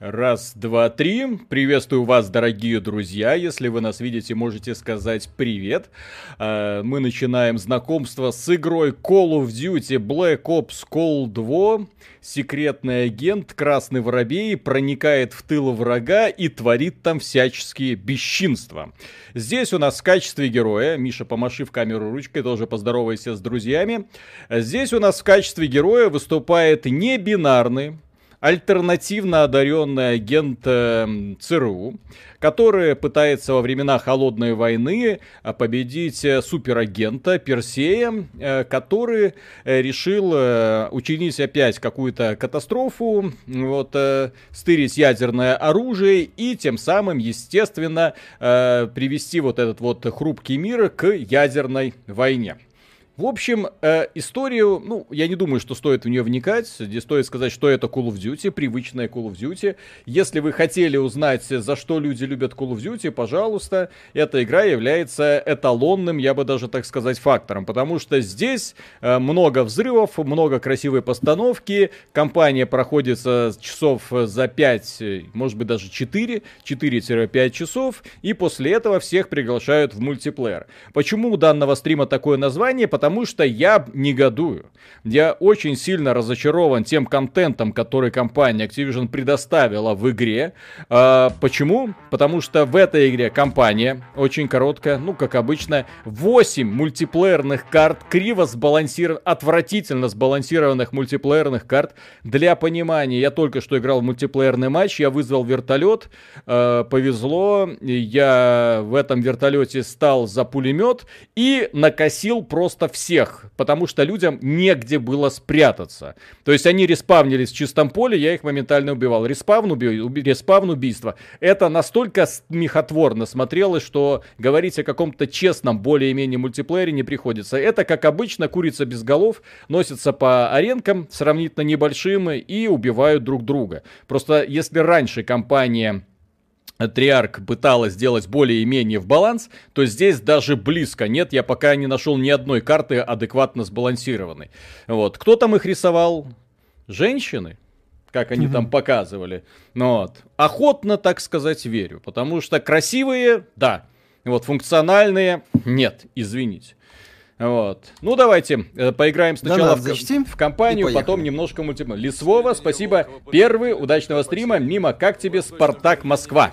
Раз, два, три. Приветствую вас, дорогие друзья. Если вы нас видите, можете сказать привет. А, мы начинаем знакомство с игрой Call of Duty Black Ops Cold 2. Секретный агент Красный Воробей проникает в тыл врага и творит там всяческие бесчинства. Здесь у нас в качестве героя, Миша, помаши в камеру ручкой, тоже поздоровайся с друзьями. Здесь у нас в качестве героя выступает не бинарный, альтернативно одаренный агент э, ЦРУ, который пытается во времена Холодной войны э, победить э, суперагента Персея, который решил учинить опять какую-то катастрофу, вот, стырить ядерное оружие и тем самым, естественно, привести вот этот вот хрупкий мир к ядерной войне. В общем, э, историю, ну, я не думаю, что стоит в нее вникать. Здесь стоит сказать, что это Call of Duty, привычная Call of Duty. Если вы хотели узнать, за что люди любят Call of Duty, пожалуйста, эта игра является эталонным, я бы даже так сказать, фактором. Потому что здесь э, много взрывов, много красивой постановки. Компания проходится часов за 5, может быть даже 4, 4-5 часов. И после этого всех приглашают в мультиплеер. Почему у данного стрима такое название? Потому потому что я негодую. Я очень сильно разочарован тем контентом, который компания Activision предоставила в игре. А, почему? Потому что в этой игре компания, очень короткая, ну, как обычно, 8 мультиплеерных карт, криво сбалансированных, отвратительно сбалансированных мультиплеерных карт. Для понимания, я только что играл в мультиплеерный матч, я вызвал вертолет, э, повезло, я в этом вертолете стал за пулемет и накосил просто всех, потому что людям негде было спрятаться. То есть они респавнились в чистом поле, я их моментально убивал. Респавн, уби... респавн убийство. Это настолько смехотворно смотрелось, что говорить о каком-то честном, более-менее мультиплеере не приходится. Это, как обычно, курица без голов, носятся по аренкам сравнительно небольшим и убивают друг друга. Просто если раньше компания Триарк пыталась сделать более-менее в баланс, то здесь даже близко нет, я пока не нашел ни одной карты адекватно сбалансированной. Вот. Кто там их рисовал? Женщины? Как они там показывали. Ну, вот. Охотно, так сказать, верю. Потому что красивые, да. Вот, функциональные, нет, извините. Вот. Ну, давайте э, поиграем сначала да, в, в компанию, потом немножко мультиплеер. Лисвова, спасибо. Первый, удачного стрима. Мимо, как тебе Спартак Москва?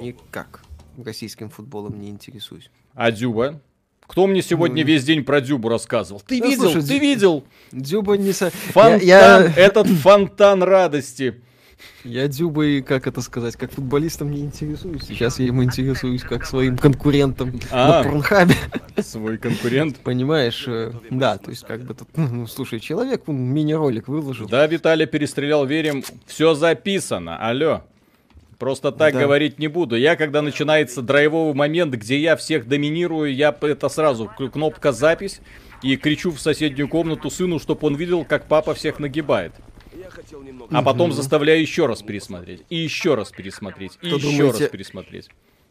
Никак. Российским футболом не интересуюсь. А Дзюба? Кто мне сегодня ну, весь день про Дзюбу рассказывал? Ты ну, видел? Слушай, ты видел? Дзюба не... Со... Фонтан, я, я... этот фонтан радости. Я Дзюбой, как это сказать, как футболистом не интересуюсь. Сейчас я ему интересуюсь как своим конкурентом а, на Порнхабе. Свой конкурент? Понимаешь, э, да, то есть как бы тут, ну, ну слушай, человек мини-ролик выложил. Да, Виталий перестрелял, верим, все записано, алло. Просто так да. говорить не буду. Я, когда начинается драйвовый момент, где я всех доминирую, я это сразу кнопка запись и кричу в соседнюю комнату сыну, чтобы он видел, как папа всех нагибает. А потом заставляю еще раз пересмотреть. И еще раз пересмотреть. И еще думаете... раз пересмотреть.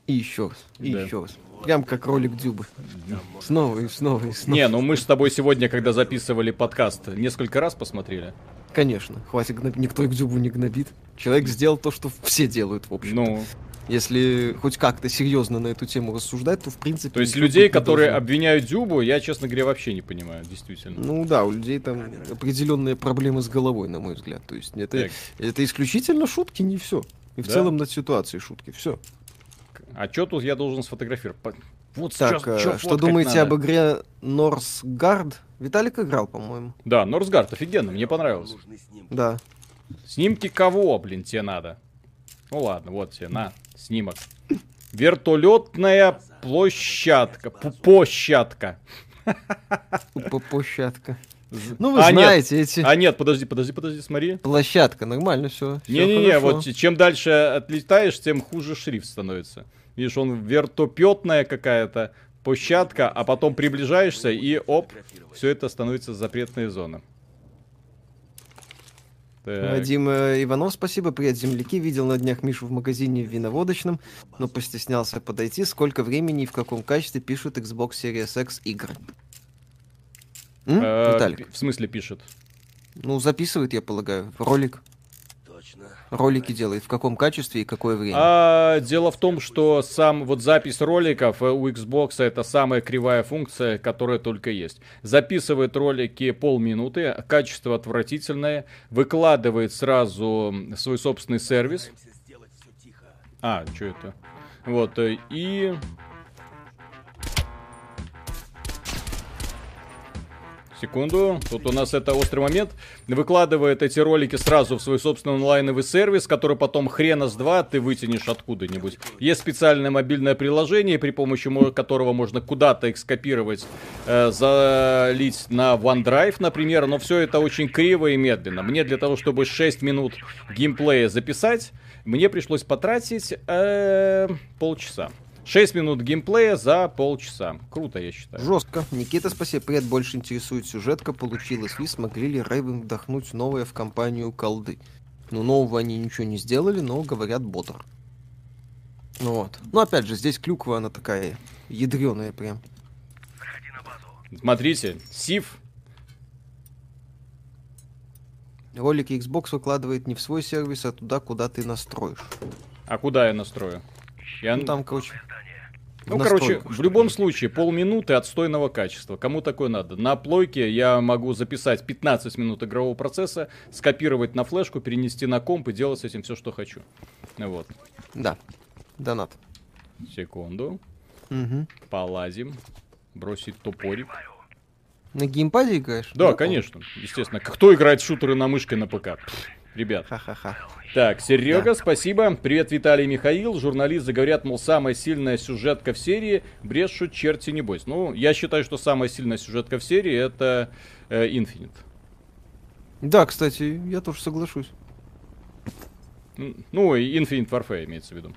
И еще раз. И да. еще раз. Прям как ролик Дюбы. Снова и снова и снова. Не, ну мы же с тобой сегодня, когда записывали подкаст, несколько раз посмотрели. Конечно, хватит гноб... никто их Дюбу не гнобит. Человек сделал то, что все делают, в общем. Ну, если хоть как-то серьезно на эту тему рассуждать, то в принципе... То есть людей, которые должно. обвиняют Дюбу, я, честно говоря, вообще не понимаю, действительно. Ну да, у людей там определенные проблемы с головой, на мой взгляд. То есть это, это исключительно шутки, не все. И в да? целом над ситуацией шутки, все. А что тут я должен сфотографировать? Вот так, чё, чё что думаете надо? об игре Норсгард? Виталик играл, по-моему. Да, Норсгард, офигенно, мне понравилось. Да. Снимки кого, блин, тебе надо? Ну ладно, вот тебе, на, снимок. Вертолетная площадка. Площадка. Площадка. Ну, вы а, знаете нет. эти... А нет, подожди, подожди, подожди, смотри. Площадка, нормально все. Не-не-не, вот чем дальше отлетаешь, тем хуже шрифт становится. Видишь, он вертопетная какая-то площадка, а потом приближаешься и оп, все это становится запретной зоной. Так. Вадим э, Иванов, спасибо. Привет, земляки. Видел на днях Мишу в магазине в виноводочном, но постеснялся подойти. Сколько времени и в каком качестве пишут Xbox Series X игры? М? Э, Виталик. В смысле пишет? Ну, записывает, я полагаю, ролик. Ролики делает, в каком качестве и какое время? А, дело в том, что сам вот запись роликов у Xbox это самая кривая функция, которая только есть. Записывает ролики полминуты, качество отвратительное, выкладывает сразу свой собственный сервис. А, что это? Вот, э, и Секунду, тут у нас это острый момент. Выкладывает эти ролики сразу в свой собственный онлайновый сервис, который потом хрена с два ты вытянешь откуда-нибудь. Есть специальное мобильное приложение, при помощи которого можно куда-то их скопировать, э, залить на OneDrive, например, но все это очень криво и медленно. Мне для того, чтобы 6 минут геймплея записать, мне пришлось потратить э, полчаса. 6 минут геймплея за полчаса. Круто, я считаю. Жестко. Никита, спасибо. Привет, больше интересует сюжетка. Получилось ли, смогли ли Рейвен вдохнуть новое в компанию колды? Ну, нового они ничего не сделали, но говорят бодр. Ну вот. Ну, опять же, здесь клюква, она такая ядреная прям. Смотрите, Сив Ролики Xbox выкладывает не в свой сервис, а туда, куда ты настроишь. А куда я настрою? Я... Ну, там, короче, ну, короче, в любом случае, полминуты отстойного качества. Кому такое надо? На плойке я могу записать 15 минут игрового процесса, скопировать на флешку, перенести на комп и делать с этим все, что хочу. Вот. Да. Донат. Секунду. Угу. Полазим. Бросить топорик. На геймпаде играешь? Да, да конечно. Естественно. Кто играет в шутеры на мышке на ПК? ребят. Ха-ха-ха. Так, Серега, да. спасибо. Привет, Виталий Михаил. Журналисты говорят, мол, самая сильная сюжетка в серии брешут черти не бойся. Ну, я считаю, что самая сильная сюжетка в серии это э, Infinite. Да, кстати, я тоже соглашусь. Ну, и Infinite Warfare имеется в виду.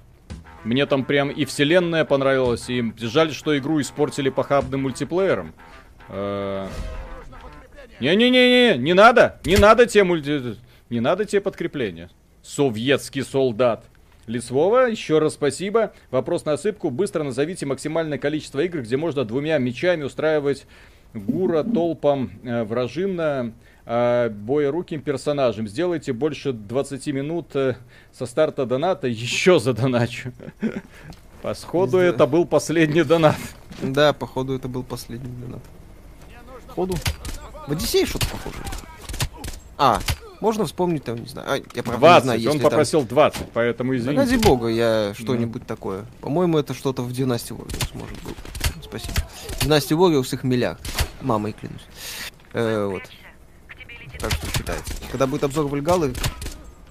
Мне там прям и вселенная понравилась, и жаль, что игру испортили похабным мультиплеером. Э, не-не-не-не, не надо, не надо те мульти... Не надо тебе подкрепления. Советский солдат. Лицвова, еще раз спасибо. Вопрос на осыпку. Быстро назовите максимальное количество игр, где можно двумя мечами устраивать гура толпам э, вражинно э, боеруким персонажем. Сделайте больше 20 минут э, со старта доната. Еще за доначу. По сходу это был последний донат. Да, походу это был последний донат. Походу. В Одиссее что-то похоже. А, можно вспомнить там, не знаю, а, я правда 20, не знаю, он попросил там... 20, поэтому извините. ради бога, я что-нибудь да. такое. По-моему, это что-то в Династии Warriors может быть. Спасибо. Династии Warriors их миллиард. Мамой клянусь. Э, вот. Так что считается. Когда будет обзор Вальгалы,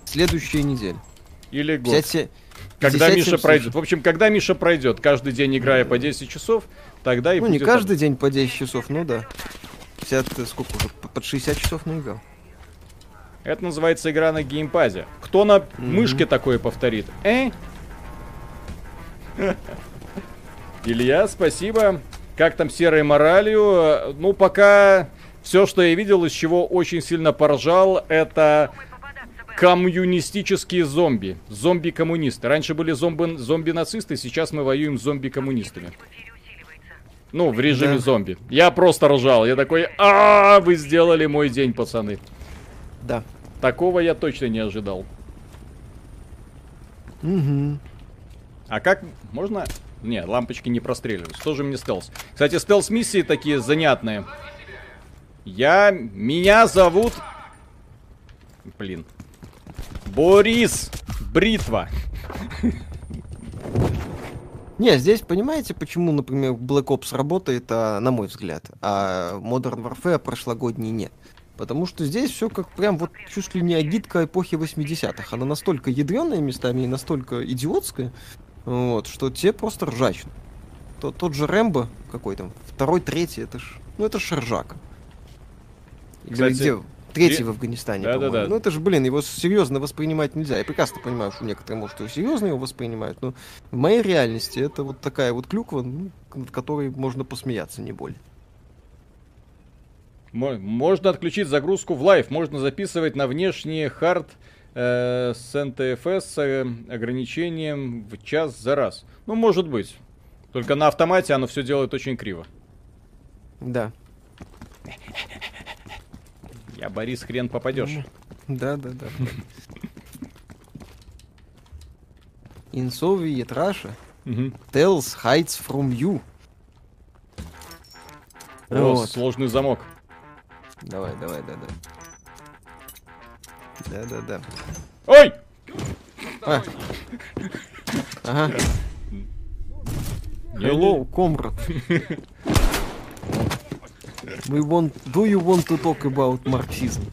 следующая неделя. Или год. 57... Когда Миша пройдет. В общем, когда Миша пройдет, каждый день играя по 10 часов, тогда и Ну, не каждый день по 10 часов, ну да. 50, сколько уже, под 60 часов наиграл. Это называется игра на геймпаде. Кто на mm-hmm. мышке такое повторит? Э? Илья, спасибо. Как там серой моралью? Ну, пока все, что я видел, из чего очень сильно поражал, это коммунистические зомби. Зомби-коммунисты. Раньше были зомби- зомби-нацисты, сейчас мы воюем с зомби-коммунистами. Ну, в режиме да. зомби. Я просто ржал. Я такой, а, вы сделали мой день, пацаны. Да. Такого я точно не ожидал. Угу. А как можно... Не, лампочки не простреливаются. Тоже мне стелс. Кстати, стелс-миссии такие занятные. Я... Меня зовут... Блин. Борис Бритва. Не, здесь понимаете, почему, например, Black Ops работает, а, на мой взгляд, а Modern Warfare прошлогодний нет. Потому что здесь все как прям вот чуть ли не агитка эпохи 80-х. Она настолько ядреная местами и настолько идиотская, вот, что те просто ржачно. Тот, тот же Рэмбо какой там, второй, третий, это ж, ну это ж ржака. Кстати, где? Третий в Афганистане, да, по-моему. Да, да. Ну это же, блин, его серьезно воспринимать нельзя. Я прекрасно понимаю, что некоторые, может, его серьезно его воспринимают, но в моей реальности это вот такая вот клюква, ну, над которой можно посмеяться, не более. Можно отключить загрузку в Live, можно записывать на внешний хард э, с NTFS с э, ограничением в час за раз. Ну, может быть. Только на автомате оно все делает очень криво. Да. Я Борис хрен попадешь. Да, да, да. Russia, Мгм. Tells hides from you. О, Вот. сложный замок. Давай, давай, да, да. Да, да, да. Ой! А. Ага. Hello, comrade. We want... Do you want to talk about Marxism?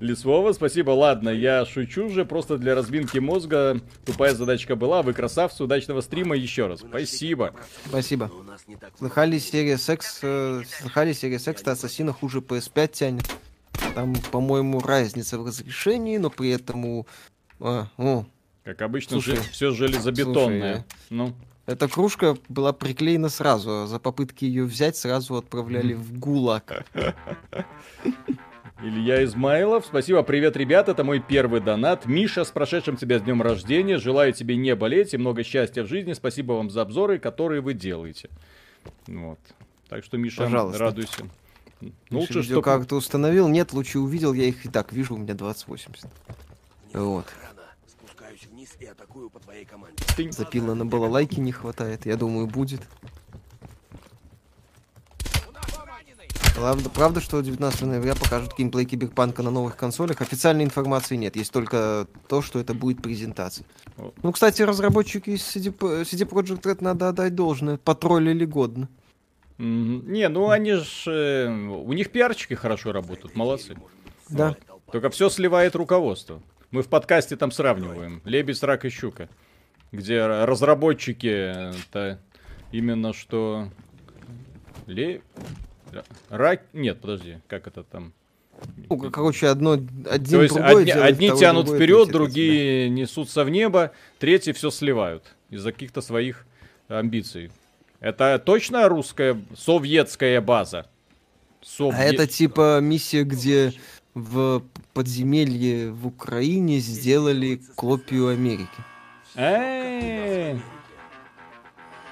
Лесвова, спасибо. Ладно, я шучу же, просто для разминки мозга. Тупая задачка была. Вы красавцы, удачного стрима еще раз. Спасибо. Спасибо. Слыхали, серия секс... э, слыхали, серия секс Ассасина хуже PS5 тянет. Там, по-моему, разница в разрешении, но при этом у... а, о, Как обычно, Слушай, все железобетонное. слушай, Ну, эта кружка была приклеена сразу, за попытки ее взять сразу отправляли в ГУЛАГ. Илья Измайлов, спасибо, привет, ребят, это мой первый донат. Миша, с прошедшим тебя с днем рождения, желаю тебе не болеть и много счастья в жизни, спасибо вам за обзоры, которые вы делаете. Вот. Так что, Миша, Пожалуйста. радуйся. Ну, лучше, Видео что... как ты установил, нет, лучше увидел, я их и так вижу, у меня 2080. Вот. Спускаюсь вниз и атакую по твоей команде. Запила на балалайке не хватает, я думаю, будет. Правда, правда, что 19 ноября покажут геймплей Киберпанка на новых консолях. Официальной информации нет, есть только то, что это будет презентация. Ну, кстати, разработчики из CD, CD Projekt Red надо отдать должное. Потроллили годно. Не, ну они же... У них пиарчики хорошо работают, молодцы. Да. Только все сливает руководство. Мы в подкасте там сравниваем. Лебедь, рак и щука. Где р- разработчики это именно что... Ле... Рак... Нет, подожди, как это там? Ну, короче, одно, один То есть другой одни, делает, одни тянут вперед, другие несутся в небо, третьи все сливают из-за каких-то своих амбиций. Это точно русская, советская база? да. Сове- А это типа миссия, где в подземелье в Украине сделали копию Америки.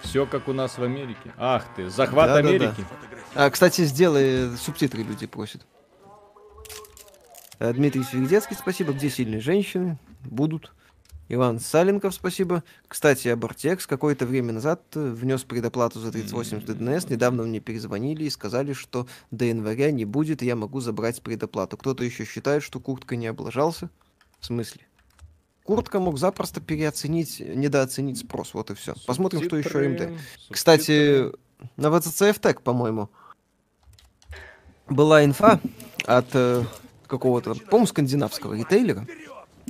Все как у нас в Америке. Ах ты, захват. Америки. А, кстати, сделай субтитры, люди просят. Э, Дмитрий Свиридецкий, спасибо. Где сильные женщины? Будут. Иван Саленков, спасибо. Кстати, Абортекс какое-то время назад э, внес предоплату за 3080 DNS. Недавно мне перезвонили и сказали, что до января не будет, и я могу забрать предоплату. Кто-то еще считает, что куртка не облажался. В смысле? Куртка мог запросто переоценить, недооценить спрос. Вот и все. Посмотрим, что еще Субтитры, МД. субтитры. Кстати, на Tech, по-моему, была инфа от э, какого-то, по-моему, скандинавского ритейлера,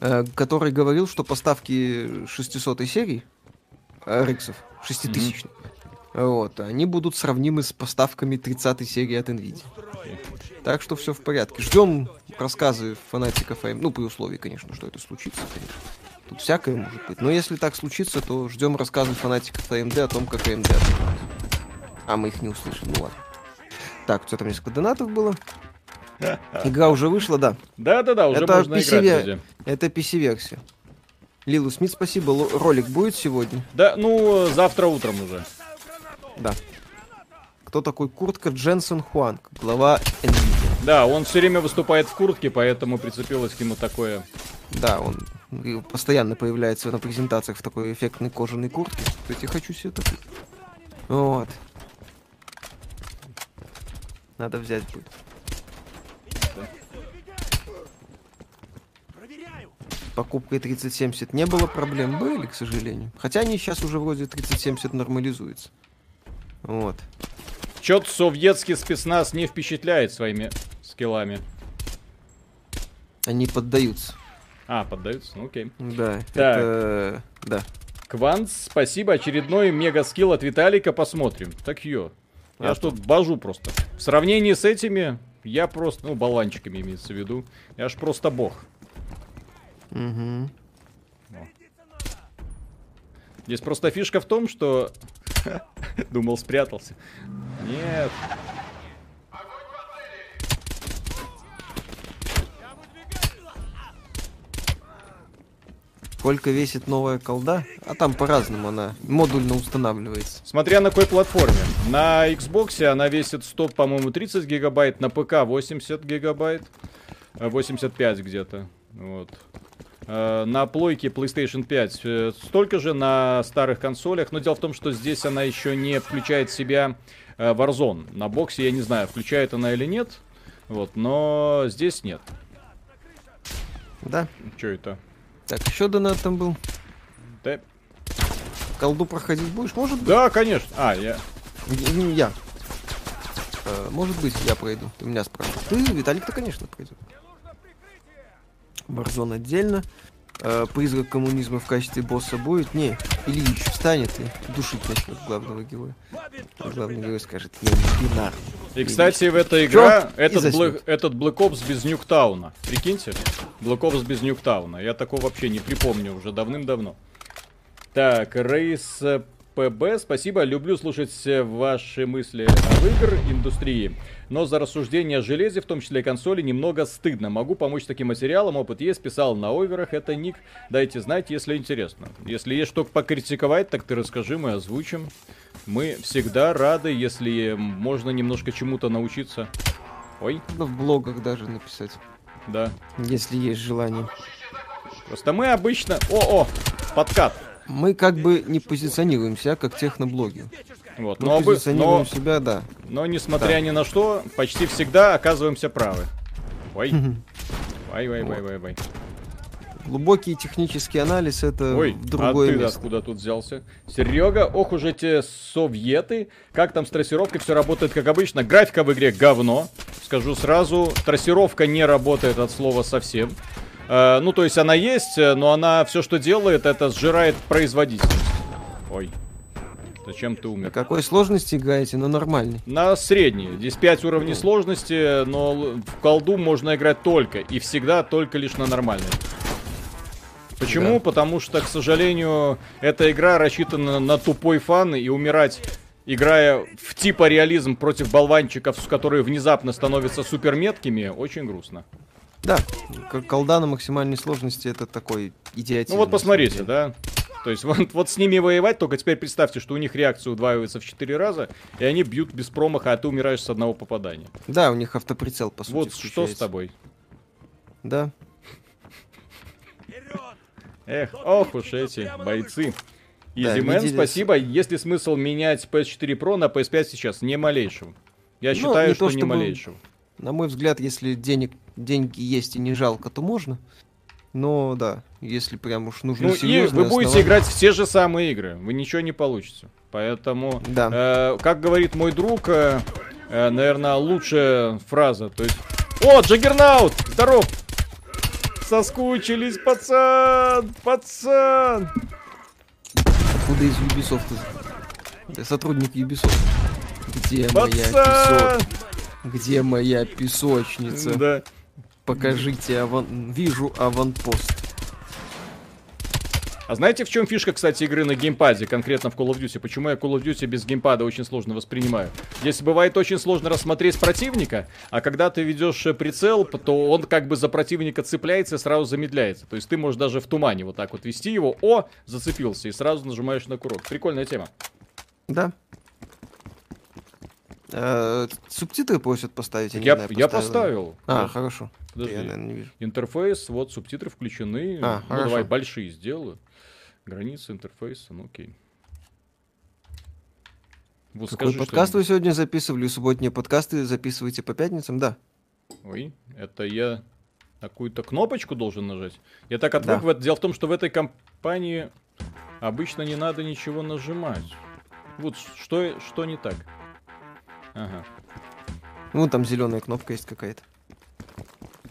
э, который говорил, что поставки 600 серии э, рексов, 6000 вот, они будут сравнимы с поставками 30 серии от NVIDIA. Так что все в порядке. Ждем рассказы фанатиков AMD. Ну, при условии, конечно, что это случится, конечно. Тут всякое может быть. Но если так случится, то ждем рассказы фанатиков AMD о том, как AMD отыграет. А мы их не услышим, ну ладно. Так, что там несколько донатов было. Игра уже вышла, да. Да-да-да, уже Это можно PC играть, люди. Это PC-версия. Лилу Смит, спасибо. Ло- Ролик будет сегодня? Да, ну, завтра утром уже. Да. Кто такой Куртка Дженсен Хуанг, глава NVIDIA? Да, он все время выступает в куртке, поэтому прицепилось к нему такое. Да, он постоянно появляется на презентациях в такой эффектной кожаной куртке. Кстати, хочу себе такую. Вот. Надо взять будет. Покупкой 3070 не было проблем, были, к сожалению. Хотя они сейчас уже вроде 3070 нормализуется. Вот. Чет советский спецназ не впечатляет своими скиллами. Они поддаются. А, поддаются? Ну, окей. Да, Так. это... Да. Кванс, спасибо. Очередной мега скилл от Виталика. Посмотрим. Так ё. Я А тут бажу просто. В сравнении с этими, я просто, ну, болванчиками имеется в виду. Я ж просто бог. Угу. Здесь просто фишка в том, что... Думал, спрятался. Нет. Сколько весит новая колда? А там по-разному она модульно устанавливается. Смотря на какой платформе. На Xbox она весит 100, по-моему, 30 гигабайт, на ПК 80 гигабайт. э, 85 где-то. Вот. э, на плойке PlayStation 5 э, столько же на старых консолях, но дело в том, что здесь она еще не включает в себя э, Warzone. На боксе я не знаю, включает она или нет, вот, но здесь нет. Да. Что это? Так, еще донат там был. Да, Колду проходить будешь? Может быть. да конечно. А, я... Не, я. Э, может быть, я пройду. Ты меня спрашиваешь. Ты, Виталик-то, конечно, пройдет. Warzone отдельно. Э, призрак коммунизма в качестве босса будет? Не. Ильич встанет и душить начнет главного героя. А главный герой скажет, я не бинар. И, кстати, в этой игра Чё? И этот. Black, этот Black Ops без Нюктауна. Прикиньте, Black Ops без Нюктауна. Я такого вообще не припомню уже давным-давно. Так, Рейс э, ПБ, спасибо. Люблю слушать э, ваши мысли об игр индустрии. Но за рассуждение о железе, в том числе и консоли, немного стыдно. Могу помочь таким материалом, опыт есть, писал на оверах, это ник. Дайте знать, если интересно. Если есть что покритиковать, так ты расскажи, мы озвучим. Мы всегда рады, если можно немножко чему-то научиться. Ой, Надо в блогах даже написать, да. если есть желание. Просто мы обычно... О-о, подкат. Мы как бы не позиционируем себя как техноблоги. Вот. Мы Но, обы- но, себя, да. но несмотря Да. ни на что, почти всегда оказываемся правы. Ой. Ой, ой, ой, ой, ой. Глубокий технический анализ это Ой, другое а ты место. откуда тут взялся? Серега, ох уж эти советы. Как там с трассировкой? Все работает как обычно. Графика в игре говно. Скажу сразу, трассировка не работает от слова совсем. Э, ну, то есть она есть, но она все, что делает, это сжирает производительность. Ой. Зачем ты На умер? какой сложности играете? На нормальной. На средней. Здесь 5 уровней сложности, но в колду можно играть только и всегда только лишь на нормальной. Почему? Да. Потому что, к сожалению, эта игра рассчитана на тупой фан и умирать, играя в типа реализм против болванчиков, которые внезапно становятся суперметкими, очень грустно. Да, колда на максимальной сложности это такой идиотизм. Ну вот на посмотрите, да? То есть вот, вот с ними воевать, только теперь представьте, что у них реакция удваивается в 4 раза, и они бьют без промаха, а ты умираешь с одного попадания. Да, у них автоприцел, по сути, вот что с включается. тобой? Да. Эх, ох уж эти бойцы. Да, Изимен, с- спасибо. Есть ли смысл менять PS4 Pro на PS5 сейчас? Не малейшего. Я Ну, считаю, не что то не малейшего. На мой взгляд, если денег, деньги есть и не жалко, то можно. Но да, если прям уж нужно Ну и серьезно. вы будете играть в те же самые игры. Вы ничего не получите. Поэтому, Да. э, как говорит мой друг, э, наверное, лучшая фраза. То есть, о, Джаггернаут, здоров! Соскучились, пацан, пацан. Откуда из Ubisoft? Да, сотрудник Ubisoft. Где моя Пацан! песок? Где моя песочница? Да. Покажите аван... Вижу аванпост. А знаете, в чем фишка, кстати, игры на геймпаде, конкретно в Call of Duty? Почему я Call of Duty без геймпада очень сложно воспринимаю? Здесь бывает очень сложно рассмотреть противника, а когда ты ведешь э, прицел, то он как бы за противника цепляется и сразу замедляется. То есть ты можешь даже в тумане вот так вот вести его, о, зацепился, и сразу нажимаешь на курок. Прикольная тема. Да. Э, субтитры просят поставить. Я, я поставил. А, хорошо. Подожди. Я, наверное, не вижу. Интерфейс, вот субтитры включены. А, ну хорошо. давай большие сделаю. Границы интерфейса, ну окей. Вот Какой скажи подкаст вы сегодня записывали? Субботние подкасты записываете по пятницам? Да. Ой, это я какую-то кнопочку должен нажать? Я так отвык. Да. Дело в том, что в этой компании обычно не надо ничего нажимать. Вот что, что не так? Ага. Ну, там зеленая кнопка есть какая-то.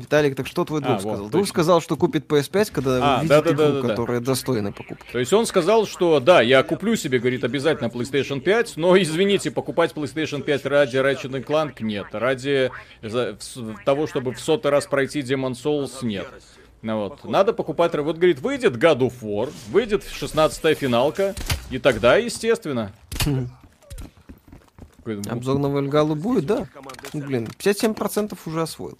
Виталик, так что твой А, друг вот, сказал? точно. Друг сказал, что купит PS5, когда А, увидит да-да-да-да-да. игру, которая достойна покупки. То есть он сказал, что да, я куплю себе, говорит, обязательно PlayStation 5, но извините, покупать PlayStation 5 ради Ratchet Clank нет, ради того, чтобы в сотый раз пройти Demon Souls нет. Ну вот. Надо покупать... Вот, говорит, выйдет God of War, выйдет 16-я финалка, и тогда, естественно... Обзор на Вальгалу будет, да? Блин, 57% уже освоил.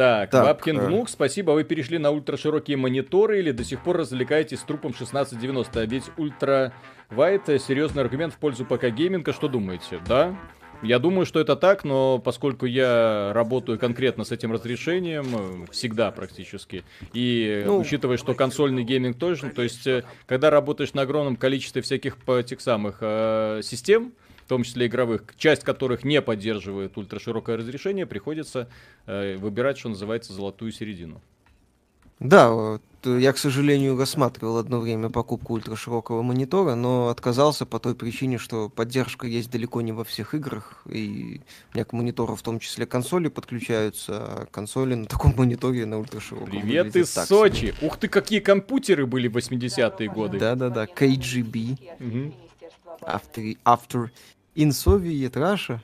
Так, Так, Бабкин э. внук, спасибо, вы перешли на ультраширокие мониторы или до сих пор развлекаетесь с трупом 1690, а ведь ультра вайт серьезный аргумент в пользу ПК гейминга, что думаете, да? Я думаю, что это так, но поскольку я работаю конкретно с этим разрешением, э, всегда практически, и Ну, учитывая, что консольный гейминг тоже, то есть, э, когда работаешь на огромном количестве всяких по- тех самых э, систем, том числе игровых, часть которых не поддерживает ультраширокое разрешение, приходится э, выбирать, что называется, золотую середину. Да, вот, э, я, к сожалению, рассматривал одно время покупку ультраширокого монитора, но отказался по той причине, что поддержка есть далеко не во всех играх, и у меня к монитору в том числе консоли подключаются, а консоли на таком мониторе на ультрашироком Привет из так себе. Сочи! Ух ты, какие компьютеры были в 80-е годы! Да-да-да, KGB, Мгм. After, after Soviet Russia,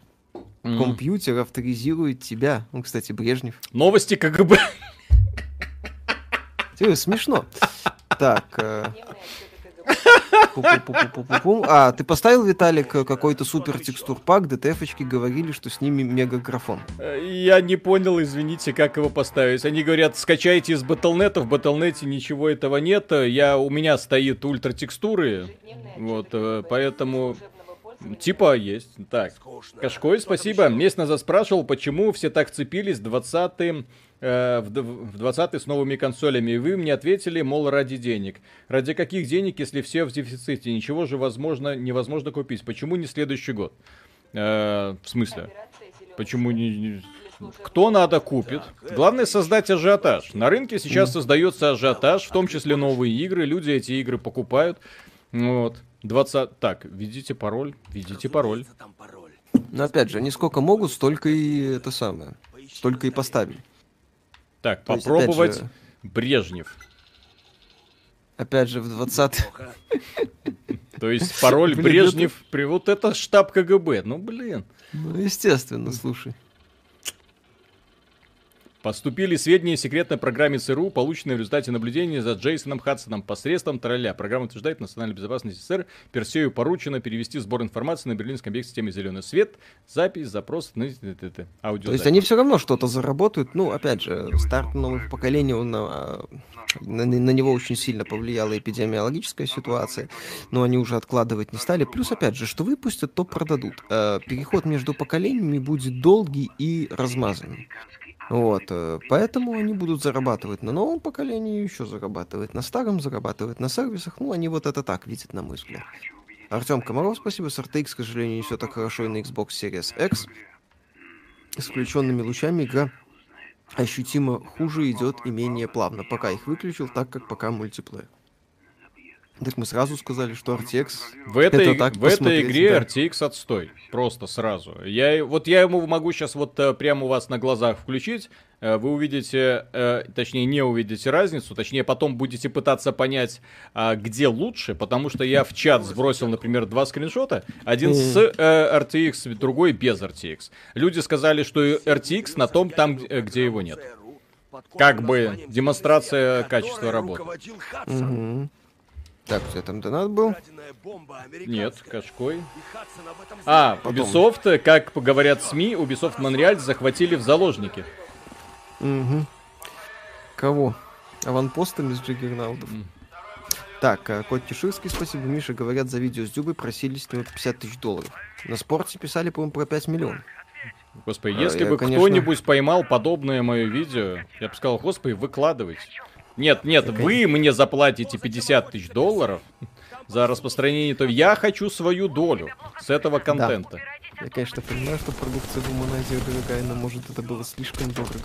Мгм. компьютер авторизирует тебя. Ну, кстати, Брежнев. Новости КГБ. Тебе смешно. Так. э. А, ты поставил, Виталик, какой-то супер текстур пак, ДТФочки говорили, что с ними мегаграфон. Я не понял, извините, как его поставить. Они говорят, скачайте из Battle.net, в Battle.net ничего этого нет. Я, у меня стоит ультра текстуры, вот, э, поэтому типа есть. Так, Кашкой, спасибо. Месяц назад спрашивал, почему все так цепились 20 э, в в 20 с новыми консолями. И вы мне ответили, мол, ради денег. Ради каких денег, если все в дефиците? Ничего же возможно, невозможно купить. Почему не следующий год? Э, в смысле? Почему не, не- Кто надо купит? Главное создать ажиотаж. На рынке сейчас создается ажиотаж, в том числе новые игры. Люди эти игры покупают. Вот. 20... Так, введите пароль. Введите пароль. Но опять же, они сколько могут, столько и это самое. Столько и на поставили. Так, То есть, попробовать опять же- Брежнев. Опять же, в 20 плохо. То есть пароль Блин, Брежнев. При... Вот это штаб КГБ. Ну, блин. Ну, естественно, слушай. Поступили сведения о секретной программе ЦРУ, полученные в результате наблюдения за Джейсоном Хадсоном посредством тролля. Программа утверждает, Национальной безопасности СССР Персею поручено перевести сбор информации на берлинском объекте системы «Зеленый свет», запись, запрос на аудио. То есть они все равно что-то заработают. Ну, опять же, старт нового поколения, а, на, на него очень сильно повлияла эпидемиологическая ситуация, но они уже откладывать не стали. Плюс, опять же, что выпустят, то продадут. Э, Переход между поколениями будет долгий и размазанный. Вот, э, поэтому они будут зарабатывать на новом поколении, еще зарабатывать на старом, зарабатывать на сервисах. Ну, они вот это так видят, на мой взгляд. Артем Комаров, спасибо. С RTX, к сожалению, не все так хорошо и на Xbox Series X. С включенными лучами игра ощутимо хуже идет и менее плавно. Пока их выключил, так как пока мультиплеер. Так мы сразу сказали, что RTX В этой, это так в этой игре да. RTX отстой. Просто сразу. Я, вот я ему могу сейчас вот э, прямо у вас на глазах включить. Э, Вы увидите, э, точнее не увидите разницу, точнее потом будете пытаться понять, а, где лучше, потому что я в чат сбросил, например, два скриншота. Один с RTX, другой без RTX. Люди сказали, что RTX на том, там, где его нет. Как бы демонстрация качества работы. Мгм. Так, у тебя там донат был? Нет. Кашкой. А, знал. Ubisoft, э, как говорят СМИ, Ubisoft Монреаль захватили в заложники. Мгм. Кого? Аванпостом из Джиггернаутов. М. Так, а, Кот Тиширский, спасибо. Миша, говорят, за видео с Дюбой просили с него 50 тысяч долларов. На спорте писали, по-моему, про 5 миллионов. Господи, А, если я, бы конечно- кто-нибудь поймал подобное мое видео, я бы сказал, господи, выкладывайте. Нет, нет, вы мне заплатите 50 тысяч долларов за распространение этого. Я хочу свою долю с этого контента. Я, конечно, понимаю, что продукция Womanizer дорогая, но может это было слишком дорого.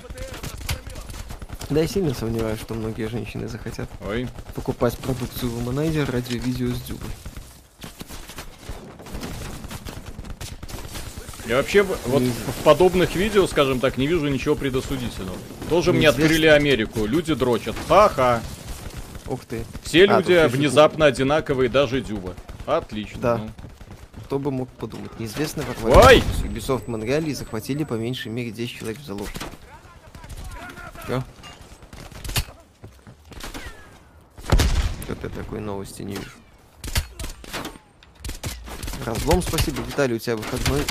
Да, я сильно сомневаюсь, что многие женщины захотят Ой, покупать продукцию Womanizer ради видео с Дюбой. Я вообще вот в подобных видео, скажем так, не вижу ничего предосудительного. Тоже мне открыли Америку, люди дрочат. Ха-ха. Ух ты, Все А, люди внезапно одинаковые, даже Дюба. Отлично. Да. ну. кто бы мог подумать. Неизвестно, как Ой! Ubisoft Монреале и захватили по меньшей мере 10 человек в заложники. Чё? Что-то я такой новости не вижу. Разлом, спасибо. Виталий, у тебя выходной...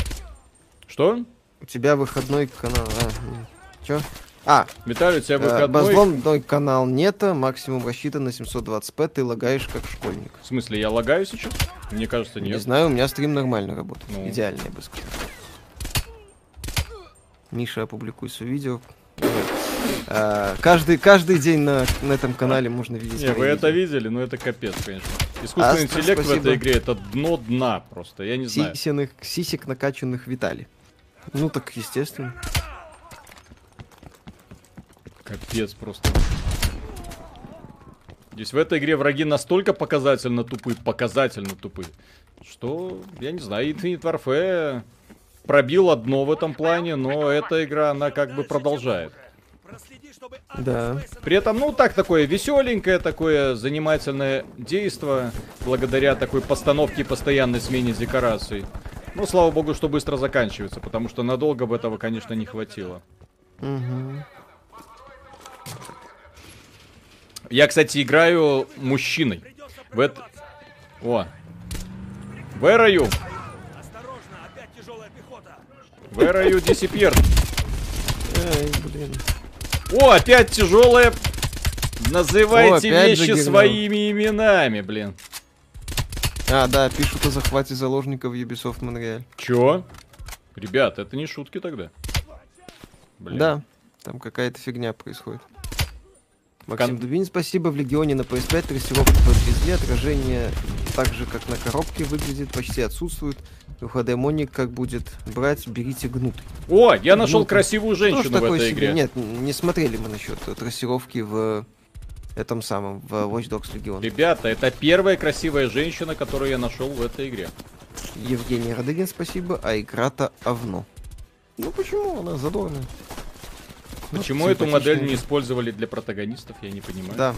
Что? У тебя выходной канал... А, чё? А, Виталий, у тебя э, выходной? разломной канал нету, максимум рассчитан на 720p, ты лагаешь как школьник. В смысле, я лагаю сейчас? Мне кажется, Не нет. знаю, у меня стрим нормально работает. Ну. Идеально, я бы сказал. Миша, опубликуй свое видео. А, каждый, каждый день на, на этом канале можно видеть. Не, вы мои это видео. видели? Ну это капец, конечно. Искусственный Астра, интеллект в спасибо. этой игре это дно дна просто, я не знаю. Сисяных, сисек накачанных Витали. Ну так естественно. Капец просто. Здесь в этой игре враги настолько показательно тупы, показательно тупы, что, я не знаю, Infinite Warfare пробила дно в этом плане, но эта игра, она как бы продолжает. Да. При этом, ну, так, такое веселенькое, такое занимательное действо, благодаря такой постановке и постоянной смене декораций. Ну, слава богу, что быстро заканчивается, потому что надолго бы этого, конечно, не хватило. Мгм. Я, кстати, играю мужчиной. В это... О. Where are you? осторожно, опять тяжелая пехота. Where are you, disappeared? Эй, блин. О, опять тяжелая. Называйте О, опять вещи своими именами, блин. А, да, пишут о захвате заложников Ubisoft Montreal. Чё? Ребят, это не шутки тогда. Блин. Да, там какая-то фигня происходит. Максим Кон- Дубин, спасибо. В Легионе на PS5 трассировка подвезли. Отражение так же, как на коробке выглядит, почти отсутствует. В HD Моник как будет брать, берите гнут. О, я нашел Ну, красивую женщину в такое этой себе. игре. Нет, не смотрели мы насчет трассировки в этом самом, в Watch Dogs Legion. Ребята, это первая красивая женщина, которую я нашел в этой игре. Евгений Радыгин, спасибо. А игра-то овно. Ну почему? Она задорная. Ну, Почему эту модель не использовали для протагонистов, я не понимаю. Да.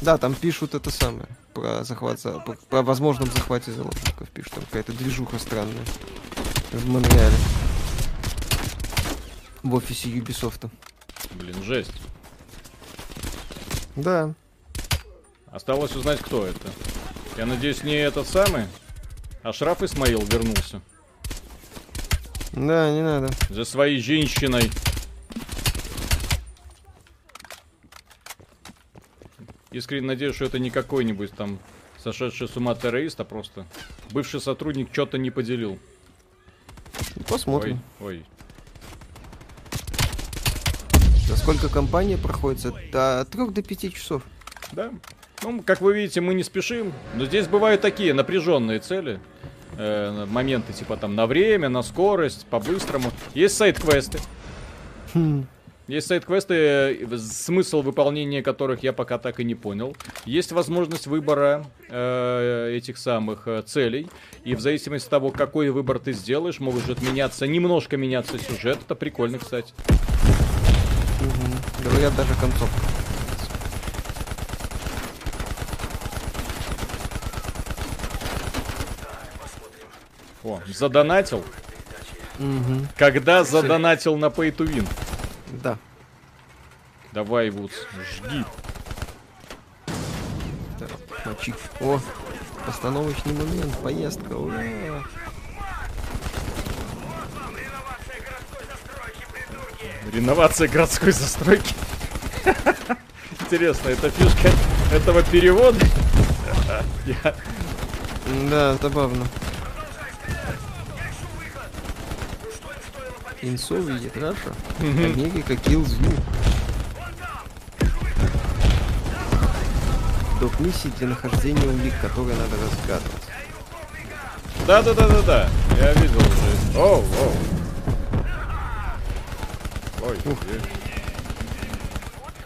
Да, там пишут это самое. Про захват, за- про, про возможном захвате заложников пишут. Там какая-то движуха странная. В Монреале. В офисе Ubisoft. Блин, жесть. Да. Осталось узнать, кто это. Я надеюсь, не этот самый? Ашраф Исмаил вернулся. Да, не надо. За своей женщиной. Искренне надеюсь, что это не какой-нибудь там сошедший с ума террорист, а просто бывший сотрудник что-то не поделил. Посмотрим. Ой, ой. Сколько компания проходит? От 3 до 5 часов. Да. Ну, как вы видите, мы не спешим. Но здесь бывают такие напряженные цели. Э, моменты типа там на время, на скорость, по-быстрому. Есть сайт-квесты. Хм. Есть сайт-квесты, э, смысл выполнения которых я пока так и не понял. Есть возможность выбора э, этих самых э, целей. И в зависимости от того, какой выбор ты сделаешь, может меняться, немножко меняться сюжет. Это прикольно, кстати. Мгм. Говорят, даже концовка. О, задонатил. Мгм. Когда задонатил на Pay to Win? Да. Давай, Вудс, жги. Так, мочи. О, постановочный момент, поездка. Ура. Реновация городской застройки. Интересно, это фишка этого перевода? Я- Да, забавно. In Soviet Russia, Америка kills you. Доп. миссии для нахождения улик, которые надо разгадывать. Да-да-да-да-да, я видел уже. Оу, оу. Ой,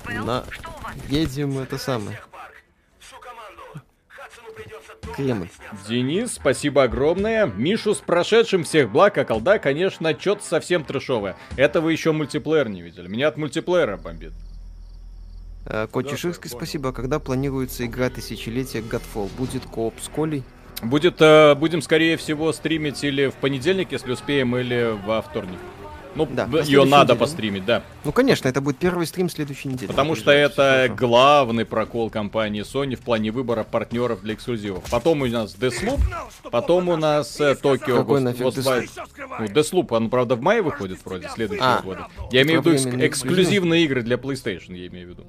э, На... Едем это самое. Кремль. Денис, спасибо огромное. Мишу с прошедшим всех благ, а колда, конечно, что-то совсем трешовое. Это вы еще мультиплеер не видели. Меня от мультиплеера бомбит. А, Кот Чеширский, спасибо. А Когда планируется игра тысячелетия Godfall? Будет кооп с Колей? Будет, э, будем, скорее всего, стримить или в понедельник, если успеем, или во вторник. Ну, Да, ее надо неделе, постримить, да. Ну, конечно, это будет первый стрим следующей недели. Потому что это хорошо. главный прокол компании Sony в плане выбора партнеров для эксклюзивов. Потом у нас Deathloop, потом у нас э, Токио Какой Ghost- нафиг Ghostwire. Ну, Deathloop, он, правда, в мае выходит вроде, следующего А. года. Я имею в виду экс- Временный эксклюзивные игры для PlayStation, я имею в виду.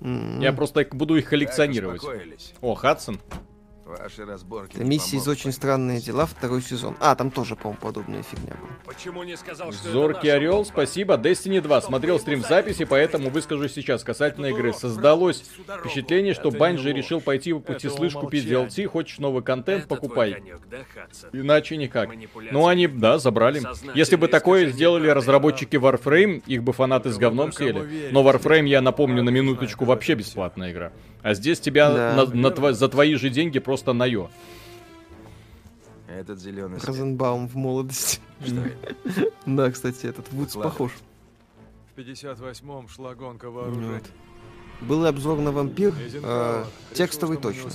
М, Я просто буду их коллекционировать. О, Хадсон. Ваши разборки. Это миссия из очень странные дела, второй сезон. А, там тоже, по-моему, подобная фигня была. Почему не сказал, что Зоркий Орел, спасибо. Destiny 2. Смотрел стрим в записи, поэтому выскажу сейчас касательно игры. Создалось впечатление, что Банжи решил пойти по пути слышь купить. DLC. Хочешь новый контент, покупай. Иначе никак. Ну они, да, забрали. Если бы такое сделали разработчики Warframe, их бы фанаты с говном верить? Но Warframe, я напомню, на минуточку, вообще бесплатная игра. А здесь тебя Да. на- на тво- за твои же деньги просто наё. Этот зеленый свет. Розенбаум в молодости. Что? Да, кстати, этот Вудс похож. В 58-м шла гонка вооружений. Был и обзор на вампир, э, текстовый точно.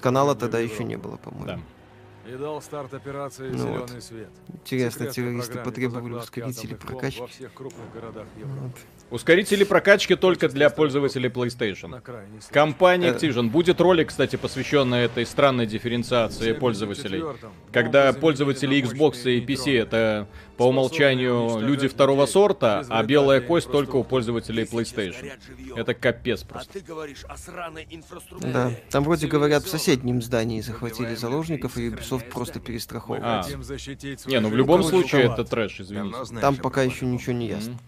Канала тогда еще не было, по-моему. Да. И дал старт операции Ну «Зеленый вот. свет». Интересно, террористы потребовали ускорители прокачки. Во всех крупных городах Европы. Вот. Ускорители прокачки только для пользователей PlayStation. Компания Э. Activision. Будет ролик, кстати, посвященный этой странной дифференциации пользователей. 74-м Когда пользователи Xbox и PC это по умолчанию люди второго сорта, а белая кость только у пользователей PlayStation. Это капец А просто. Да, там вроде говорят в соседнем здании захватили заложников, и Ubisoft просто здание. Мы перестраховывает. А. Не, ну в любом случае это трэш, извините. Там пока еще ничего не ясно.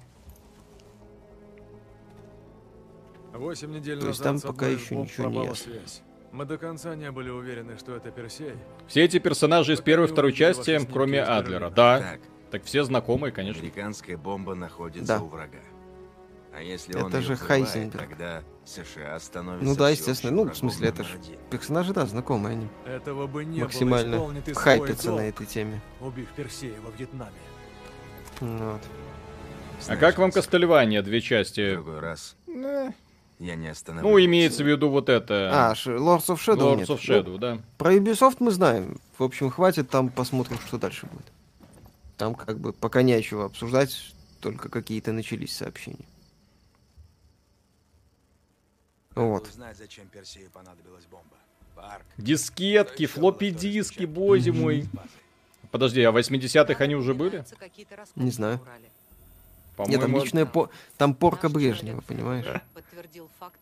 Восемь недель То есть назад там пока еще ничего не пропала ясно. связь. Мы до конца не были уверены, что это Персей. Все эти персонажи из первой и второй части, кроме Адлера. Да, Так, так все знакомые, конечно. американская бомба находится Да. у врага. А если Это он же её взрывает, Хайзенберг. тогда США становится Ну да, естественно. Ну, в смысле, это номер ж один. персонажи, да, знакомые они. Этого бы не Максимально было, хайпятся на этой теме. убив Персея во Вьетнаме. Ну Вот. А как вам Кастельвания, две в части? другой раз Э, я не остановлюсь. Ну, имеется в виду вот это. А, Lords of Shadow Lords нет. of Ну, Shadow, да. Про Ubisoft мы знаем. В общем, хватит, там посмотрим, что дальше будет. Там как бы пока не о чем обсуждать, только какие-то начались сообщения. Вот. Узнать, зачем Персею понадобилась бомба. Парк. Дискетки, флоппи диски, боже мой. Подожди, а в 80-х они уже были? Не знаю. Нет, там личная по... Там порка Брежнева, понимаешь?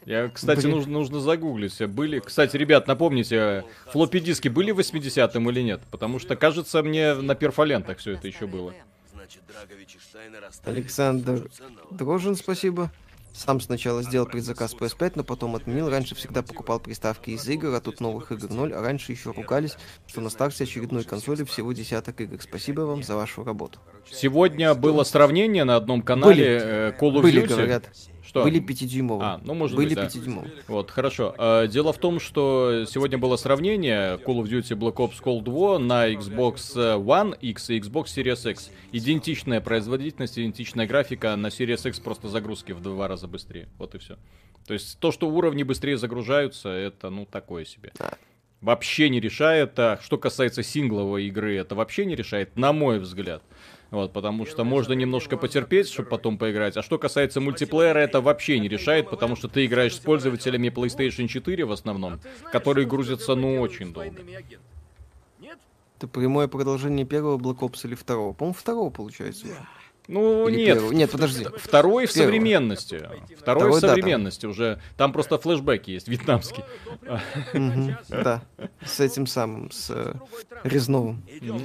Я, кстати, Блин. нужно, нужно загуглить. Были. Кстати, ребят, напомните, флоппи диски были в 80-м или нет? Потому что, кажется, мне на перфолентах все это еще было. Значит, Драгович и Штайнер оставили Александр. Дрожин, спасибо. Сам сначала сделал предзаказ PS5, но потом отменил. Раньше всегда покупал приставки из игр, а тут новых игр ноль. А раньше еще ругались, что на старте очередной консоли всего десяток игр. Спасибо вам за вашу работу. Сегодня было сравнение на одном канале э, Call of Были, Duty. говорят. Что? Были пятидюймовые. А, ну, может Были быть, да. Вот, хорошо. А, Дело в том, что сегодня было сравнение Call of Duty Black Ops Cold War на Xbox One X и Xbox Series X. Идентичная производительность, идентичная графика, на Series X просто загрузки в два раза быстрее. Вот и все. То есть то, что уровни быстрее загружаются, это, ну, такое себе. Да. Вообще не решает. А что касается сингловой игры, это вообще не решает, на мой взгляд. Вот, потому что можно немножко потерпеть, чтобы потом поиграть. А что касается мультиплеера, это вообще не решает, потому что ты играешь с пользователями PlayStation 4 в основном, которые грузятся, ну, очень долго. Это прямое продолжение первого Black Ops или второго? По-моему, второго получается уже. Ну, Или нет. первого? Нет, подожди. Второй в современности. Второй, Второй, в да, современности уже. Там просто флешбеки есть, вьетнамские. Да, с этим самым, с э, Резновым.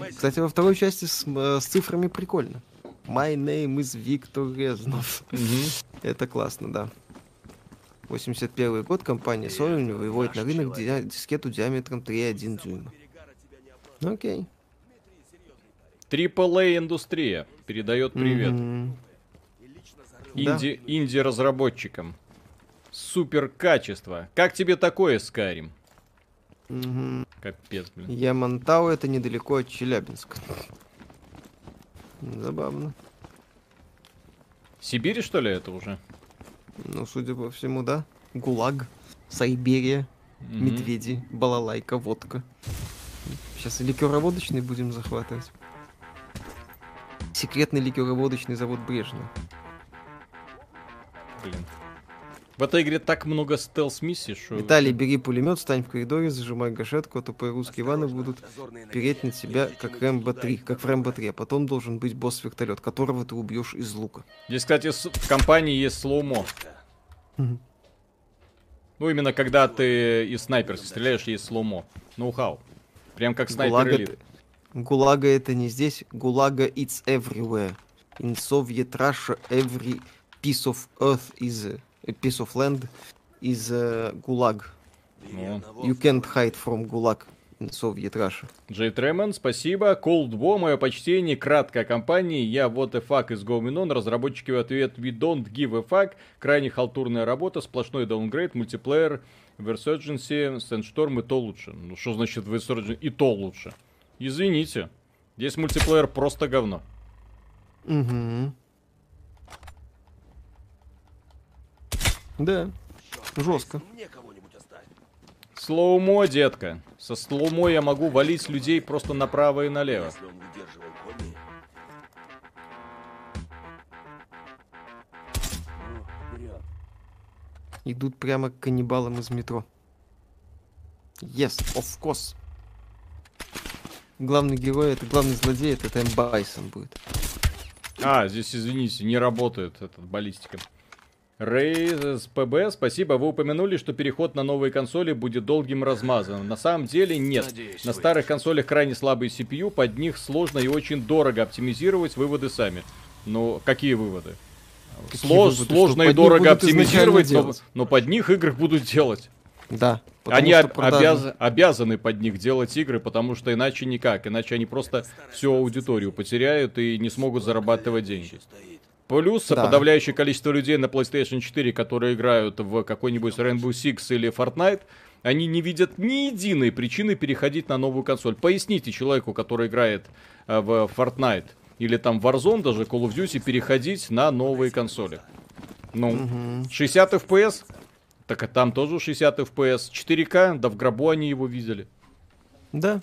Кстати, во второй части с, э, с цифрами прикольно. My name is Виктор Резнов. Это классно, да. 81 год компания Sony выводит на рынок ди- дискету диаметром 3,1 дюйма. Окей. AAA индустрия передает привет. Мгм. Инди, инди-разработчикам. Супер качество. Как тебе такое, Скарим? Мгм. Капец, блин. Ямантау это недалеко от Челябинска. Забавно. Сибирь, что ли, это уже? Ну, судя по всему, да. ГУЛАГ, Сайберия, Мгм. медведи, балалайка, водка. Сейчас ликероводочный будем захватывать. Секретный ликероводочный завод Брежнева. Блин. В этой игре так много стелс-миссий, что... Виталий, бери пулемет, стань в коридоре, зажимай гашетку, а то по-русски Иваны будут переть на тебя, как Рэмбо 3, как в Рэмбо 3, а потом должен быть босс-вертолет, которого ты убьешь из лука. Здесь, кстати, в компании есть слоумо. Ну, именно когда ты из снайперки стреляешь, есть слоумо. Ноу-хау. Прям как снайпер элит. Гулага это не здесь. Гулага it's everywhere. In Soviet Russia every piece of earth is a piece of land is a gulag. Ну. You can't hide from gulag Soviet Russia. Джей Тремон, спасибо. Cold мое почтение, краткая компания. Я вот и fuck is going. Разработчики в ответ we don't give a fuck. Крайне халтурная работа, сплошной даунгрейд, мультиплеер, Insurgency: Sandstorm и то лучше. Ну что значит Insurgency и то лучше? Извините. Здесь мультиплеер просто говно. Угу. Да. Жестко. Slow-mo, детка. Со slow-mo я могу валить людей просто направо и налево. Идут прямо к каннибалам из метро. Yes, of course. Главный герой, это главный злодей, это Тайм Байсон будет. А, здесь, извините, не работает этот баллистика. Рей с ПБ, спасибо. Вы упомянули, что переход на новые консоли будет долгим и размазанным. На самом деле нет. Надеюсь, на старых консолях крайне слабый CPU, под них сложно и очень дорого оптимизировать выводы сами. Ну, какие выводы? Какие Сло- выводы? Сложно Что и дорого оптимизировать, но, но под них игры будут делать. Да. Они об- обяз- обязаны под них делать игры, потому что иначе никак. Иначе они просто всю аудиторию потеряют и не смогут зарабатывать деньги. Плюс Да. подавляющее количество людей на PlayStation 4, которые играют в какой-нибудь Rainbow Six или Fortnite, они не видят ни единой причины переходить на новую консоль. Поясните человеку, который играет э, в Fortnite или там Warzone, даже Call of Duty, переходить на новые консоли. Ну, 60 FPS? Так а там тоже 60 FPS. 4К? Да в гробу они его видели. Да.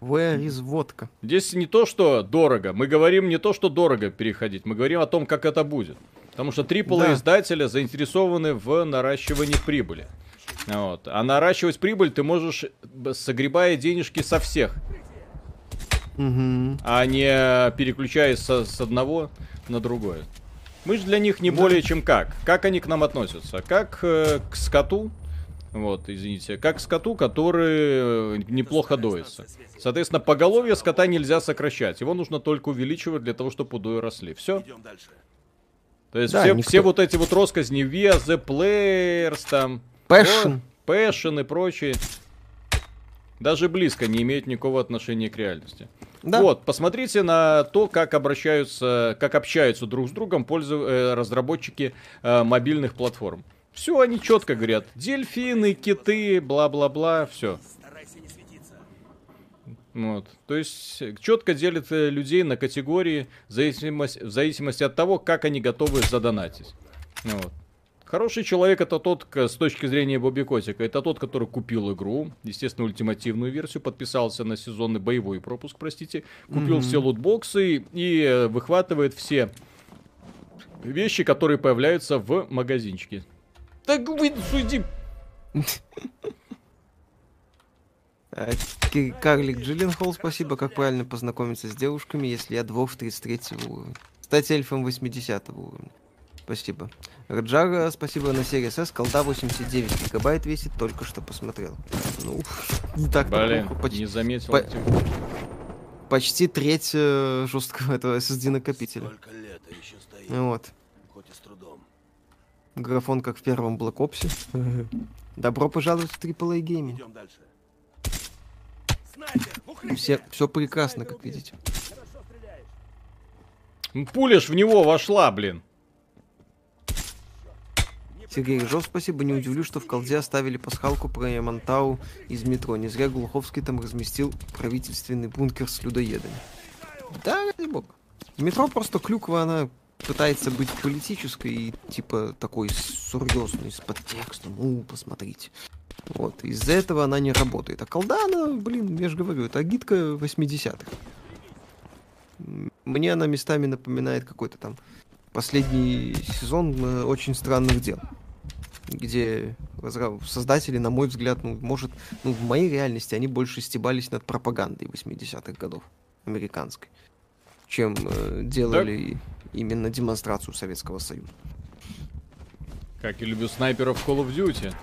Where is водка? Здесь не то, что дорого. Мы говорим не то, что дорого переходить. Мы говорим о том, как это будет. Потому что AAA Да. издателя заинтересованы в наращивании прибыли. Вот. А наращивать прибыль ты можешь, согребая денежки со всех, Угу. а не переключаясь со- с одного на другое. Мы же для них не более чем как. Как они к нам относятся? Как э, к скоту, вот, извините, как к скоту, который э, неплохо доится. Соответственно, поголовье скота нельзя сокращать. Его нужно только увеличивать для того, чтобы удои росли. Все. Идем дальше. То есть Да, все, никто- все вот эти вот россказни via the players, там, Passion. passion и прочие, даже близко не имеют никакого отношения к реальности. Да. Вот, посмотрите на то, как обращаются, как общаются друг с другом пользу, э, разработчики э, мобильных платформ. Все они четко говорят. Дельфины, киты, бла-бла-бла, все. Старайся не светиться. Вот. То есть четко делят э, людей на категории в зависимости, в зависимости от того, как они готовы задонатить. Вот. Хороший человек это тот, с точки зрения Бобби Котика, это тот, который купил игру, естественно, ультимативную версию, подписался на сезонный боевой пропуск, простите, купил все лутбоксы и э, выхватывает все вещи, которые появляются в магазинчике. Так вы суди. А, Карлик Джилленхол, спасибо. Как правильно познакомиться с девушками, если я двух 33 уровня? Стать эльфом 80 уровня. Спасибо. Раджара, спасибо на серии СС. Колда 89 гигабайт весит, только что посмотрел. Ну, не так Блин, плохо. Почти, не заметил. по- почти треть э, жесткого этого SSD накопителя. Лет, а еще стоит. Вот. Хоть и с трудом. Графон, как в первом Black Ops. Добро пожаловать в AAA Gaming. Идем дальше. Все, все прекрасно, как видите. Хорошо стреляешь. Пуля ж в него вошла, блин. Сергей Рыжов, спасибо. Не удивлюсь, что в колде оставили пасхалку про Ямантау из метро. Не зря Глуховский там разместил правительственный бункер с людоедами. Да, ради бога. Метро просто клюква, она пытается быть политической и типа такой серьезной, с подтекстом. Ну, посмотрите. Вот, из-за этого она не работает. А колда, она, блин, я же говорю, это агитка 80-х. М, Мне она местами напоминает какой-то там последний сезон э, очень странных дел, где создатели, на мой взгляд, ну, может, ну, в моей реальности они больше стебались над пропагандой 80-х годов американской. чем э, делали именно демонстрацию Советского Союза. Как я люблю снайперов Call of Duty.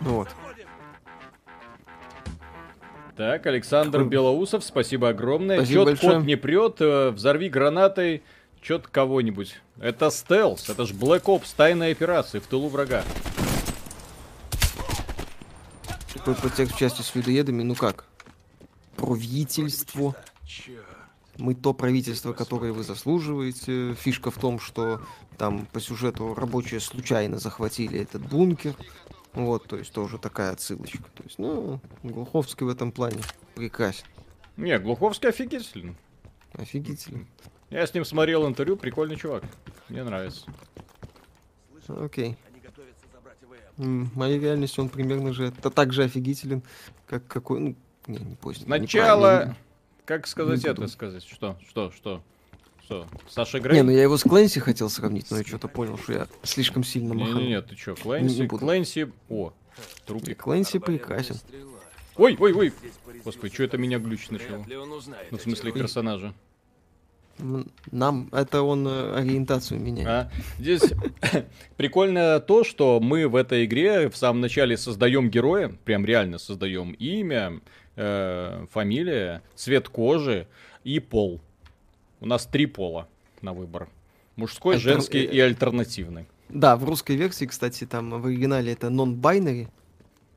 Вот. Так, Александр Белоусов, спасибо огромное. Спасибо Чет большое. кот не прет, э, взорви гранатой чет кого-нибудь. Это стелс, это ж Black Ops, тайная операция в тылу врага. Такой подтекст в части с людоедами, ну как? Правительство. Мы то правительство, которое вы заслуживаете. Фишка в том, что там по сюжету рабочие случайно захватили этот бункер. Вот, то есть тоже такая отсылочка. То есть, ну, Глуховский в этом плане прекрасен. Не, Глуховский офигительный. Офигительно. Я с ним смотрел интервью, прикольный чувак. Мне нравится. Окей. В моей реальности он примерно же это так же офигителен, как какой, ну, не, не. Сначала, неправильно. как сказать Не это, сказать, что, что, что, что, Саша Не, Грей? ну я его с Клэнси хотел сравнить, но я что-то понял, что я слишком сильно маханул. Не-не-не, ты чё, Не Клэнси, буду. Клэнси, о, трупик. Клэнси прекрасен. Ой, ой, ой, господи, что это меня глючить начало? Ну, в смысле, персонажа. Нам это он э, ориентацию меняет. А? Здесь прикольно то, что мы в этой игре в самом начале создаем героя, прям реально создаем имя, э, фамилия, цвет кожи и пол. У нас три пола на выбор. Мужской, Альтер- женский и альтернативный. Да, в русской версии, кстати, там в оригинале это non-binary,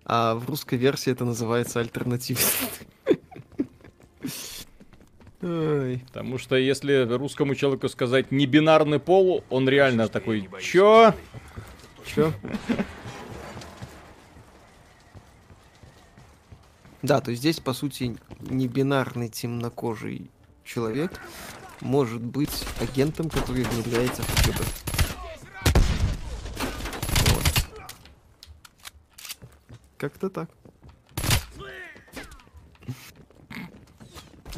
а в русской версии это называется альтернативный. Ой. Потому что если русскому человеку сказать не бинарный пол, он реально такой, чё? Чё? Да, то есть здесь, по сути, не бинарный темнокожий человек может быть агентом, который внедряется в КГБ. Вот. Как-то так.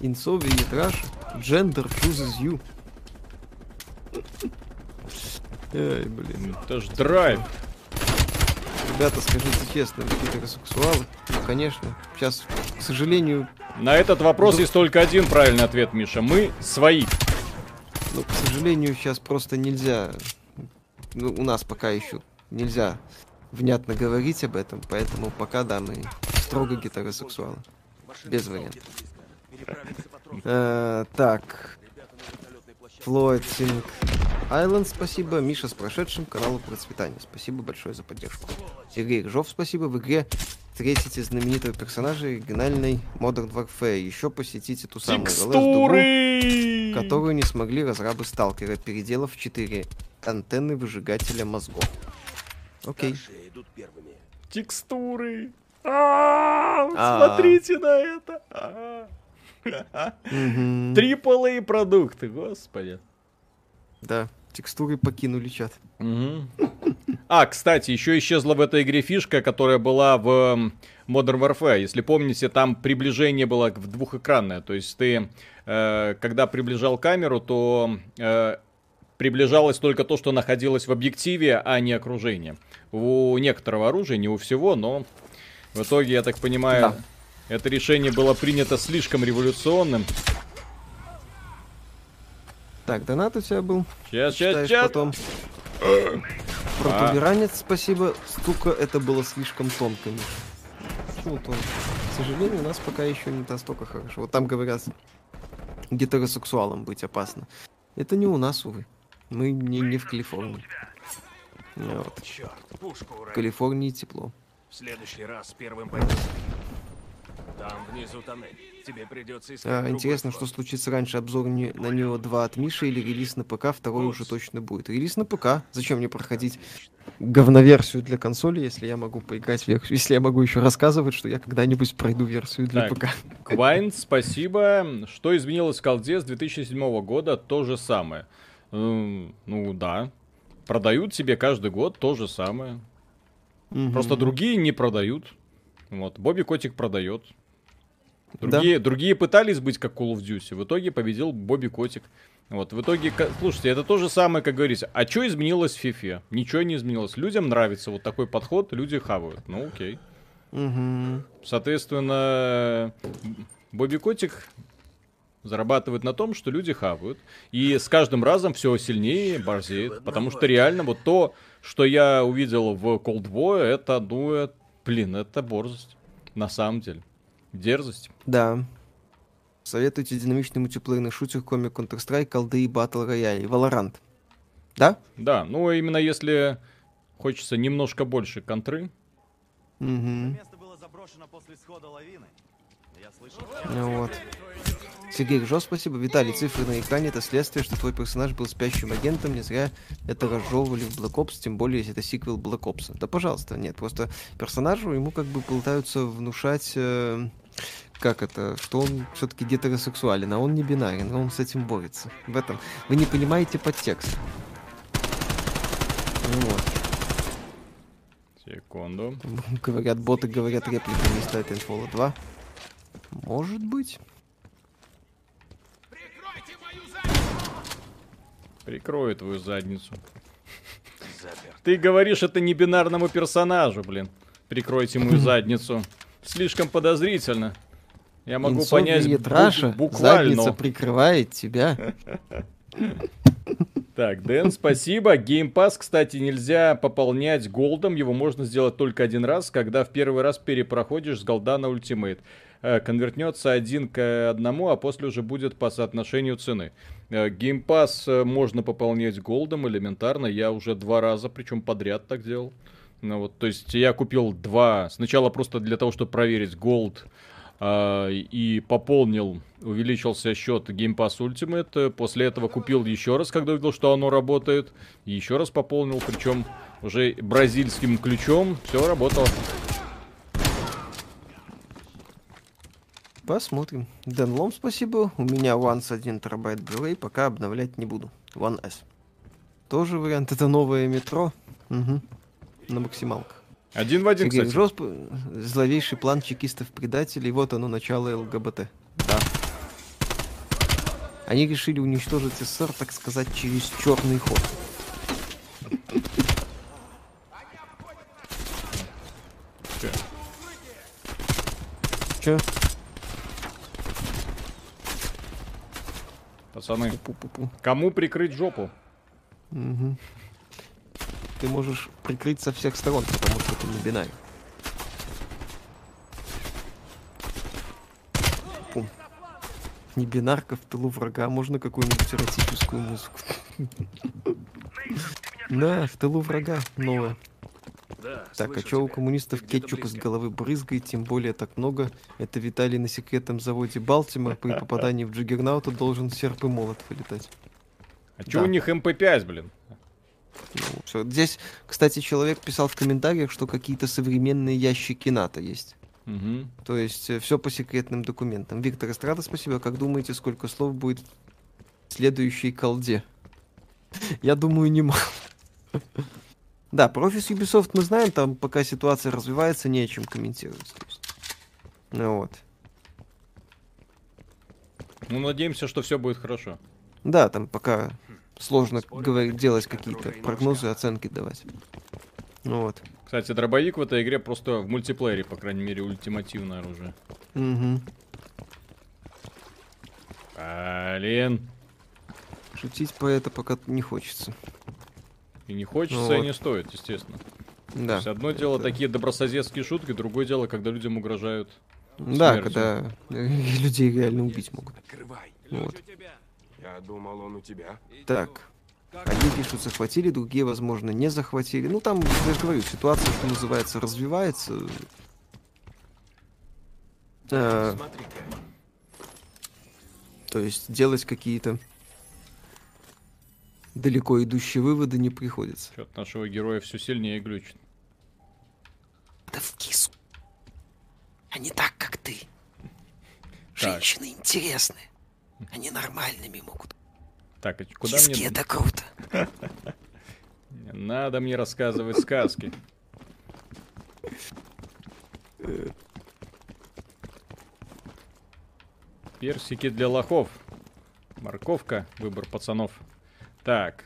In Soviet Russia, gender chooses you. Эй, блин. Это ж драйв. Ребята, скажите честно, вы гетеросексуалы? Ну, конечно. Сейчас, к сожалению, На этот вопрос Ну- есть только один правильный ответ, Миша. Мы свои. ну, к сожалению, сейчас просто нельзя. Ну, у нас пока еще нельзя внятно говорить об этом, поэтому пока, да, мы строго гетеросексуалы. Без вариантов. Э, так. Floating Island, спасибо. Миша с прошедшим каналу процветания. Спасибо большое за поддержку. Сергей Рыжов, спасибо. В игре встретите знаменитого персонажа оригинальной Modern Warfare. Еще посетите ту самую Текстуры! которую не смогли разрабы Сталкера, переделав 4 антенны выжигателя мозгов. Окей. Текстуры. А, А. Смотрите на это. Трипл A продукты, господи. Да, текстуры покинули чат. А, кстати, еще исчезла в этой игре фишка, которая была в Modern Warfare. Если помните, там приближение было в двухэкранное. То есть ты, э, когда приближал камеру, то э, приближалось только то, что находилось в объективе, а не окружение. У некоторого оружия, не у всего, но в итоге, я так понимаю, Да. Это решение было принято слишком революционным. Так, донат у тебя был. Сейчас, сейчас, сейчас. потом. Протуберанец, спасибо. Стука, это было слишком тонко. Миша. Почему тонко? К сожалению, у нас пока еще не настолько хорошо. Вот там говорят, гетеросексуалом быть опасно. Это не у нас, увы. Мы не, не в Калифорнии. Вот. Черт, В. Калифорнии тепло. В следующий раз первым пойдем. Там внизу тоннель. Тебе придется искать А, интересно, что случится раньше, обзор не- на него 2 от Миши или релиз на ПК, второй уже точно будет. Релиз на ПК. Зачем мне проходить говноверсию для консоли, если я могу поиграть в версию, если я могу еще рассказывать, что я когда-нибудь пройду версию для Так. ПК. Квайн, спасибо. Что изменилось в колде с 2007 года? То же самое. Ну да. Продают тебе каждый год то же самое. Мгм. Просто другие не продают. Вот. Бобби Котик продает. Другие, другие пытались быть как Call of Duty. В итоге победил Бобби Котик. Вот, в итоге, слушайте, это то же самое, как говорится. А что изменилось в FIFA? Ничего не изменилось. Людям нравится вот такой подход, люди хавают. Ну, окей. Мгм. Соответственно, Бобби Котик зарабатывает на том, что люди хавают. И с каждым разом все сильнее борзеет. Потому что реально вот то, что я увидел в Cold War, это, ну, это, блин, это борзость. На самом деле. Дерзость. Да. Советуйте динамичный мультиплеерный шутер, комик Counter-Strike, колды и Battle Royale. Valorant. Да? Да, ну именно если хочется немножко больше контры. Угу. Место было заброшено после схода лавины. Я слышал. Ну вот. Сергей Жо, спасибо. Виталий, цифры на экране это следствие, что твой персонаж был спящим агентом, не зря это разжевывали в Black Ops, тем более, если это сиквел Black Ops. Да, пожалуйста, нет, просто персонажу ему как бы пытаются внушать, э, как это, что он все-таки гетеросексуален, а он не бинарен, а он с этим борется. В этом вы не понимаете подтекст. Вот. Секунду. Говорят, боты говорят реплики стоит Titanfall 2. Может быть. Прикрою твою задницу. Ты говоришь это не бинарному персонажу, блин. Прикройте мою задницу. Слишком подозрительно. Я могу понять Инсомниет бу- Раша, буквально. задница прикрывает тебя. Так, Дэн, спасибо. Pass, кстати, нельзя пополнять голдом. Его можно сделать только один раз, когда в первый раз перепроходишь с голда на ультимейт. Э, Конвертнется один к одному, а после уже будет по соотношению цены. Э, Game Pass э, можно пополнять голдом элементарно. Я уже два раза, причем подряд так делал. Ну вот, то есть я купил два. Сначала просто для того, чтобы проверить голд а, и пополнил, увеличился счет Game Pass Ultimate. После этого купил еще раз, когда увидел, что оно работает. Еще раз пополнил, причем уже бразильским ключом. Все работало. Посмотрим. Дэн Лом, спасибо. У меня One с 1 терабайт Blu-ray, пока обновлять не буду. One S. Тоже вариант. Это новое метро. Угу. На максималках. Один в один, Сергей кстати. Жосп... Зловейший план чекистов-предателей. Вот оно, начало ЛГБТ. Да. Они решили уничтожить СССР, так сказать, через черный ход. Чё? Че? Пацаны, Пу-пу-пу. кому прикрыть жопу? Мгм. Ты можешь прикрыть со всех сторон, потому что ты не бинарь. Пум. Небинарка в тылу врага, можно какую-нибудь эротическую музыку. Да, в тылу врага новая. Да, Так, а чё у коммунистов кетчуп из головы брызгает, тем более так много? Это Виталий на секретном заводе Балтимор при попадании в Джиггернаута должен серп и молот вылетать. А чё у них МП5, блин? Ну, всё. Здесь, кстати, человек писал в комментариях, что какие-то современные ящики НАТО есть. Мгм. То есть все по секретным документам. Виктор Эстрада, спасибо. Как думаете, сколько слов будет в следующей колде? Я думаю, немало. Да, про офис Ubisoft мы знаем, там пока ситуация развивается, не о чем комментировать. Ну вот. Ну, надеемся, что все будет хорошо. Да, там пока сложно говорить, делать какие-то и прогнозы, оценки давать. Ну вот. Кстати, дробовик в этой игре просто в мультиплеере, по крайней мере, ультимативное оружие. Мгм. Блин. Шутить по это пока не хочется. И не хочется, Ну и вот. не стоит, естественно. То Да. есть одно дело это- такие добрососедские шутки, другое дело, когда людям угрожают. Да, смертью. когда людей реально убить могут. Открывай. Вот. Я думал, он у тебя. Так. Одни пишут, захватили, другие, возможно, не захватили. Ну, там, я же говорю, ситуация, что называется, развивается. Э, Смотри-ка. то есть делать какие-то далеко идущие выводы не приходится. Что-то нашего героя все сильнее глючит. Да в кису. Они так, как ты. Так. Женщины интересные. Они нормальными могут. Так, а куда Киски мне... это круто. Не Надо мне рассказывать сказки. Персики для лохов. Морковка, выбор пацанов. Так.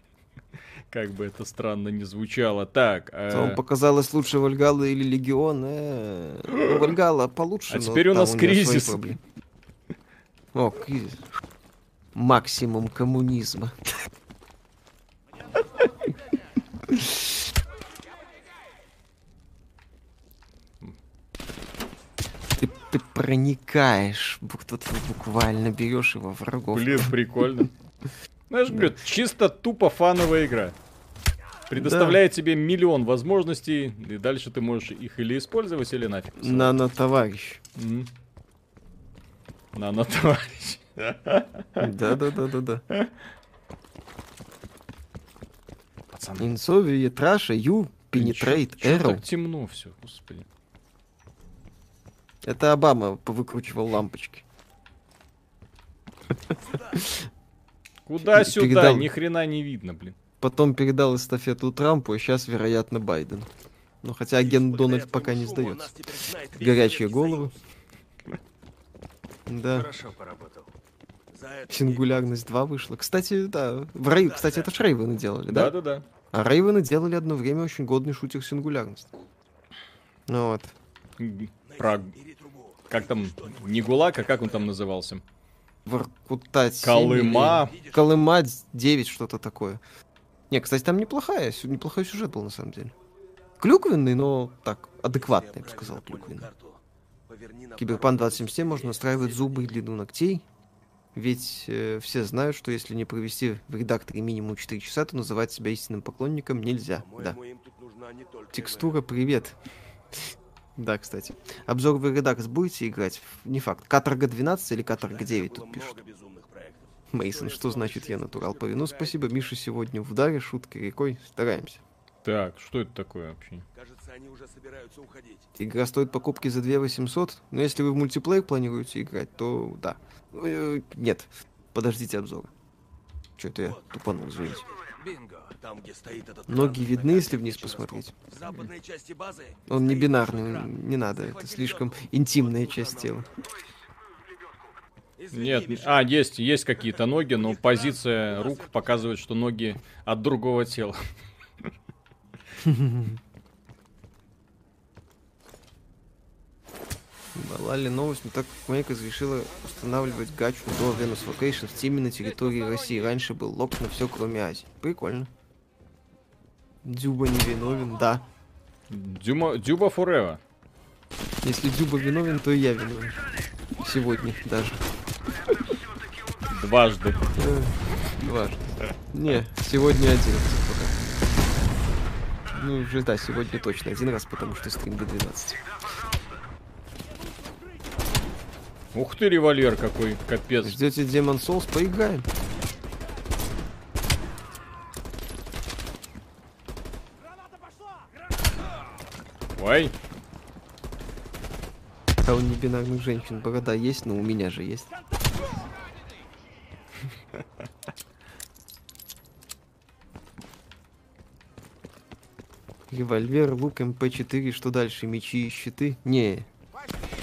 Как бы это странно не звучало. Так, э, Вам показалось лучше Вальгала или Легион? Э, ну, Вальгала получше, А теперь у нас кризис. О. Максимум коммунизма. Ты, ты проникаешь, тут буквально берешь его врагов. блин, прикольно. Знаешь, говорю, чисто тупо фановая игра. Предоставляет тебе миллион возможностей, и дальше ты можешь их или использовать, или нафиг. посылать. Нано товарищ. М. Нано, товарищ. Да, да, да, да, да. Пацаны, Инсови, Траша, Ю, Пенетрейт, Эрл. так темно все, господи. Это Обама повыкручивал лампочки. Куда сюда? передал- Ни хрена не видно, блин. Потом передал эстафету Трампу, и сейчас, вероятно, Байден. Ну, хотя агент Дональд пока не сдается. Горячие головы. Да. Хорошо поработал. Сингулярность 2 вышла. Кстати, да. В Рей... Кстати, это ж Рейвены делали, да? Да-да-да. А Рейвены делали одно время очень годный шутер сингулярность. Ну вот. Про... Как там? Не ГУЛАГ, а как он там назывался? Воркута 7 Колыма. или- Колыма 9, что-то такое. Не, кстати, там неплохая, неплохой сюжет был на самом деле. Клюквенный, но так, адекватный, я бы сказал, клюквенный. Киберпан 2077 можно настраивать зубы и длину ногтей. Ведь э, все знают, что если не провести в редакторе минимум 4 часа, то называть себя истинным поклонником нельзя. Да. Текстура, привет. Да, кстати. Обзор в редакс будете играть? Не факт. Каторга 12 или Каторга 9 тут пишут. Мейсон, что значит я натурал пове? Ну, спасибо, Миша, сегодня в ударе, шутки рекой. Стараемся. Так, что это такое вообще? Они уже собираются уходить. Игра стоит покупки за 2 800, но если вы в мультиплеер планируете играть, то да. Э, Нет, подождите обзора. Что это я тупанул, извините. Бинго. Там, где стоит этот Ноги видны, если вниз посмотреть. В западной части базы Он не бинарный, не надо, это слишком интимная часть тела. Извини, Нет, Миша. а, есть, есть какие-то ноги, но позиция рук показывает, что ноги от другого тела. Была ли новость, но так как Майк разрешила устанавливать гачу до Venus Vacation в Steam на территории России. Раньше был лог на все, кроме Азии. Прикольно. Дюба не виновен, да. Дюма, Дюба Forever. Если Дюба виновен, то и я виновен. Сегодня даже. Дважды. Э, Дважды. Не, сегодня один раз пока. Ну, уже да, сегодня точно один раз, потому что стрим до 12. Ух ты, револьвер какой, капец. Ждете Demon Souls? Поиграем. Ой, А у небинарных женщин борода есть, но у меня же есть. Револьвер, лук, МП4, что дальше? Мечи и щиты? Не,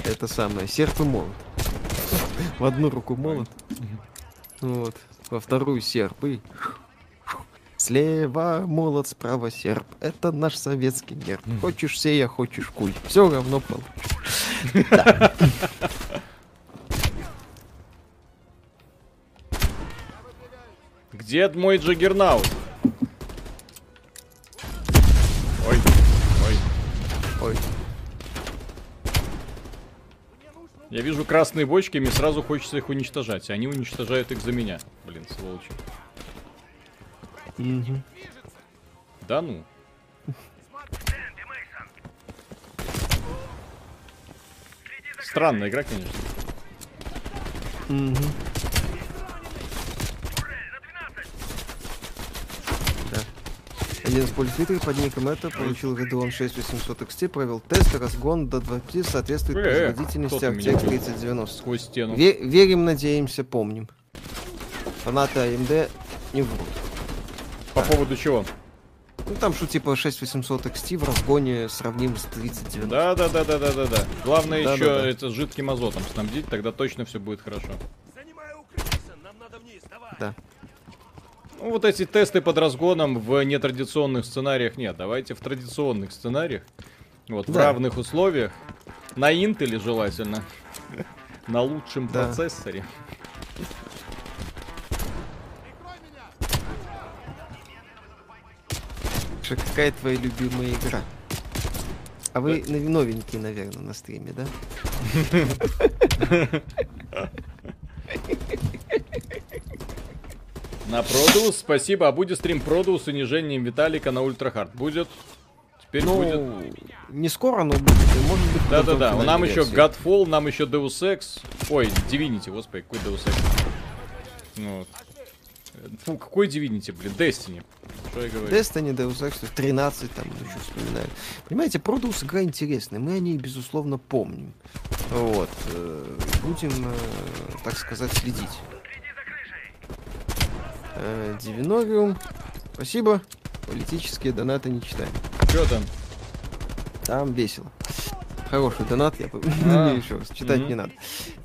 это самое, серп и молот. В одну руку молот, вот, во вторую серп и... Слева молот, справа серп. Это наш советский герб. Хочешь сея, хочешь куй. Все равно получишь. где мой Джаггернаут? Я вижу красные бочки, мне сразу хочется их уничтожать. и Они уничтожают их за меня. Блин, сволочи. Мгм. Да ну. Странная игра, конечно. Мгм. Да. Один из пользователей под ником это получил Radeon 6800 XT, провел тест, разгон до 20 соответствует Э, производительности RTX бил. 3090. Сквозь стену. Ве- верим, надеемся, помним. Фанаты AMD не врут. По поводу чего? Ну там что типа 6800 XT в разгоне сравним с 3090. Да, да, да, да, да, да, да. Главное Да, еще да, да. это жидким азотом снабдить, тогда точно все будет хорошо. Занимаю укрытие, нам надо вниз, давай. Да. Ну, вот эти тесты под разгоном в нетрадиционных сценариях нет. Давайте в традиционных сценариях. Вот, в Да. равных условиях. На Интеле желательно. На лучшем Да. процессоре. Какая твоя любимая игра? А вы нов- новенькие, наверное, на стриме, да? На Продус, спасибо. А будет стрим Продус с унижением Виталика на Ультрахард? Будет. Теперь будет. Ну, не скоро, но будет. Может быть, Да-да-да, нам финальная еще. Godfall, нам еще Deus Ex. Ой, Divinity, господи, какой Deus Ex. Вот. Фу, какой Divinity, блин, Destiny. Что я говорю? Destiny, Deus Ex, 13, там еще вспоминаю. Понимаете, Продус игра интересная, мы о ней, безусловно, помним. Вот. э, Будем, э, так сказать, следить. Э, Дивиновиум, спасибо. Политические донаты не читаем. Что там? Там весело. Хороший донат, я А, еще раз, читать не надо.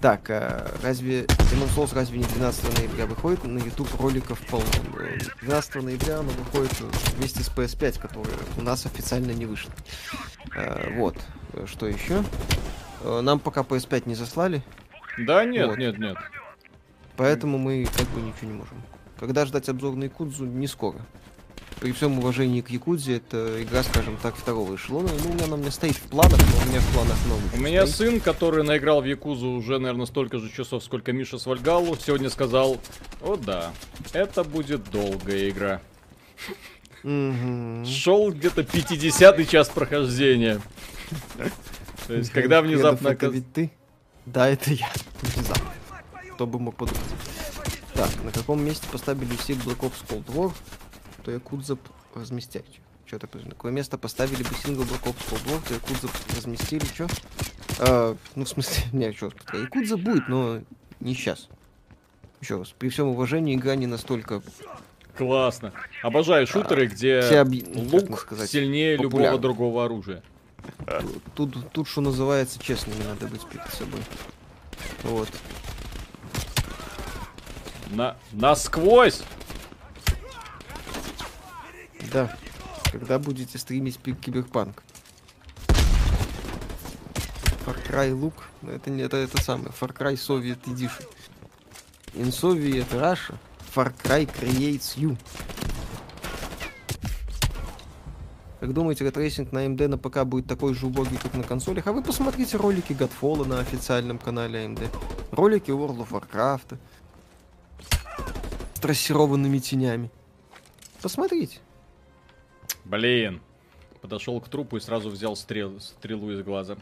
Так, а, разве Demon Souls разве не 12 ноября выходит? На YouTube роликов полно. Э, 12 ноября она выходит э, вместе с PS5, которая у нас официально не вышла. А, Вот, Э, что еще? Э, Нам пока PS5 не заслали, Да нет, Вот. нет, нет. поэтому мы как бы ничего не можем. Когда ждать обзор на Якудзу, не скоро. При всем уважении к Якудзе, это игра, скажем так, второго эшелона. Ну, у меня она у меня стоит в планах, но у меня в планах новый. У меня сын, который наиграл в Якузу уже, наверное, столько же часов, сколько Миша с Вальгалу, сегодня сказал, о да, это будет долгая игра. Шел где-то 50 час прохождения. То есть, когда внезапно... это ведь ты? Да, это я. Внезапно. Кто бы мог подумать. Так, на каком месте поставили сик Black Ops Cold War, то Якудза разместять. Что-то на какое место поставили бы сингл Black Ops Cold War, то Якудза разместили, что? ну, в смысле, не, что, Якудза будет, но не сейчас. Еще раз, при всем уважении, игра не настолько Классно. Обожаю шутеры, где все объ- лук сказать, сильнее любого популярны. другого оружия. Тут, тут, что называется, честными надо быть перед собой. Вот. На... Насквозь! Да. Когда будете стримить киберпанк? Far Cry ну, это не это, это самое, Far Cry Soviet Edition. In Soviet Russia, Far Cry creates you. Как думаете, ray tracing на AMD на ПК будет такой же убогий, как на консолях? А вы посмотрите ролики Godfall на официальном канале AMD. Ролики World of Warcraft. С трассированными тенями. Посмотрите. Блин. Подошел к трупу и сразу взял стрел- стрелу из глаза.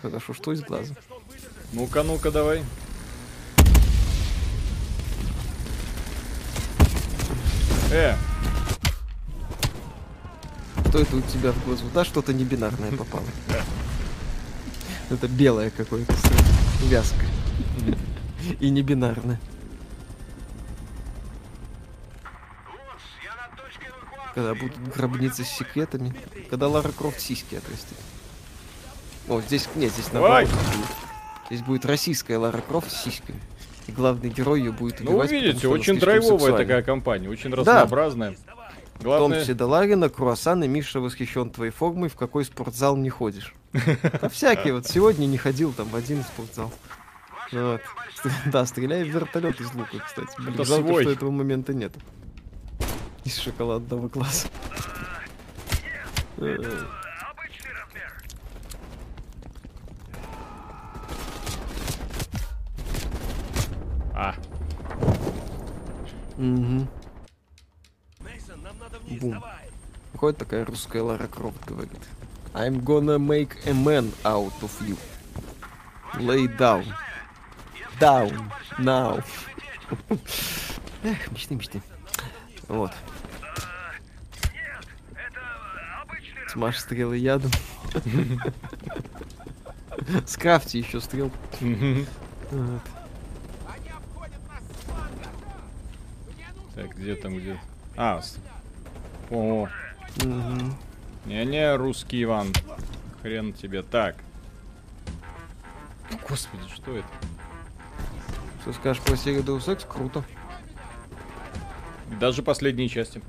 Хорошо, что из глаза? Ну-ка, ну-ка, давай. Э, Что это у тебя в глазу? Да, что-то не бинарное попало. Это белое какое-то. Вязкое. И не бинарное. Когда будут гробницы с секретами. Когда Лара Крофт сиськи отрастит. О, здесь, нет, здесь наоборот. Здесь будет российская Лара Крофт с сиськами. И главный герой ее будет ну убивать, вы видите, потому очень драйвовая сексуальна. такая компания, очень разнообразная. Том Главное, Седолагина, круассан и Миша восхищен твоей формой, в какой спортзал не ходишь. Да всякие, вот сегодня не ходил там в один спортзал. Вот. Да, стреляй в вертолет из лука, кстати. Блин, жалко, свой. что этого момента нет. Из шоколадного класса. А, Мгм. Мейсон, нам надо вниз, Бум. давай. Выходит такая русская Лара Крофт говорит. I'm gonna make a man out of you. Lay down. Down. Now. Эх, мечты, мечты. Вот. Смажь стрелы ядом. Скрафти еще стрел. Вот. так, где там, где? А, с- о, Мгм. не-не, русский Иван, хрен тебе, так. Господи, что это? Что скажешь про серию Deus Ex? Круто. Даже последние части.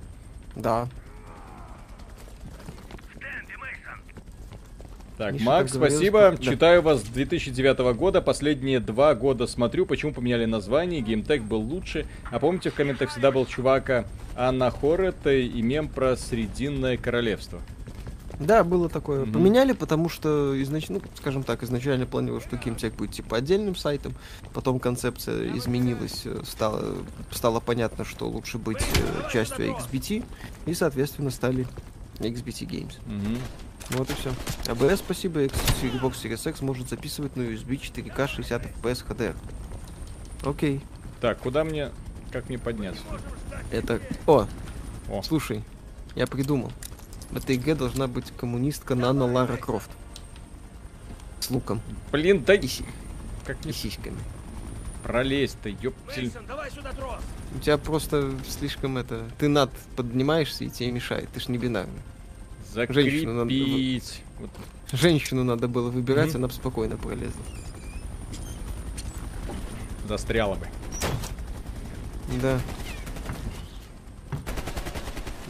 Да. Так, Миша Макс, говорил, спасибо. что- да. Читаю вас с 2009 года. Последние два года смотрю, почему поменяли название. Геймтек был лучше. А помните, в комментах всегда был чувака Анна Хорет и мем про Срединное Королевство. Да, было такое. Мгм. Поменяли, потому что, изнач... ну, скажем так, изначально планировалось, что Кимтек будет типа отдельным сайтом, потом концепция изменилась, э, стало, стало понятно, что лучше быть э, частью XBT, и, соответственно, стали XBT Games. Мгм. Вот и все. АБС, спасибо, Xbox Series X может записывать на USB 4К 60 FPS HDR. Окей. Так, куда мне... Как мне подняться? Это... О, О. слушай, я придумал. В этой игре должна быть коммунистка Нана Лара Крофт. С луком Блин, да и, си- как и не сиськами. пролезть-то, ёптель. Мейсон, давай сюда трос! У тебя просто слишком это... Ты над поднимаешься и тебе мешает. Ты ж не бинарный. Женщину надо- Закрепить. Вот. Женщину надо было выбирать, Мгм. она бы спокойно пролезла. Застряла бы. Да.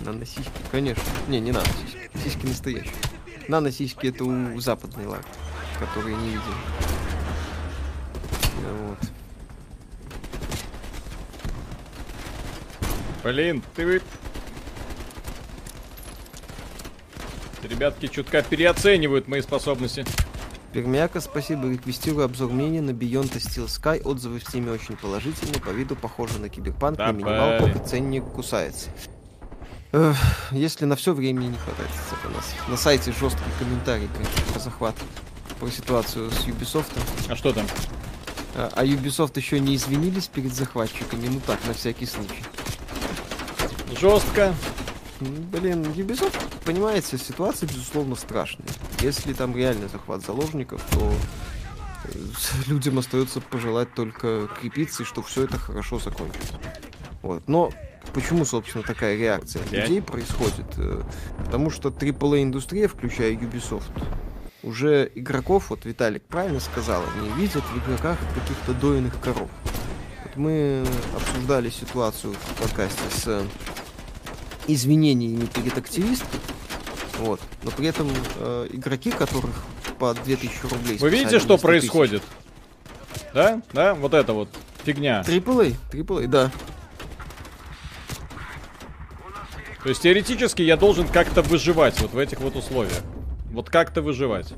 Наносиськи, конечно. Не, не надо сиськи. Сиськи настоящие. Наносиськи это у западной лак, которые не видим. Вот. Блин, ты вы... Ребятки чутка переоценивают мои способности. Пермяка, спасибо. Реквестирую обзор мнения на Beyond Steel Sky. Отзывы в теме очень положительные. По виду похоже на киберпанк, на минимал, блин. только ценник кусается. Эх, если на все времени не хватает, у нас на сайте жесткий комментарий короче, про захват, про ситуацию с Ubisoft. А что там? А, а Ubisoft еще не извинились перед захватчиками, ну так, на всякий случай. Жестко. Блин, Ubisoft, понимаете, ситуация, безусловно, страшная. Если там реально захват заложников, то э, людям остается пожелать только крепиться, и что все это хорошо закончится. Вот. Но почему, собственно, такая реакция людей происходит? Э, Потому что AAA-индустрия, включая Ubisoft, уже игроков, вот Виталик правильно сказал, они видят в игроках каких-то доиных коров. Вот мы обсуждали ситуацию в подкасте с извинениями перед активистами, вот, но при этом э, игроки, которых по 2000 рублей Вы видите, что 100 тысяч. происходит? Да? Да? Вот это вот фигня. AAA, AAA, да. То есть теоретически я должен как-то выживать вот в этих вот условиях. Вот как-то выживать.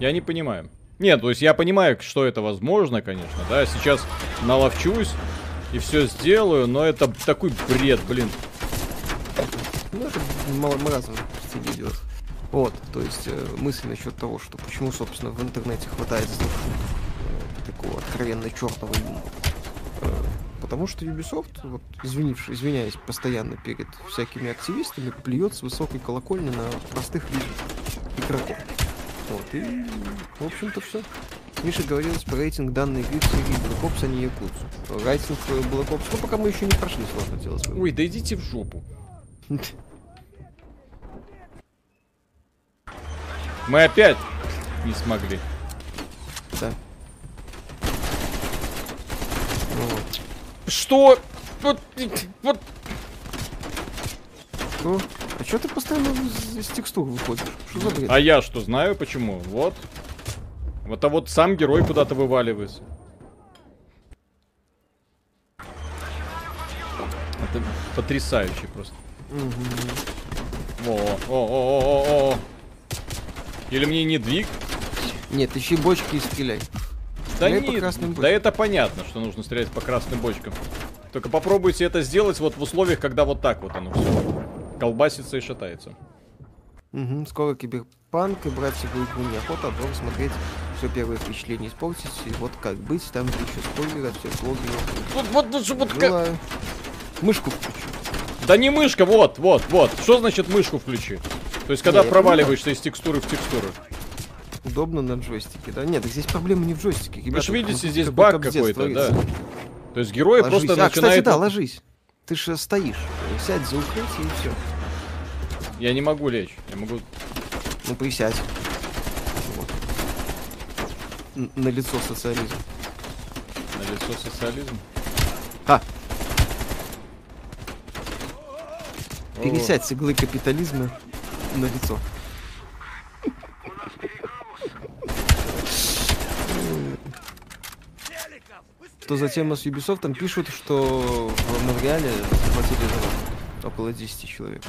Я не понимаю. Нет, то есть я понимаю, что это возможно, конечно, да. Сейчас наловчусь и все сделаю, но это такой бред, блин. Ну, мало- маразм стиле идет. Вот, то есть э, мысль насчет того, что почему, собственно, в интернете хватает слов э, такого откровенно черного юмора. Э, Потому что Ubisoft, вот, извинившись, извиняясь постоянно перед всякими активистами, плюет с высокой колокольни на простых игроков. Вот, и, в общем-то, все. Миша говорилось про рейтинг данной игры в серии Black Ops, а не Якудзу. Рейтинг Black Ops, ну, пока мы еще не прошли, сложно делать. Ой, да идите в жопу. Мы опять не смогли. Да. Ну вот. Что? Вот, вот Что? А что ты постоянно из, из текстур выходишь? Что за бред? А я что, знаю почему? Вот. Вот а вот сам герой куда-то вываливается. Это потрясающе просто. Мгм. О, о, о, о, о, о. Или мне не двиг? Нет, ищи бочки и стреляй. Да Стреляй по нет, красным да это понятно, что нужно стрелять по красным бочкам. Только попробуйте это сделать вот в условиях, когда вот так вот оно все колбасится и шатается. Мгм, Скоро киберпанк, и брать себе игру неохота, а смотреть все первое впечатление испортить. И вот как быть, там еще спойлеры от всех блогеров. Вот, вот, вот, вот как- Желаю. Мышку включу. Да не мышка, вот, вот, вот. Что значит мышку включи? То есть, когда Не, я проваливаешься из текстуры в текстуру. Удобно на джойстике, да? Нет, здесь проблема не в джойстике. Вы ребята, же видите, здесь какой баг какой-то, да. То есть герой Ложись. просто а, кстати, начинает... да, ложись. Ты же стоишь. Сядь за укрытие и все. Я не могу лечь. Я могу... Ну, присядь. Вот. На лицо социализм. На лицо социализм. А! Пересядь с иглы капитализма на лицо. Что за тема с Ubisoft, там пишут, что в Монреале захватили завод. Около 10 человек.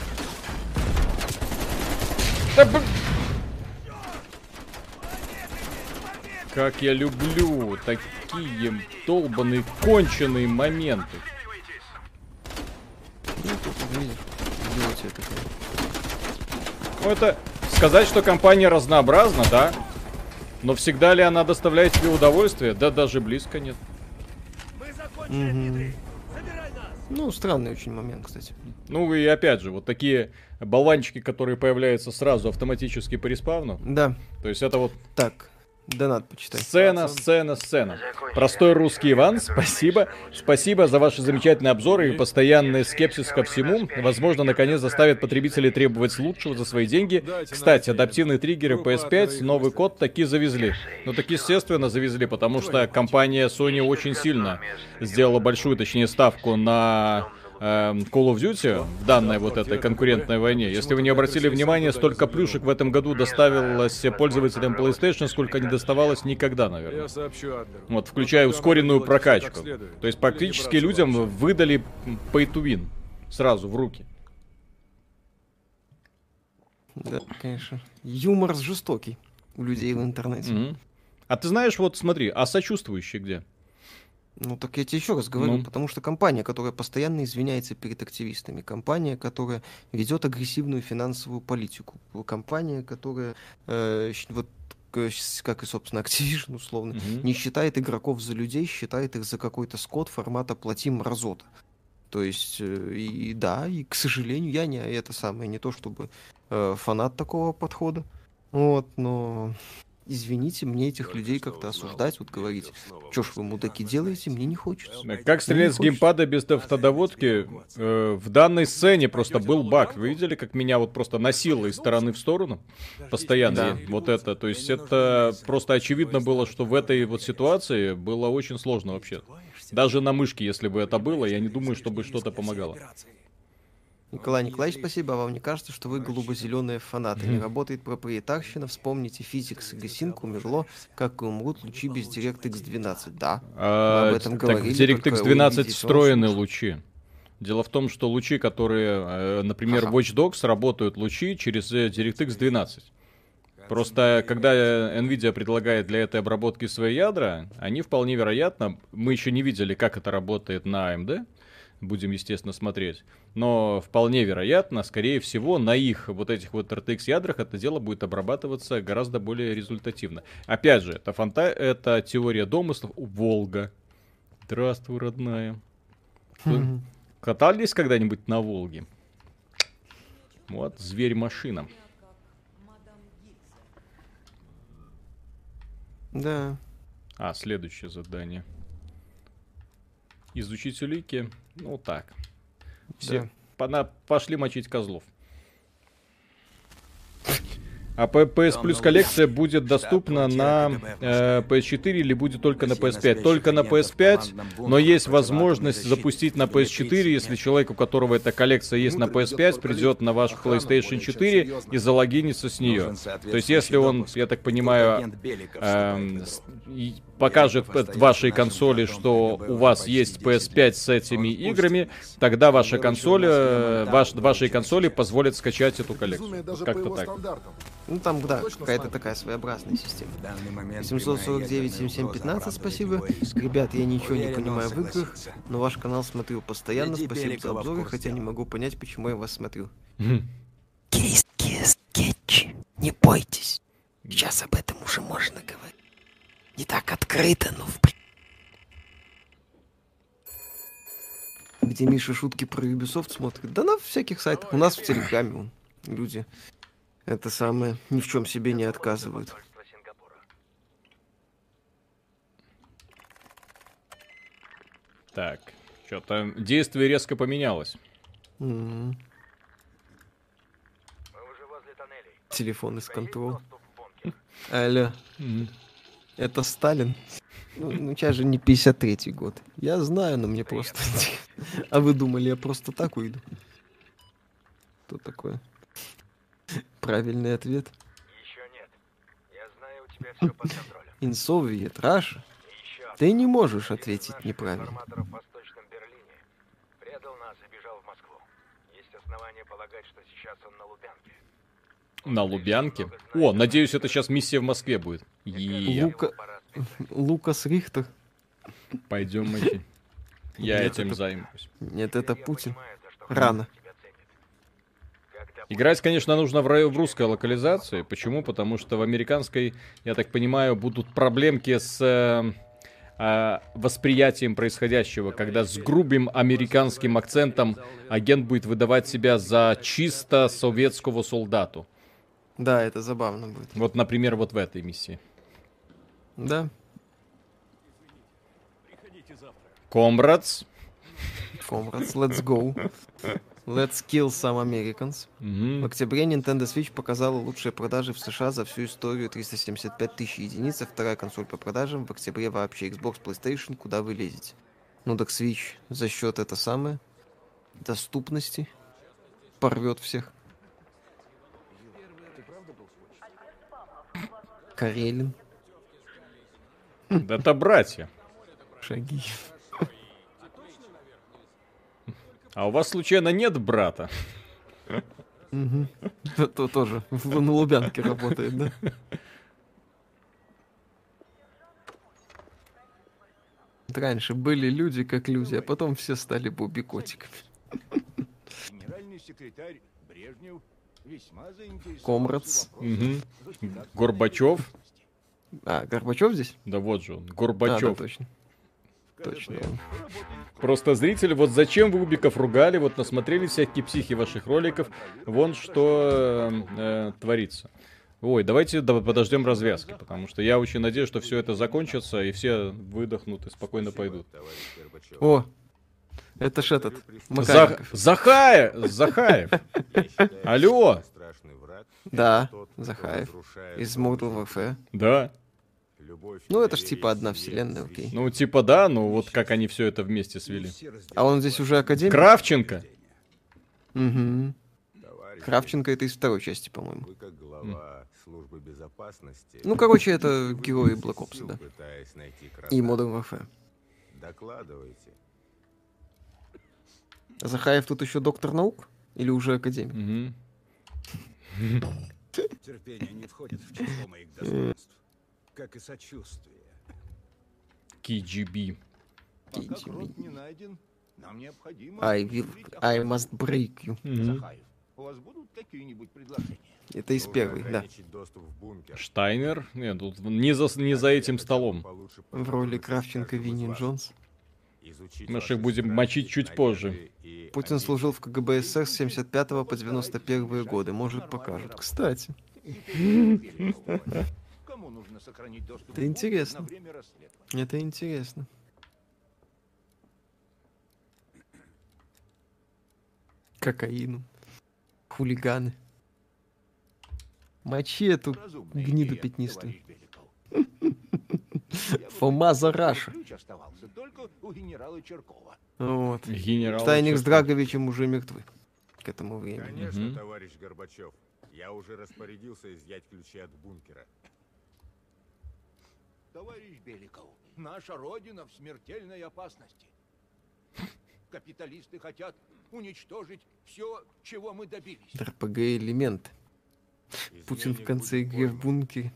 Да б- Как я люблю такие долбаные конченые моменты. Ну, тут видишь, идиотия такая. Ну это сказать, что компания разнообразна, да? Но всегда ли она доставляет тебе удовольствие? Да даже близко нет. Ну, странный очень момент, кстати. Ну и опять же, вот такие болванчики, которые появляются сразу автоматически по респавну. Да, То есть это вот так, донат почитай. сцена, сцена, сцена. Простой русский Иван, спасибо. Спасибо за ваши замечательные обзоры и постоянный скепсис ко всему. Возможно, наконец заставит потребителей требовать лучшего за свои деньги. Кстати, адаптивные триггеры PS5, новый код таки завезли. Ну так естественно завезли, потому что компания Sony очень сильно сделала большую, точнее, ставку на Call of Duty в данной вот этой конкурентной войне. Если вы не обратили внимания, столько плюшек в этом году доставилось пользователям PlayStation, сколько не доставалось никогда, наверное. Вот, включая ускоренную прокачку. То есть практически людям выдали pay to win сразу в руки. Да, конечно. Юмор жестокий у людей в интернете. Мгм. А ты знаешь, вот смотри, а сочувствующие где? Ну так я тебе еще раз говорю, Ну. потому что компания, которая постоянно извиняется перед активистами, компания, которая ведет агрессивную финансовую политику, компания, которая э, вот как и собственно Activision условно, Мгм. не считает игроков за людей, считает их за какой-то скот формата плати мразота. То есть, э, и да, и к сожалению, я не это самое, не то чтобы э, фанат такого подхода. Вот, но извините, мне этих людей как-то осуждать, вот говорить, что ж вы, мудаки, Да, делаете, мне не хочется. Как стрелять с геймпада без автодоводки? Э, в данной сцене просто был баг. Вы видели, как меня вот просто носило из стороны в сторону? Постоянно. Да. Вот это. То есть это просто очевидно было, что в этой вот ситуации было очень сложно вообще. Даже на мышке, если бы это было, я не думаю, чтобы что-то помогало. Николай Николаевич, спасибо. А вам не кажется, что вы голубо-зеленые фанаты? Не работает проприетарщина. Вспомните физикс, Гасинку, умерло, как и умрут лучи без DirectX 12. Да. А, об этом так говорили, в DirectX только 12 увидите, он встроены лучи. Дело в том, что лучи, которые, э, например, Ага. Watch Dogs работают лучи через э, DirectX 12. Просто когда э, Nvidia предлагает для этой обработки свои ядра, они вполне вероятно, мы еще не видели, как это работает на AMD, будем, естественно, смотреть, но вполне вероятно, скорее всего, на их вот этих вот RTX ядрах это дело будет обрабатываться гораздо более результативно. Опять же, это, фанта... это теория домыслов. Волга. Здравствуй, родная. Катались когда-нибудь на Волге? Вот, зверь-машина. Да. А, следующее задание. Изучить улики. Ну так. Все. Да. Пона- Пошли мочить козлов. А PS Plus коллекция будет доступна на э, PS4 или будет только на PS5? Только на PS5, но есть возможность запустить на PS4, если человек, у которого эта коллекция есть на PS5, придет на ваш PlayStation 4 и залогинится с нее. То есть если он, я так понимаю, эм, и покажет вашей консоли, что у вас есть PS5 с этими играми, тогда ваша консоль, э, ваш, вашей консоли позволит скачать эту коллекцию. Как-то так. Ну там, да, какая-то такая своеобразная система. В данный момент 749 7715, спасибо. Ребят, я ничего не он понимаю в играх, но ваш канал смотрю постоянно. Спасибо за в обзоры, хотя не могу понять, почему я вас смотрю. Мгм. Киски, скетчи, не бойтесь. Сейчас об этом уже можно говорить. Не так открыто, но в... при- Где Миша шутки про Ubisoft смотрит? Да на всяких сайтах. У нас в Телеграме вон, люди. Это самое, ни в чем себе не отказывают. Так, что-то действие резко поменялось. М. Телефон из контрол. Алло, Мгм. это Сталин? Ну, ну, сейчас же не 53-й год. Я знаю, но мне просто... А вы думали, я просто так уйду? Что такое? Правильный ответ. Еще нет. Я знаю, у тебя все под контролем. In Soviet Russia? И еще Ты не можешь ответить неправильно. информаторов в Восточном Берлине предал нас и бежал в Москву. Есть основания полагать, что сейчас он на Лубянке. На Лубянке. О, надеюсь, это сейчас миссия в Москве будет. Лука- Лукас Рихтер? пойдем мочи. Я Нет, этим это- займусь. Нет, это Путин. Рано. Играть, конечно, нужно в, в русской локализации. Почему? Потому что в американской, я так понимаю, будут проблемки с э, э, восприятием происходящего, когда с грубым американским акцентом агент будет выдавать себя за чисто советского солдату. Да, это забавно будет. Вот, например, вот в этой миссии. Да, Комрадс. Comrades, let's go. Let's kill some Americans. В Мгм. октябре Nintendo Switch показала лучшие продажи в США за всю историю 375 тысяч единиц, а вторая консоль по продажам в октябре вообще Xbox PlayStation, куда вы лезете. Ну так Switch за счет это самое доступности порвет всех. Карелин, Это братья. шаги. А у вас случайно нет брата? Это тоже в- на Лубянке работает, да? Раньше были люди как люди, а потом все стали бубикотиками. Генеральный секретарь Брежнев весьма заинтересован Комрадс. Горбачев. А, Горбачев здесь? Да вот же он, А, да, Горбачев. точно. Точно. Просто зритель, вот зачем вы Убиков ругали, вот насмотрели всякие психи ваших роликов, вон что э, творится. Ой, давайте да, подождем развязки, потому что я очень надеюсь, что все это закончится, и все выдохнут и спокойно пойдут. О, это ж этот, За... Макаренков. Захаев! Захаев! Алло! Да, Захаев. Из Warfare. Да. Любовь Ну, это ж типа одна вселенная, окей. Ну, типа да, ну вот как они все это вместе свели. А он здесь уже академик? Кравченко! Угу. Кравченко это из второй части, по-моему. Вы как глава службы безопасности. Ну, короче, это герои Black Ops, да. И. Modern Warfare. Докладывайте. Захаев тут еще доктор наук? Или уже академик? Терпение не входит в число моих достоинств, как и сочувствие. KGB. Пока крот не найден, нам необходимо... I will... I must break you. Мгм. Захаев, у вас будут какие-нибудь предложения? Это из первой, да. Штайнер? Нет, тут не за, не за этим столом. В роли Кравченко Винни. Джонс. Мы ж ваши их будем мочить чуть позже. Путин служил в КГБ СССР с 75 по 91 годы. Может, покажут. Кстати, нужно сохранить доступ Это интересно. на время расследования? это интересно. Кокаину. Хулиганы. Мочи эту Разумная гниду идея, пятнистую. Фома Зараша. Вот. Генерал. Штайник с. Драговичем уже мертвы. К этому времени. Конечно, товарищ Горбачев. Я уже распорядился изъять ключи от бункера. Товарищ Беликов, наша Родина в смертельной опасности. Капиталисты хотят уничтожить все, чего мы добились. РПГ элемент. Путин в конце игры в бункере.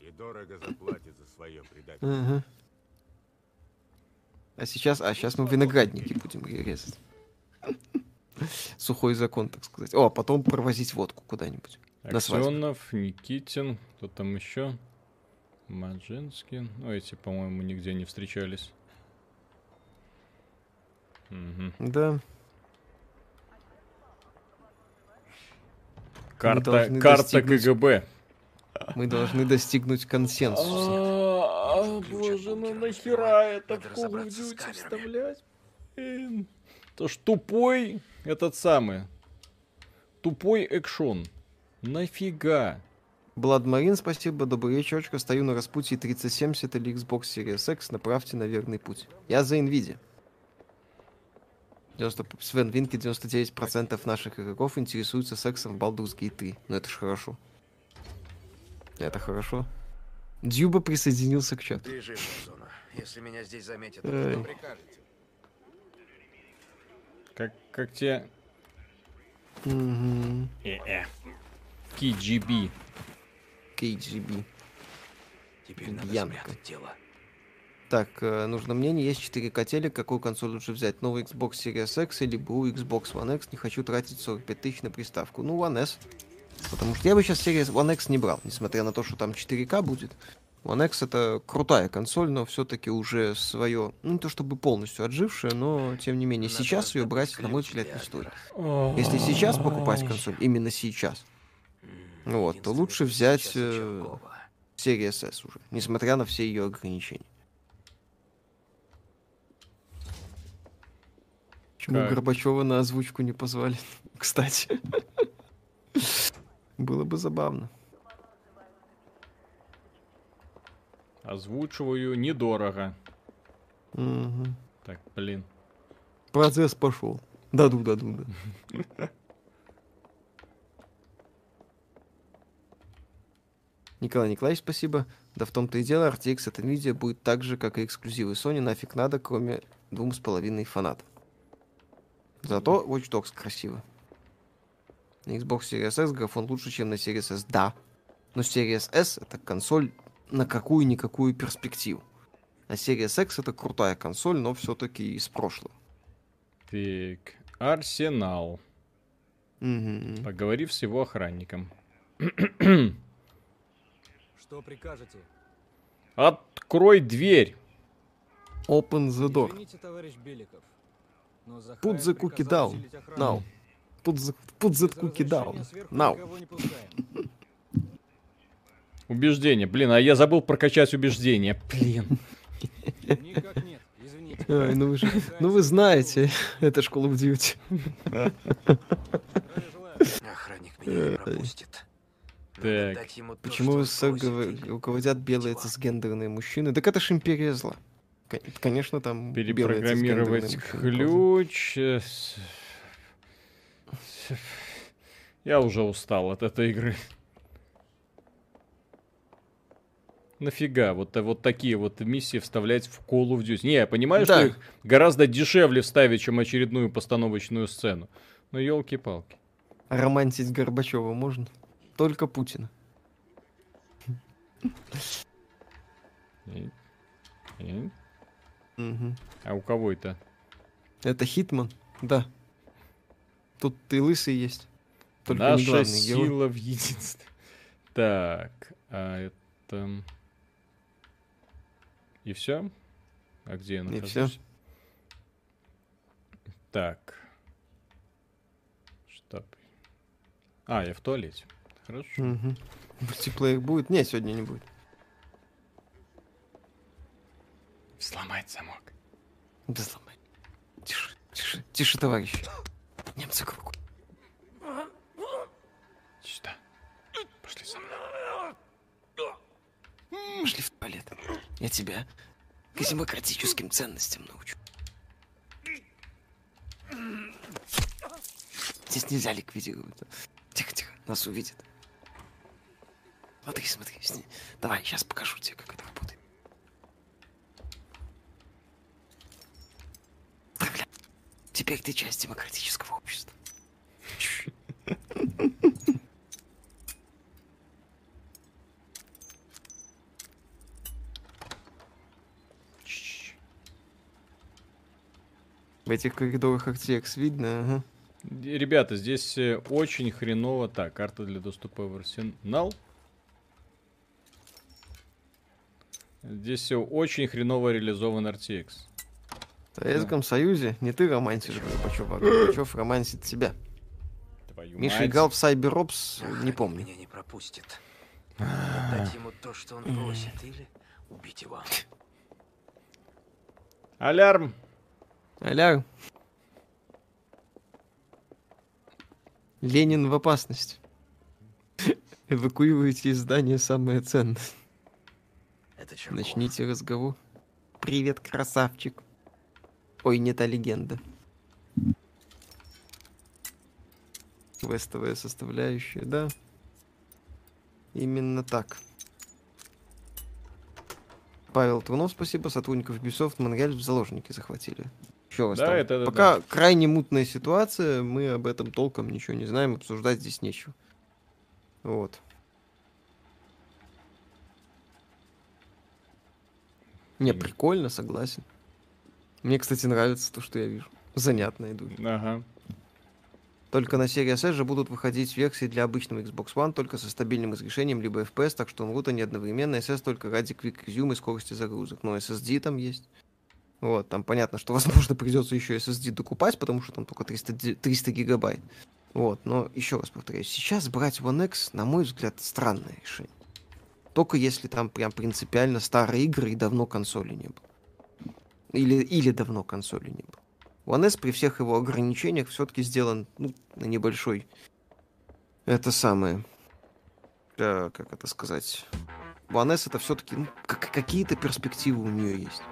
И дорого заплатит за свое предательство. Ага. А сейчас, а сейчас мы виноградники будем резать. Сухой закон, так сказать. О, а потом провозить водку куда-нибудь. Аксенов, Никитин, кто там еще? Маджинский. Ну, эти, по-моему, нигде не встречались. Мгм. Да. Карта, карта достигнуть- КГБ. Мы должны достигнуть консенсуса. А, боже, ну нахера это в Call of Duty вставлять? Блин. То ж тупой этот самый. Тупой экшон. Нафига? Бладмарин, спасибо, добрый вечерочка. Стою на распутье 3070 или Xbox Series X. Направьте на верный путь. Я за Nvidia. 90... Свен Винки 99% наших игроков интересуются сексом в Baldur's Gate 3. Ну это ж хорошо. Это хорошо. Дюба присоединился к чату. Бежим. Если меня здесь заметят, Эй. что прикажете? Как, как тебе... Мгм. Э-э. KGB. KGB. Теперь надо Янка. спрятать тело. Так, э, нужно мнение. Есть 4 котели. Какую консоль лучше взять? Новый Xbox Series X или был Xbox One X? Не хочу тратить 45 тысяч на приставку. Ну, One S. Потому что я бы сейчас Series One X не брал, несмотря на то, что там 4К будет. One X это крутая консоль, но все-таки уже свое, ну не то чтобы полностью отжившая, но тем не менее Надо сейчас ее брать, на мой взгляд, не стоит. Если сейчас покупать консоль, именно сейчас, вот, то лучше взять, э. Series S уже, несмотря на все ее ограничения. Почему Как? Горбачева на озвучку не позвали? Кстати. Было бы забавно. Озвучиваю недорого. Мгм. Так, блин. Процесс пошел. Даду, даду, да. Николай Николаевич, спасибо. Да в том-то и дело, RTX от NVIDIA будет так же, как и эксклюзивы Sony, нафиг надо, кроме двум с половиной фанатов. Зато Watch Dogs красиво. На Xbox Series S графон лучше, чем на Series S, да. Но Series S это консоль на какую-никакую перспективу. А Series X это крутая консоль, но все-таки из прошлого. Так, Арсенал. Мгм. Поговори с его охранником. Что прикажете? Открой дверь. Open the door. Извините, товарищ Беликов. но Put the cookie down. Now. Put the, put the cookie down. Now. Убеждение. Блин, а я забыл прокачать убеждение. Блин. Никак нет, извините. Ай, ну вы же, ну вы знаете, это Duty. Здравия желаю. Охранник меня не пропустит. Так. дать ему то, Почему руководят белые дела. цисгендерные мужчины? Так это ж империя зла. Кон- Конечно, там Перепрограммировать ключ. э, Я уже устал от этой игры. Нафига вот, вот такие вот миссии вставлять в Call of Duty? Не, я понимаю, Да. что их гораздо дешевле вставить, чем очередную постановочную сцену. Но елки-палки. А романтить Горбачева можно? Только. И- и- Мгм. А у кого это? Это Хитман? Да. Тут ты лысый есть. Только не Наша главный герой. сила в единстве. Так, а это... И все? А где я И нахожусь? всё. Так. Штаб. А, я в туалете. Хорошо. Мгм. Мультиплеер будет? Нет, сегодня не будет. Сломать замок. Да сломай. Тише, тише, тише, товарищ. Немцы кругу. Сюда. Пошли со мной. Пошли в туалет. Я тебя к демократическим ценностям научу. Здесь нельзя ликвидировать. Тихо, тихо, нас увидят. Смотри, смотри. сни- Давай, сейчас покажу тебе, как это работает. Да, бля. Теперь ты часть демократического общества. В этих коридорах RTX видно, ага. Ребята, здесь э, очень хреново. Так, карта для доступа в арсенал. Здесь все очень хреново реализован RTX. В Советском Союзе не ты романтишь Горбачева, а Горбачев романтит тебя. Твою Миша мать. играл в Cyber Ops, не помню. меня не пропустит. Надо дать ему то, что он просит, или убить его. Алярм! Аля. Ленин в опасности. Эвакуируйте из здания самое ценное. Это Чирков. Начните разговор. Привет, красавчик. Ой, не та легенда. Квестовая составляющая, да. Именно так. Павел Трунов, спасибо. Сотрудников Ubisoft Монреаль в заложники захватили. Еще раз да, там. это, Пока да. крайне мутная ситуация, мы об этом толком ничего не знаем, обсуждать здесь нечего. Вот. Не, прикольно, согласен. Мне, кстати, нравится то, что я вижу. Занятно идут. Ага. Только на Series S же будут выходить версии для обычного Xbox One, только со стабильным разрешением, либо FPS, так что умрут они одновременно. SS только ради Quick Resume и скорости загрузок. Но SSD там есть. Вот, там понятно, что, возможно, придется еще SSD докупать, потому что там только 300, ди- 300 гигабайт. Вот, но еще раз повторяю, сейчас брать One X, на мой взгляд, странное решение. Только если там прям принципиально старые игры и давно консоли не было. Или, или давно консоли не было. One S при всех его ограничениях все-таки сделан ну, на небольшой. Это самое. э, как это сказать? One S это все-таки ну, как- какие-то перспективы у нее есть.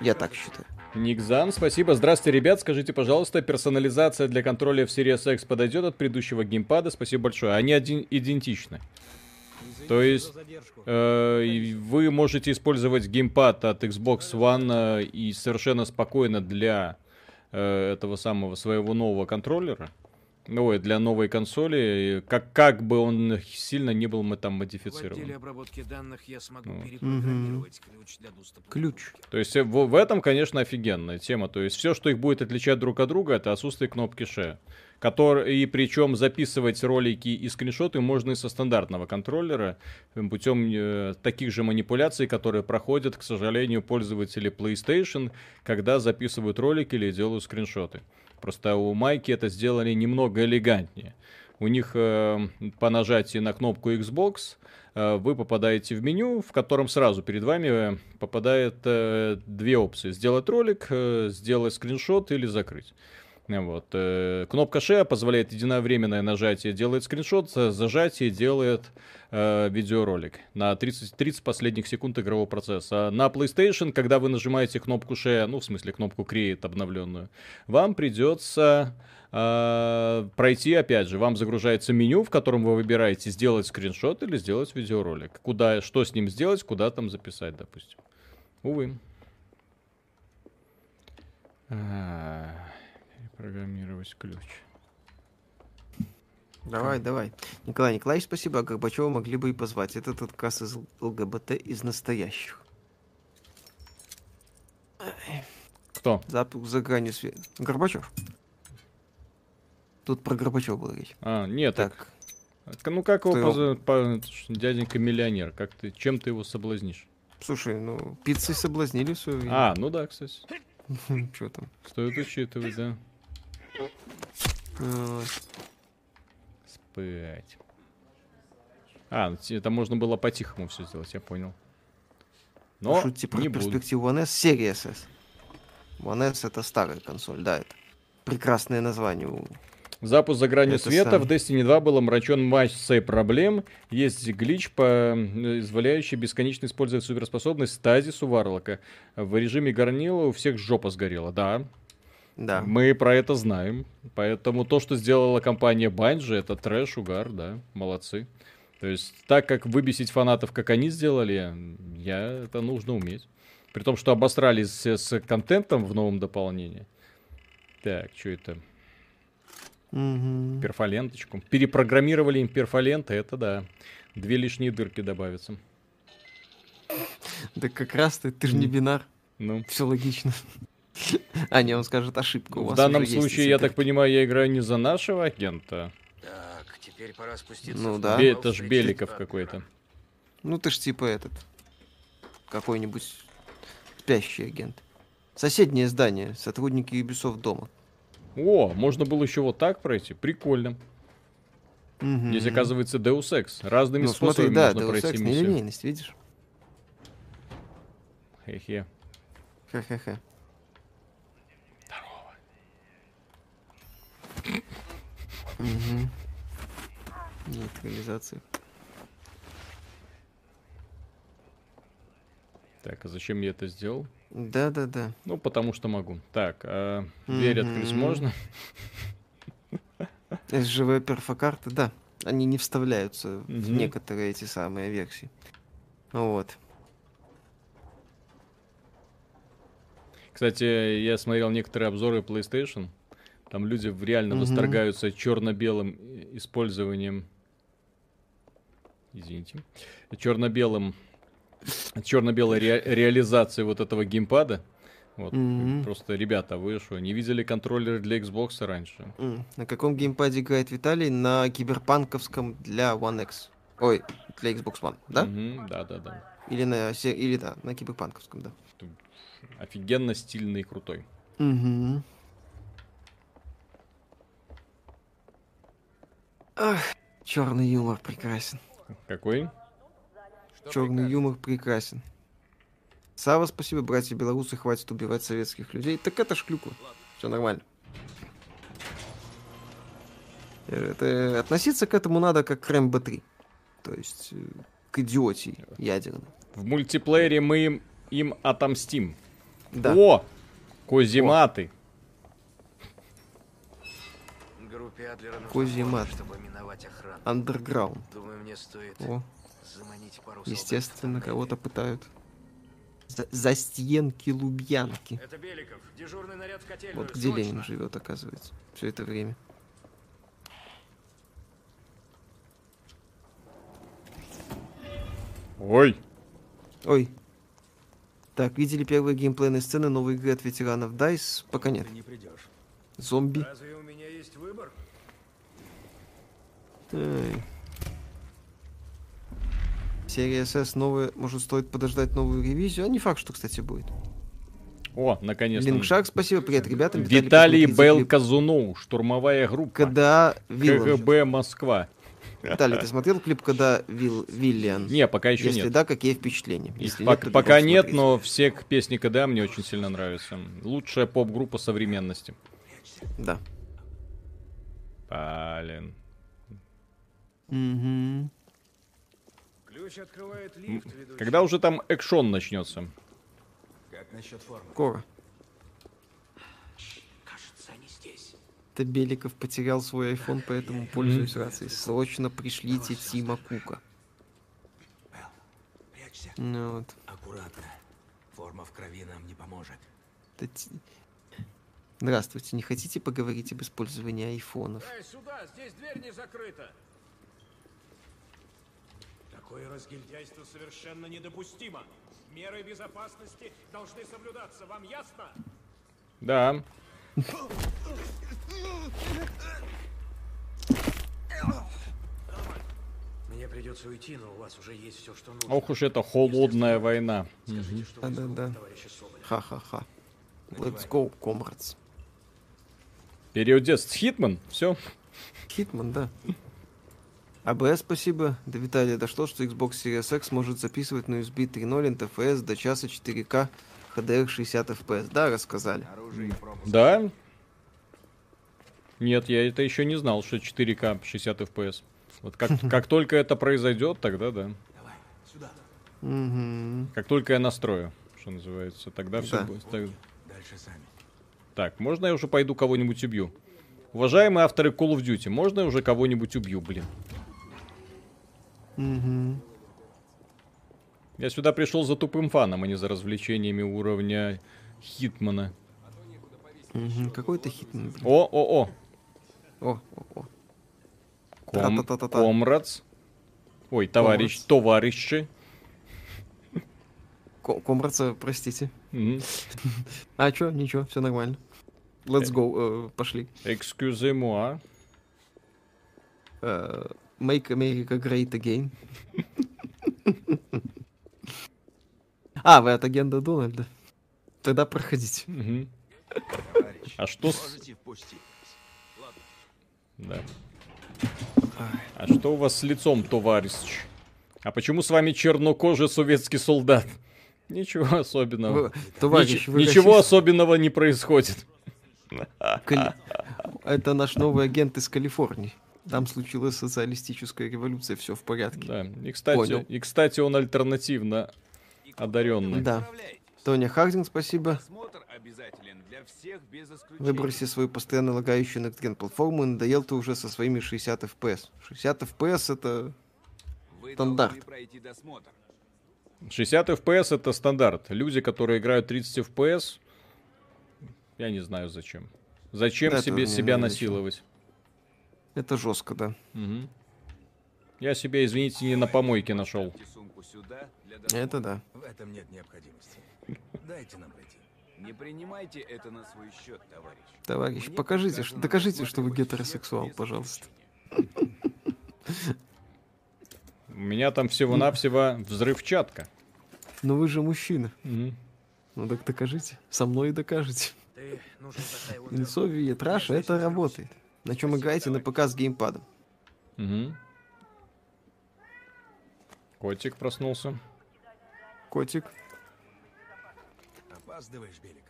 Я так считаю. Никзан, спасибо. Здравствуйте, ребят. Скажите, пожалуйста, персонализация для контроля в Series X подойдет от предыдущего геймпада? Спасибо большое. Они один, идентичны. То есть. Э, Вы можете использовать геймпад от Xbox One э, и совершенно спокойно для э, этого самого своего нового контроллера. Ну, ой, для новой консоли, как, как бы он сильно не был мы там В отделе модифицирован. обработки данных я смогу Ну. перепрограммировать ключ для доступа. Ключ. То есть э, в, в этом, конечно, офигенная тема. То есть все, что их будет отличать друг от друга, это отсутствие кнопки Share. Который, и причем записывать ролики и скриншоты можно и со стандартного контроллера э, путем э, таких же манипуляций, которые проходят, к сожалению, пользователи PlayStation, когда записывают ролики или делают скриншоты. Просто у Майки это сделали немного элегантнее. У них э, по нажатии на кнопку Xbox э, вы попадаете в меню, в котором сразу перед вами э, попадает э, две опции. Сделать ролик, э, сделать скриншот или закрыть. Вот. э, Кнопка Share позволяет единовременное нажатие делает скриншот, зажатие делает э, видеоролик на 30, 30 последних секунд игрового процесса. А На PlayStation, когда вы нажимаете кнопку Share, ну, в смысле, кнопку Create обновленную, вам придется э, пройти, опять же, вам загружается меню, в котором вы выбираете сделать скриншот или сделать видеоролик. Куда, что с ним сделать, куда там записать, допустим. Увы. А, Перепрограммировать ключ. Давай, давай. Николай Николаевич, спасибо. А Горбачева могли бы и позвать. Это тот касс из ЛГБТ из настоящих. Кто? Запуск за гранью света. Горбачев. Тут про Горбачева была речь. А, нет, так. Так, Ну как его, поза- по- дяденька миллионер? Как ты, чем ты его соблазнишь? слушай, ну, пиццы соблазнили в свое время. А, ну да, кстати. Что там? Стоит учитывать, да. Спать. А, ну, это можно было по-тихому все сделать, я понял. Но Шутите про не перспективу One S, серия SS. One S это старая консоль, да, это прекрасное название. у- Запуск за гранью Это света сам. в Destiny 2 был омрачен массой проблем. Есть глич, позволяющий бесконечно использовать суперспособность стазис у Варлока. В режиме горнила у всех жопа сгорела, да. Да. Мы про это знаем. Поэтому то, что сделала компания Bungie, это трэш, угар, да. Молодцы. То есть, так как выбесить фанатов, как они сделали, я это нужно уметь. При том, что обосрались с, с контентом в новом дополнении. Так, что это? Мгм. Перфоленточку. Перепрограммировали им перфоленты, это да. Две лишние дырки добавятся. Да как раз ты, ты же не бинар. Ну, Все логично. А, не, он скажет ошибку. у в вас данном случае, я так понимаю, я играю не за нашего агента. Так, теперь пора спуститься. Ну в да. Бе- это ж Беликов какой-то. Ну ты ж типа этот. Какой-нибудь спящий агент. Соседнее здание. Сотрудники Ubisoft дома. О, можно было еще вот так пройти. Прикольно. Мгм. Здесь, оказывается, Deus Ex. Разными Ну смотри, способами да, можно Deus пройти Ex, миссию. нелинейность, видишь? Хе-хе. Ха-ха-ха. Мгм. Нейтрализация. Так, а зачем я это сделал? Да-да-да. Ну, потому что могу. Так, а дверь открыть можно? SGV перфокарты, да. Они не вставляются в некоторые эти самые версии. Вот. Кстати, я смотрел некоторые обзоры PlayStation. Там люди реально Мгм. восторгаются черно-белым э, использованием. Извините. Черно-белым. Черно-белой ре- реализацией вот этого геймпада. Вот. Мгм. Просто, ребята, вы что, не видели контроллер для Xbox раньше? М, На каком геймпаде играет Виталий? На киберпанковском для One X. Ой, для Xbox One, да? Мгм, да, да, да. Или на или да, на киберпанковском, да. Офигенно стильный и крутой. Угу. Ах, черный юмор прекрасен. Какой? Черный юмор прекрасен. Сава, спасибо, братья белорусы, хватит убивать советских людей. Так это ж клюква. Все нормально. Это, относиться к этому надо как к Рэмбо 3. То есть э, к идиотии ядерной. В мультиплеере мы им, им отомстим. Да. О! Козиматы. Группе Адлера нужно Козий мат. чтобы миновать охрану. Андерграунд. Думаю, мне стоит О, заманить пару естественно, кого-то пытают. За, застенки Лубьянки. Это Беликов. Дежурный наряд в котельную. Вот где Срочно. Ленин живет, оказывается, все это время. Ой. Ой. Так, видели первые геймплейные сцены новой игры от ветеранов DICE? Пока нет. Ты не придешь. Зомби. Разве у меня есть выбор? Ай. Серия СС новая, может стоит подождать новую ревизию? А не факт, что, кстати, будет. О, наконец-то. Линкшак, спасибо, привет, ребята. Виталий посмотрите Бел Казуну, штурмовая группа. Когда. КГБ Москва. Виталий, ты смотрел клип, когда Вил... Виллиан? Не, пока еще Если нет. да, какие впечатления? Если пок- нет, пока нет, смотреть. но все к- песни КДА мне очень сильно нравятся. Лучшая поп-группа современности. Да. Блин. Мгм. Ключ открывает лифт, ведущий. Когда уже там экшон начнется? Как насчет формы? Скоро. Кажется, они здесь. Это Беликов потерял свой iPhone, поэтому пользуюсь рацией. Срочно пришлите Тима Кука. Прячься. Ну вот. Аккуратно. Форма в крови нам не поможет. Это Здравствуйте, не хотите поговорить об использовании айфонов? Эй, сюда, здесь дверь не закрыта. Такое разгильдяйство совершенно недопустимо. Меры безопасности должны соблюдаться. Вам ясно? Да. Мне придется уйти, но у вас уже есть все, что нужно. Ох уж это холодная война. Скажите, что вы Да-да-да. Ха-ха-ха. Let's go, comrades. Период детства. Хитман. Все. Хитман, да. АБС, спасибо. До Виталия дошло, что Xbox Series X может записывать на USB 3.0 NTFS до часа 4К HDR 60 FPS. Да, рассказали. Да? Нет, я это еще не знал, что 4К 60 FPS. Вот как, как только это произойдет, тогда да. Давай, сюда. Мгм. Как только я настрою, что называется, тогда все Да. будет. так- Дальше сами. Так, можно я уже пойду кого-нибудь убью? Уважаемые авторы Call of Duty, можно я уже кого-нибудь убью, блин? Мгм. Я сюда пришел за тупым фаном, а не за развлечениями уровня Хитмана. Мгм. Какой-то Хитман, блин. О, о, о. О, о, о. Ком... Тра-та-та-та-та. Комрадс. Ой, товарищ, Комрадс. товарищи. Ко- Комрадса, простите. А чё, ничего, все нормально. Let's go, э, пошли. Excusez-moi. Э, Make America Great Again. А, вы от агента Дональда. Тогда проходите. А что с... Да. А что у вас с лицом, товарищ? А почему с вами чернокожий советский солдат? Ничего особенного. Товарищ, Нич- Ничего расист. особенного не происходит. Кали- Это наш новый агент из Калифорнии. Там случилась социалистическая революция, все в порядке. Да. И кстати, Понял. и кстати, он альтернативно одаренный. Да. Тоня Хардинг, спасибо. Смотр обязателен для всех без исключения. Выброси свою постоянно лагающую next платформу и надоел ты уже со своими 60 FPS. 60 FPS это... Вы стандарт. Должны пройти досмотр. 60 FPS это стандарт. Люди, которые играют 30 FPS, я не знаю зачем. Зачем Да, себе себя зачем. насиловать? Это жестко, да. Мгм. Я себе, извините, не на помойке нашел. Это да. В этом нет необходимости. Дайте нам пройти. Не принимайте это на свой счет, товарищ. Товарищ, Мне покажите, что, докажите, что вы гетеросексуал, пожалуйста. У меня там всего-навсего взрывчатка. Но вы же мужчина. Ну так докажите. Со мной и докажете. Ты нужен Захаеву Лицо видит, Раша, это работает. На чем играете на ПК с геймпадом. Мгм. Котик проснулся. Котик. Опаздываешь, Беликов.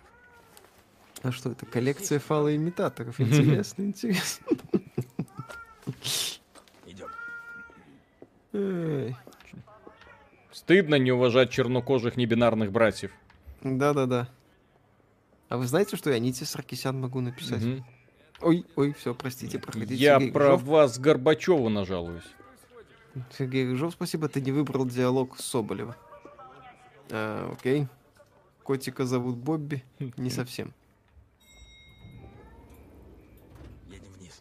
А что это? Коллекция фалоимитаторов. Интересно, интересно. Идем. Эй. Стыдно не уважать чернокожих небинарных братьев. Да-да-да. А вы знаете, что я Нити Саркисян могу написать? Мгм. Ой, ой, все, простите, проходите. Я Сергей про Рыжов. вас Горбачеву нажалуюсь. Сергей Рыжов, спасибо, ты не выбрал диалог с Соболева. А, окей. Котика зовут Бобби. Не совсем.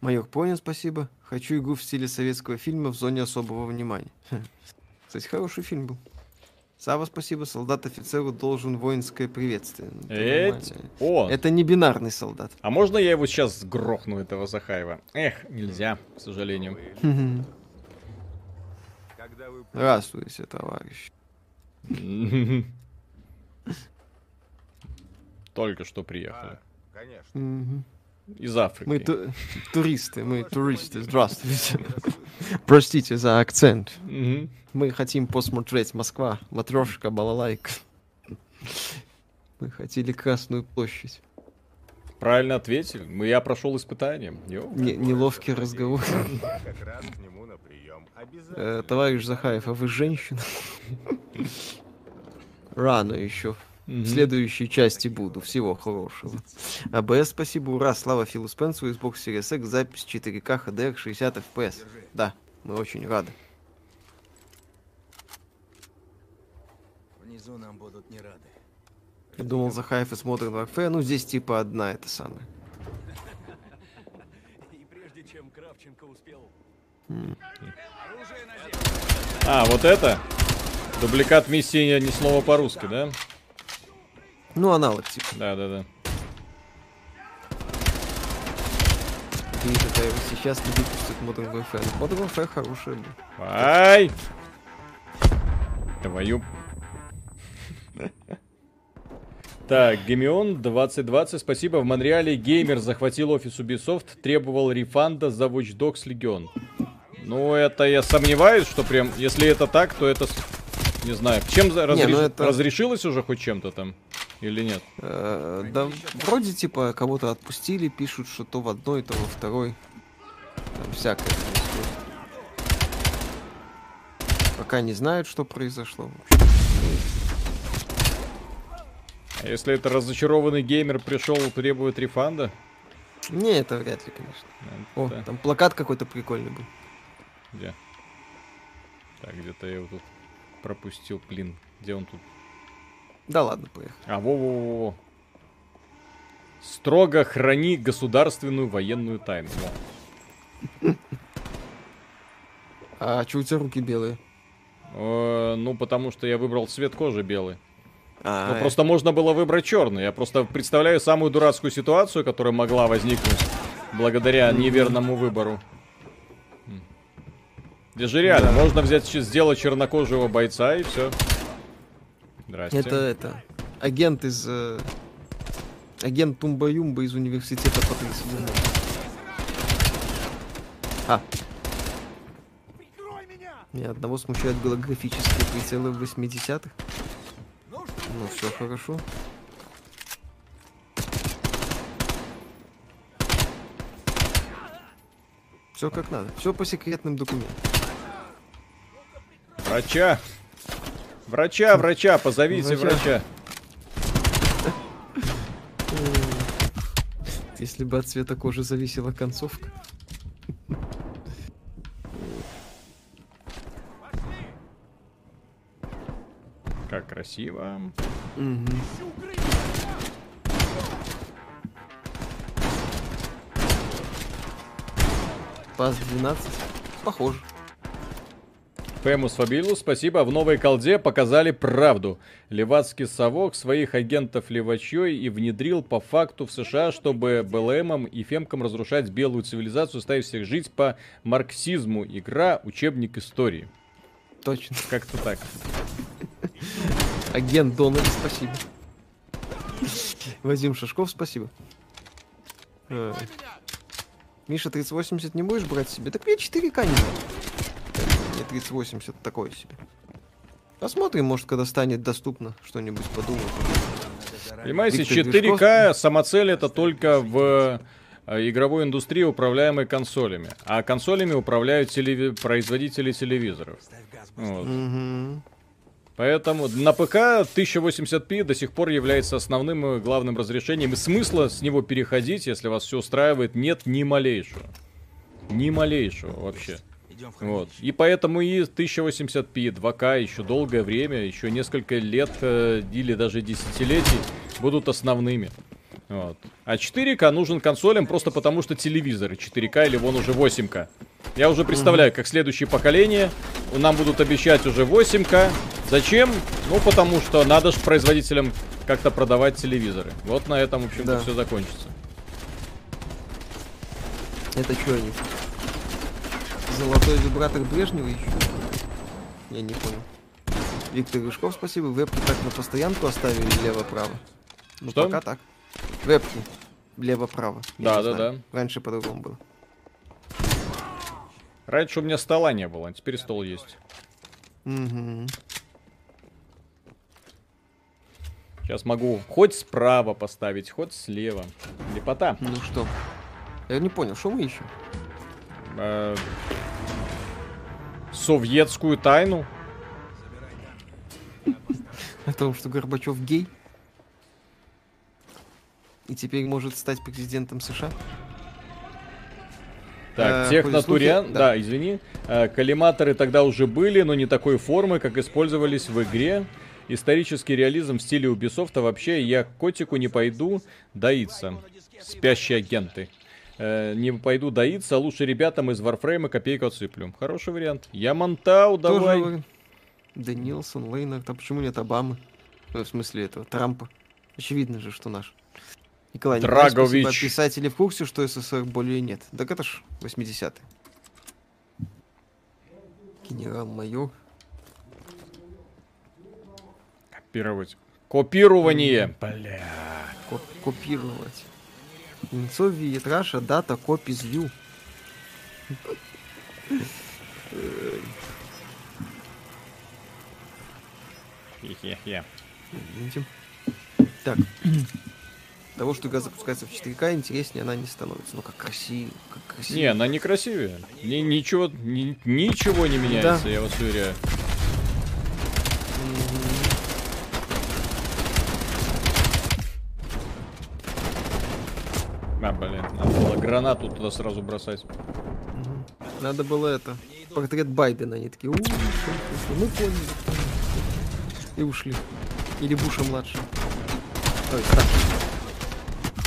Майор понял, спасибо. Хочу игру в стиле советского фильма в зоне особого внимания. Кстати, хороший фильм был. Сава, спасибо. Солдат офицеру должен воинское приветствие. Ну, это Эть. О, Это не бинарный солдат. а можно я его сейчас грохну, этого Захаева? Эх, нельзя, к сожалению. Когда вы Здравствуйте, товарищ. Только что приехали. А, конечно. Из Африки. Мы ту- туристы, мы туристы. Здравствуйте. Простите за акцент. Мгм. Мы хотим посмотреть Москва, матрешка, балалайка. Мы хотели Красную площадь. Правильно ответили. Мы- Я прошел испытание. Не- неловкий разговор. Э, товарищ Захаев, а вы женщина? Рано еще. Мгм. В следующей части буду. Всего хорошего. АБС, спасибо, ура, слава Филу Спенсу, Xbox Series X, запись 4К, HDR, 60 FPS. Да, мы очень рады. Внизу нам будут не рады. Я думал, Захаев из Modern Warfare, ну здесь типа одна это самое. И прежде чем Кравченко успел... А, вот это? Дубликат миссии ни слова по-русски, да? Ну, аналог типа. Да, да, да. Ты такая, сейчас не выпустят Modern Warfare. Modern Warfare хорошая. Ай! Твою... Так, Гемион 2020, спасибо. В Монреале геймер захватил офис Ubisoft, требовал рефанда за Watch Dogs Legion. Ну, это я сомневаюсь, что прям, если это так, то это, не знаю, чем разреш- ну это- разрешилось уже хоть чем-то там или нет? Э, да, вроде типа кого-то отпустили, пишут, что то в одной, то во второй. Там всякое происходит. Пока не знают, что произошло. А если это разочарованный геймер пришел, требует рефанда? Не, это вряд ли, конечно. О, Это- там плакат какой-то прикольный был. Где? Так, где-то я его тут пропустил, блин. Где он тут? Да ладно, поехали. А, во-во-во. Строго храни государственную военную тайну. Во. А что у тебя руки белые? Э, ну, потому что я выбрал цвет кожи белый. А, Ну, просто можно было выбрать черный. Я просто представляю самую дурацкую ситуацию, которая могла возникнуть благодаря неверному выбору. Здесь же реально, можно взять, сделать чернокожего бойца и все. Здрасте. Это, это, агент из... э, агент Тумба-Юмба из университета Патриса Думова. А. Меня одного смущают голографические прицелы в 80-х. Ну, все хорошо. Все как надо. Все по секретным документам. Врача! Врача, врача, позовите Врача. врача. Если бы от цвета кожи зависела концовка. Как красиво. Мгм. Пас 12. Похоже. Фэмус Фабилу, спасибо. В новой колде показали правду. Левацкий совок своих агентов левачой и внедрил по факту в США, чтобы БЛМам и фемкам разрушать белую цивилизацию, ставить всех жить по марксизму. Игра, учебник истории. Точно. Как-то так. Агент Дональд, спасибо. Вадим Шашков, спасибо. Э, Миша, 3080 не будешь брать себе? Так мне 4К не 3080 такое себе. Посмотрим, может, когда станет доступно что-нибудь подумать. Понимаете, Виктор 4К самоцель это только в э, игровой индустрии, управляемой консолями. А консолями управляют телеви- производители телевизоров. Вот. Поэтому на ПК 1080p до сих пор является основным и главным разрешением. И смысла с него переходить, если вас все устраивает, нет ни малейшего. Ни малейшего вообще. Идем в Вот. И поэтому и 1080p, 2К еще долгое время, еще несколько лет э, или даже десятилетий будут основными. Вот. А 4К нужен консолям просто потому, что телевизоры 4К или вон уже 8К. Я уже представляю, как следующее поколение нам будут обещать уже 8К. Зачем? Ну, потому что надо же производителям как-то продавать телевизоры. Вот на этом, в общем-то, Да. все закончится. Это что они? Золотой вибратор Брежнева еще? Я не понял. Виктор Рыжков, спасибо. Вебки так на постоянку оставили лево-право. Ну, Что? пока так. Вебки. Лево-право. Я Да, не да, знаю. да. Раньше по-другому было. Раньше у меня стола не было, а теперь стол есть. Мгм. Сейчас могу хоть справа поставить, хоть слева. Лепота. Ну что? Я не понял, что мы ищем? Э, Советскую тайну. О том, что Горбачев гей? И теперь может стать президентом США? Так, Э, слухи- да. да. извини. Э, коллиматоры тогда уже были, но не такой формы, как использовались в игре. Исторический реализм в стиле Ubisoft, а вообще я к котику не пойду доиться. Спящие агенты. Э, не пойду доиться, а лучше ребятам из Warframe копейку отсыплю. Хороший вариант. Я Монтау, Тоже давай. вы- Дэнилсон, Лейнард, а почему нет Обамы? Ну, в смысле этого, Трампа. Очевидно же, что наш. Николай Николай. Драгович. Писатели в курсе, что СССР более нет. Так это ж 80-е. Генерал-майор. Копировать. Копирование. Бля. Коп- копировать. Видит Раша, дата, копи зью. Хе-хе-хе. Так. Того, что игра запускается в 4К, интереснее она не становится. Ну как красиво, как красиво. Не, она некрасивее. Ни, ничего, ни- ничего не меняется, я вас уверяю. А, блин, надо было гранату туда сразу бросать. Надо было это. Портрет Байдена. Они такие, «У, мы поняли. И ушли. Или Буша младший. Ой, старший.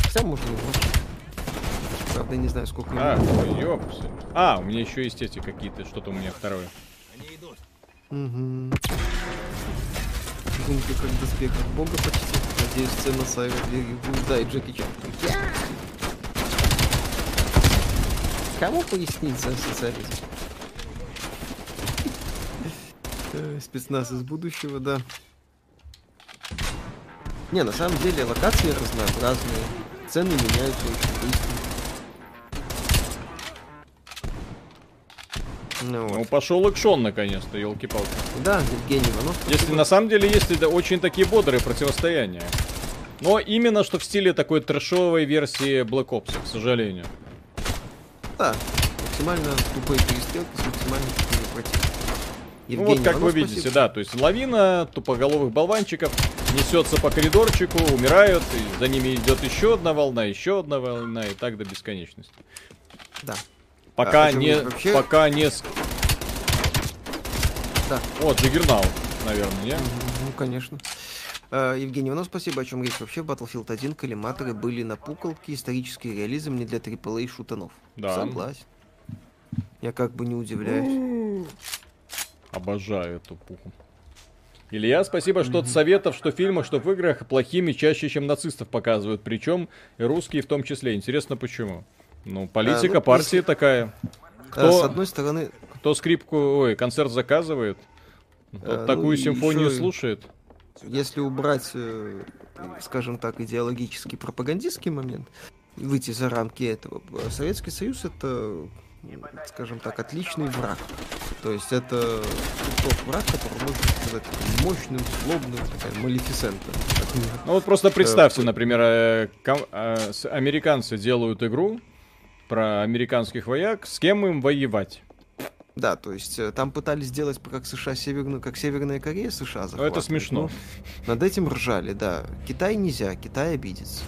Хотя, может, и. Правда, я не знаю, сколько. А, ой, ёпсы. А, у меня еще есть эти какие-то, что-то у меня второе. Угу. Гумка как от бога почти. Надеюсь, сцена с аэродверью будет. Да, и Джеки Чан. Я! Кому пояснить за социализм? Э, Спецназ из будущего, да. Не, на самом деле локации разнообразные. Цены меняются очень быстро. Ну, Ну, вот. пошел экшон наконец-то, елки-палки. Да, Евгений Иванов. Если на самом деле есть это очень такие бодрые противостояния. Но именно что в стиле такой трэшовой версии Black Ops, к сожалению. Да, максимально тупые перестрелки с максимально тупыми противниками. ну вот как вы видите, да, то есть лавина тупоголовых болванчиков. несется по коридорчику, умирают, и за ними идет еще одна волна, еще одна волна, и так до бесконечности. Да. Пока А, не, вообще- пока не... Да. О, Джиггернаут, наверное, не? Ну, конечно. Э, Евгений Иванов, спасибо. О чем речь вообще? Battlefield 1 коллиматоры были на пуколке, исторический реализм не для AAA шутанов. Да. Согласен. Я как бы не удивляюсь. Обожаю эту пуху. Илья, спасибо, что от советов, что в фильмах, что в играх плохими чаще, чем нацистов показывают. Причем и русские в том числе. Интересно, почему? Ну, политика ну, партии если- такая. Э, Кто, С одной стороны, кто скрипку, ой, концерт заказывает, тот Э, такую ну симфонию ещё и- слушает. Если убрать, э, скажем так, идеологический пропагандистский момент, выйти за рамки этого, э, Советский Союз это, скажем так, отличный враг. То есть это тот враг, который можно сказать мощным, злобным, такая малефисента. Ну вот просто представьте, Э, например, э, с- американцы делают игру про американских вояк, с кем им воевать? Да, то есть э, там пытались сделать как США северную, как Северная Корея США Ну, это захватывает, смешно. но Над этим ржали, да. Китай нельзя, Китай обидится.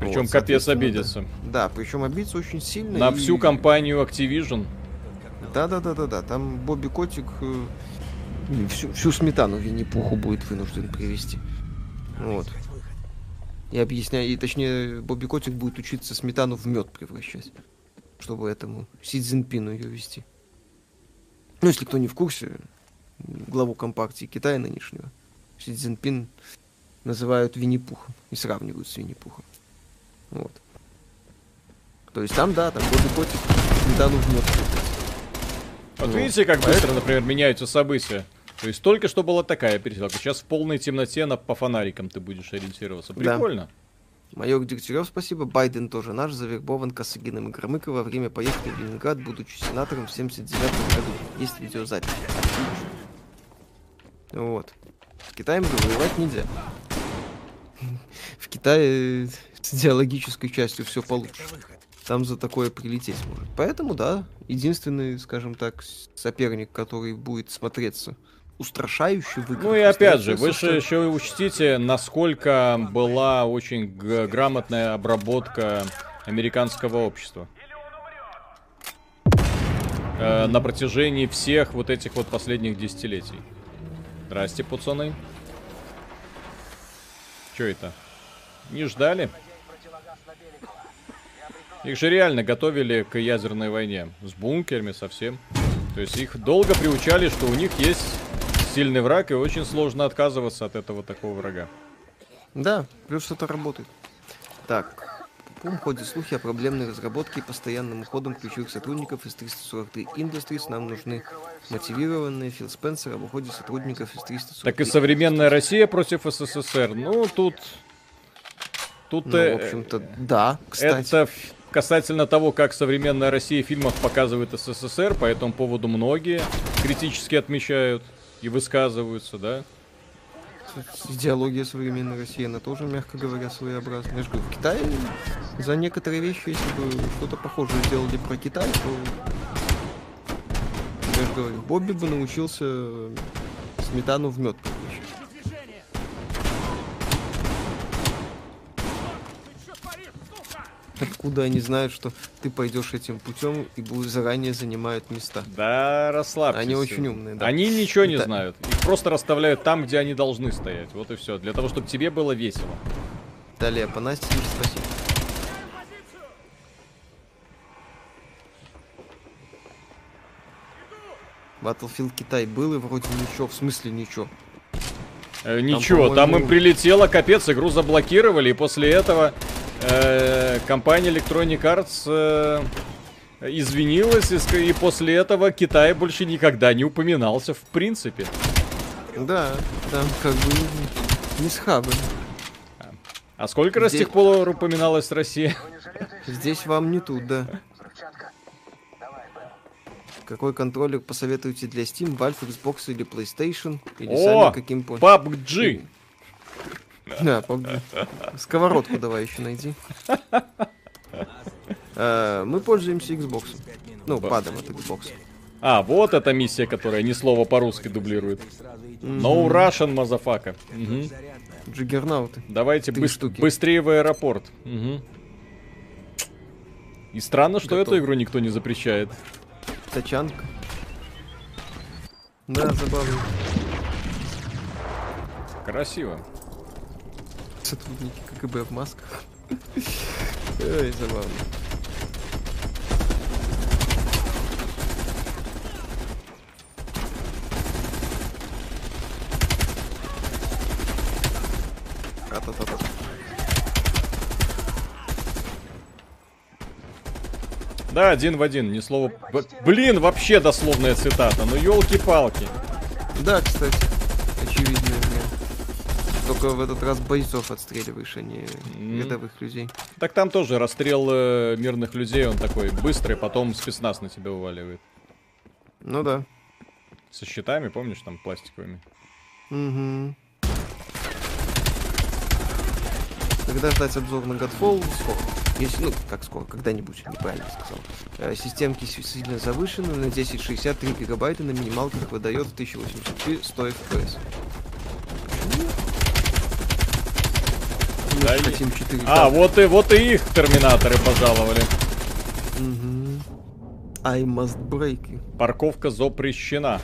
Причем Вот, капец соответственно, да. обидится. Да, причем обидится очень сильно. На и- всю компанию Activision. Да, да, да, да, да. Там Бобби Котик э, всю, всю сметану Винни-Пуху будет вынужден привести. Вот. И объясняю, и точнее, Бобби Котик будет учиться сметану в мед превращать, чтобы этому Си Цзиньпину ее вести. Ну, если кто не в курсе, главу компартии Китая нынешнего, Си Цзиньпин называют Винни-Пухом и сравнивают с Винни-Пухом. Вот. То есть там, да, там Бобби Котик сметану в мед превратит. Вот Ну, видите, как быстро, например, меняются события. То есть только что была такая перестрелка, сейчас в полной темноте на, по фонарикам ты будешь ориентироваться. Да. Майор Дегтярев, спасибо. Байден тоже наш, завербован Косыгиным и Громыко во время поездки в Ленинград, будучи сенатором в 79 году. Есть видеозапись. Вот. С Китаем же воевать нельзя. В Китае с идеологической частью все получше. Там за такое прилететь может. Поэтому, да, единственный, скажем так, соперник, который будет смотреться устрашающе в играх, Ну и опять же, вы же еще учтите, насколько была очень грамотная обработка американского общества. Э, на протяжении всех вот этих вот последних десятилетий. Здрасте, пацаны. Че это? Не ждали? Их же реально готовили к ядерной войне. С бункерами совсем. То есть их долго приучали, что у них есть сильный враг, и очень сложно отказываться от этого такого врага. Да, плюс это работает. Так, Пум ходят слухи о проблемной разработке и постоянным уходом ключевых сотрудников из 343 Industries. Нам нужны мотивированные Фил Спенсер об уходе сотрудников из 343. Так и современная Россия против СССР. Ну, тут... Тут Ну, э, в общем-то, да, кстати. это касательно того, как современная Россия в фильмах показывает СССР, по этому поводу многие критически отмечают и высказываются, да? Идеология современной России, она тоже, мягко говоря, своеобразная. Я же говорю, в Китае за некоторые вещи, если бы что-то похожее сделали про Китай, то... Я же говорю, Бобби бы научился сметану в мед превращать. Откуда они знают, что ты пойдешь этим путем и будут заранее занимают места? Да, расслабьтесь. Они очень умные, да. Они ничего не Да. знают. Их просто расставляют там, где они должны стоять. Вот и все. Для того, чтобы тебе было весело. Далее, по Насте, спасибо. Battlefield Китай был и вроде ничего, в смысле ничего. Э, ничего, там, по-моему- им прилетело, капец, игру заблокировали, и после этого э, компания Electronic Arts э, извинилась, и, и после этого Китай больше никогда не упоминался в принципе. Да, там как бы не- не с хаба. А сколько раз с тех пор упоминалась Россия? Здесь вам не тут, да. Какой контроллер посоветуете для Steam, Valve, Xbox или PlayStation? Или О, сами каким. PUBG! Да. Сковородку давай еще найди. Э, Мы пользуемся Xbox. Ну, падом от Xbox. А, вот эта миссия, которая ни слова по-русски дублирует. No Russian, motherfucker. Джиггернауты. Давайте быстрее в аэропорт. И странно, что эту игру никто не запрещает. Тачанка. Да, забавно. Красиво. Сотрудники КГБ в масках. Ой, забавно. Та-та-та-та. Да, один в один, ни слова. Блин, вообще дословная цитата. Ну елки-палки. Да, кстати. Только в этот раз бойцов отстреливаешь, а не М. рядовых людей. Так там тоже расстрел э, мирных людей, он такой быстрый, потом спецназ на тебя уваливает. Ну да. Со щитами, помнишь, там пластиковыми. Угу. Когда ждать обзор на Godfall? Скоро. Если, ну, как скоро, когда-нибудь, неправильно сказал. Э, системки сильно завышены, на 1063 гигабайта на минималках выдает в 1080p 100 FPS. Да хотим 4К. А, вот и вот и их терминаторы пожаловали. Мгм. I must break. Парковка запрещена.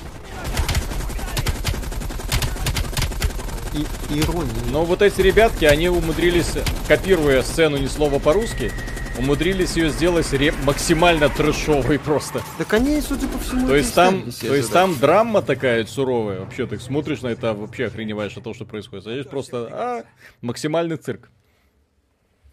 И ирония. Но вот эти ребятки, они умудрились, копируя сцену ни слова по-русски, умудрились ее сделать ре- максимально трэшовой просто. Так они, судя по всему, То есть там, то есть там драма такая суровая. Вообще, ты смотришь на это, вообще охреневаешь от того, что происходит. А здесь просто а, максимальный цирк.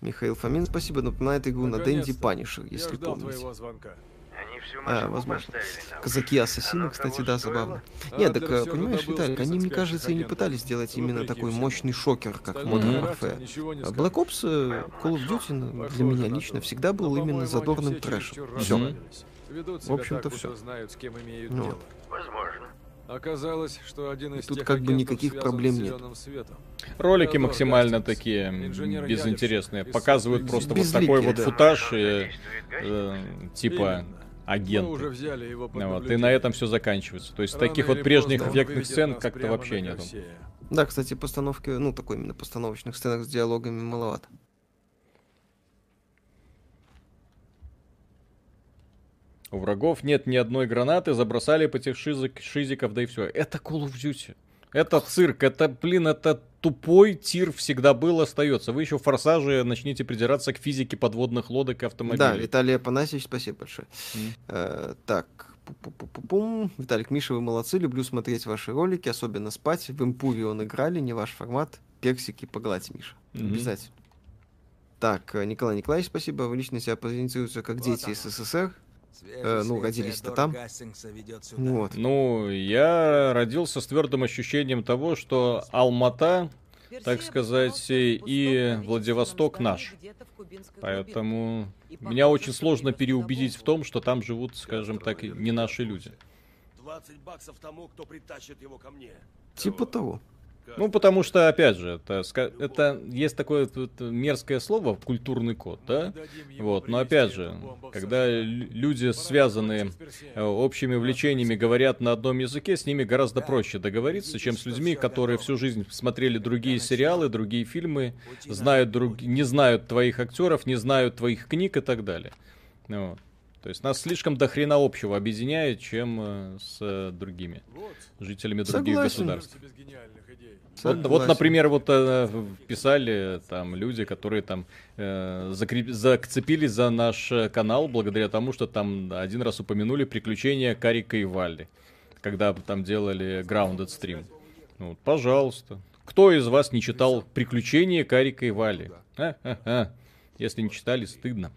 Михаил Фомин, спасибо, напоминает игру на Дэнди. Панишер, Я если ждал помните. твоего звонка. Они всю А, возможно. Казаки-ассасины, кстати, да, забавно. Нет, так, э, понимаешь, Виталик, они, мне кажется, и не пытались сделать именно Вопреки такой мощный шокер, как Modern Warfare. А. Black Ops, э, Call of Duty ну, для меня лично всегда был Но, именно задорным все трэшем. Все. себя общем-то, всё. знают, с кем имеют Ну. дело. Возможно. Оказалось, что один из Тут тех как бы никаких проблем нет. светом. Ролики Теодор максимально такие безинтересные. Показывают просто вот такой вот да. футаж, и, э, типа Именно. Мы агенты. уже взяли его под Вот, и на этом все заканчивается. То есть Рано таких вот прежних эффектных сцен как-то вообще. Персея. Да, кстати, постановки, ну, такой именно постановочных сценах с диалогами маловато. У врагов нет ни одной гранаты, забросали по тех шизик- шизиков, да и все. Это Call of Duty. Это цирк, это, блин, это тупой тир всегда был, остается. Вы еще в форсаже начните придираться к физике подводных лодок и автомобилей. Да, Виталий Апанасьевич, спасибо большое. М. Э, так, пу-пу-пу-пу-пум. Виталик Миша, вы молодцы, люблю смотреть ваши ролики, особенно спать. В Импуре он играли, не ваш формат. Персики погладь, Миша. Мгм. Обязательно. Так, э, Николай Николаевич, спасибо. Вы лично себя позиционируете как дети СССР. Э, ну, родились-то там. Вот. Ну, я родился с твердым ощущением того, что Алмата, так сказать, и Владивосток наш. Поэтому меня очень сложно переубедить в том, что там живут, скажем так, не наши люди. 20 баксов тому, кто притащит его ко мне. Типа того. Ну, потому что, опять же, это, это есть такое вот мерзкое слово, культурный код, да? Вот, но опять же, когда лю- люди, связанные э, общими влечениями, говорят на одном языке, с ними гораздо проще договориться, чем с людьми, которые всю жизнь смотрели другие сериалы, другие фильмы, знают друг... не знают твоих актеров, не знают твоих книг и так далее. Ну Вот. То есть нас слишком до хрена общего объединяет, чем э, с э, другими жителями других Согласен. государств. Вот, вот, например, вот э, писали там люди, которые там э, закреп- зацепились за наш э, канал благодаря тому, что там один раз упомянули приключения Карика и Валли, когда там делали Grounded Stream. Ну, вот, пожалуйста. Кто из вас не читал приключения Карика и Валли? А-а-а. Если не читали, стыдно.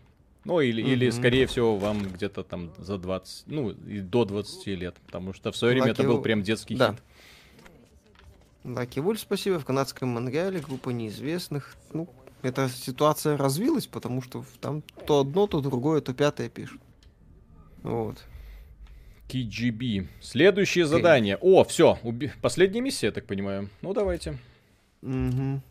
Ну, или, или, Мгм. скорее всего, вам где-то там за 20, ну, и до 20 лет. Потому что в свое время это Lucky был Lu- прям детский Да. хит. Лаки Вульф, спасибо. В канадском Монреале группа неизвестных. Ну, эта ситуация развилась, потому что там то одно, то другое, то пятое пишут. Вот. KGB. Следующее задание. О, все, последняя миссия, я так понимаю. Ну, давайте. Мгм.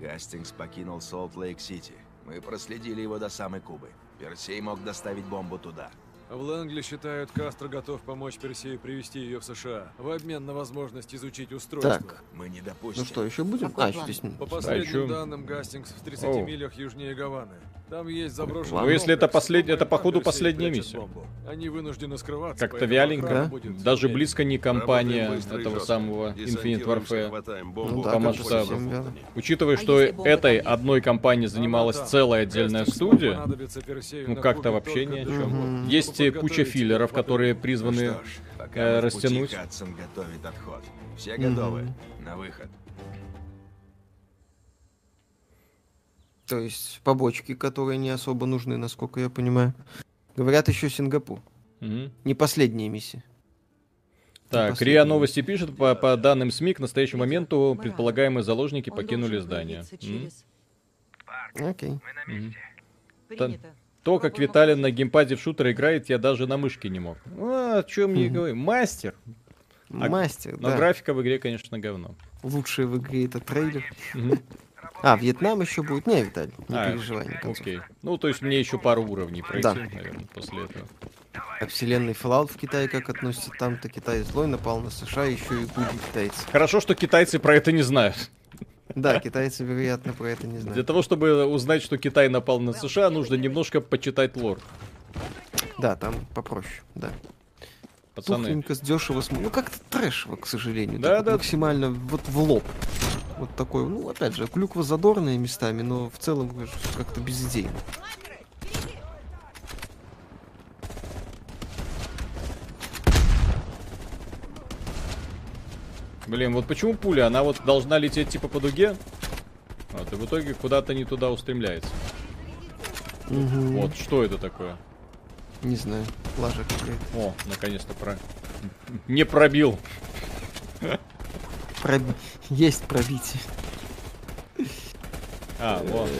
Гастингс покинул Солт-Лейк-Сити. Мы проследили его до самой Кубы. Персей мог доставить бомбу туда. В Лэнгли считают, Кастро готов помочь Персею привести ее в США в обмен на возможность изучить устройство. Так. Мы не допустим. Ну что, еще будем? Какой А, план? здесь... По А последним чё? данным, Гастингс в 30 Оу. милях южнее Гаваны. Там есть заброшенный Ну, если это комплекс, послед- где это, походу, последняя миссия. Они вынуждены скрываться. Как-то вяленько. Да? Даже близко не компания этого самого Infinite Warfare. Ну бомбу, да, по масштабу. Учитывая, А что этой одной компанией занималась целая отдельная студия, ну как-то вообще ни о чем. чтобы Есть и куча филлеров, которые призваны Ну что ж, пока э, растянуть. Хадсон готовит отход. Все готовы? На выход. То есть побочки, которые не особо нужны, насколько я понимаю. Говорят еще Сингапур. Мгм. Не последняя миссия. Так. РИА Новости пишет, по, по данным СМИ, к настоящему моменту Мы предполагаемые заложники Он покинули здание. через- Окей. Принято. То, как Виталий на геймпаде в шутер играет, я даже на мышке не мог. А, о чем мне говорю? Мастер. А- Мастер, Но да. графика в игре, конечно, говно. Лучший в игре это трейлер. А, Вьетнам еще будет. Не, Виталий, не А, переживай. не. Окей. Ну, то есть мне еще пару уровней пройти, Да. наверное, после этого. А вселенной Fallout в Китае как относится? Там-то Китай злой напал на США, еще и губи китайцы. Хорошо, что китайцы про это не знают. Да, китайцы, вероятно, про это не Для знают. того, чтобы узнать, что Китай напал на США, нужно немножко почитать лор. Да, там попроще, да. Пацаны, Тухленько, дешево, см- ну как-то трэшево, к сожалению. Да, так да. Максимально вот в лоб. Вот такой, ну опять же, клюква задорная местами, но в целом как-то безидейно. блин, вот почему пуля? Она вот должна лететь типа по дуге, вот, и в итоге куда-то не туда устремляется. Мгм. Вот, что это такое? Не знаю, лажа какая-то. О, наконец-то про... Не пробил. Проби- Есть пробитие. А, вот.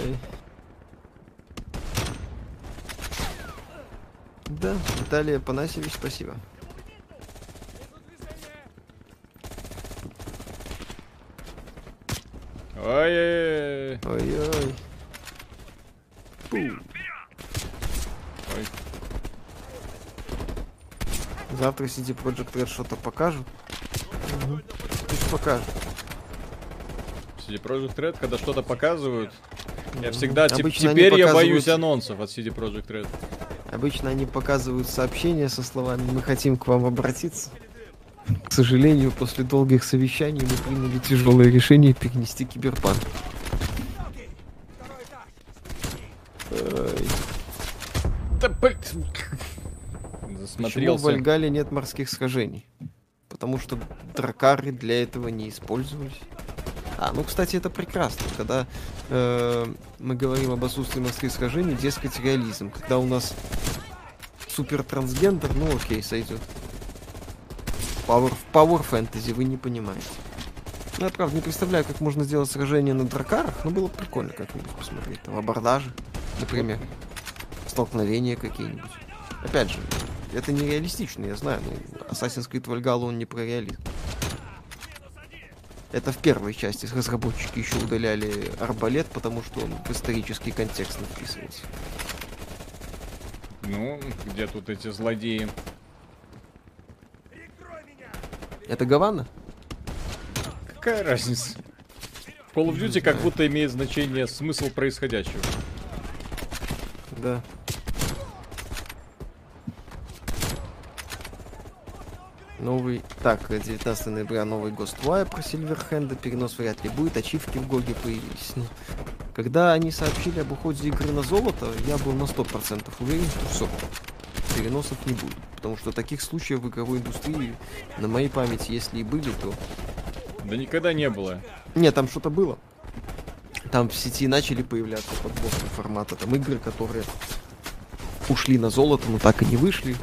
Да, Виталий Панасьевич, спасибо. Ой-ой-ой. Ой-ой. Ой. Завтра CD Project Red что-то покажут. Угу. Пусть покажут. CD Projekt Red, когда что-то показывают, я всегда... теп- Обычно теперь я показывают- боюсь анонсов от CD Projekt Red. Обычно они показывают сообщения со словами «Мы хотим к вам обратиться». К сожалению, после долгих совещаний мы приняли тяжелое решение перенести киберпанк. Да, блин. Почему в Засмотрелся. Вальгале нет морских схожений? Потому что дракары для этого не использовались. А, ну, кстати, это прекрасно, когда э, мы говорим об отсутствии морских схожений, дескать, реализм. Когда у нас супер трансгендер, ну окей, сойдет. Power, power fantasy, вы не понимаете. Ну, я, правда, не представляю, как можно сделать сражение на дракарах, но было бы прикольно как-нибудь посмотреть. Там абордажи, например. Столкновения какие-нибудь. Опять же, это не реалистично, я знаю, но Assassin's Creed Valhalla, он не про реализм. Это в первой части разработчики еще удаляли арбалет, потому что он в исторический контекст не вписывался. Ну, где тут эти злодеи? Это Гавана? Какая разница? Call of Duty как будто имеет значение смысл происходящего. Да. Новый... Так, 19 ноября новый Ghostwire про Сильверхенда. Перенос вряд ли будет. Ачивки в Гоге появились. Ну, когда они сообщили об уходе игры на золото, я был на 100% уверен, что все. Переносов не будет. Потому что таких случаев в игровой индустрии, на моей памяти, если и были, то... Да никогда не было. Нет, там что-то было. Там в сети начали появляться подборки формата. Там игры, которые ушли на золото, но так и не вышли.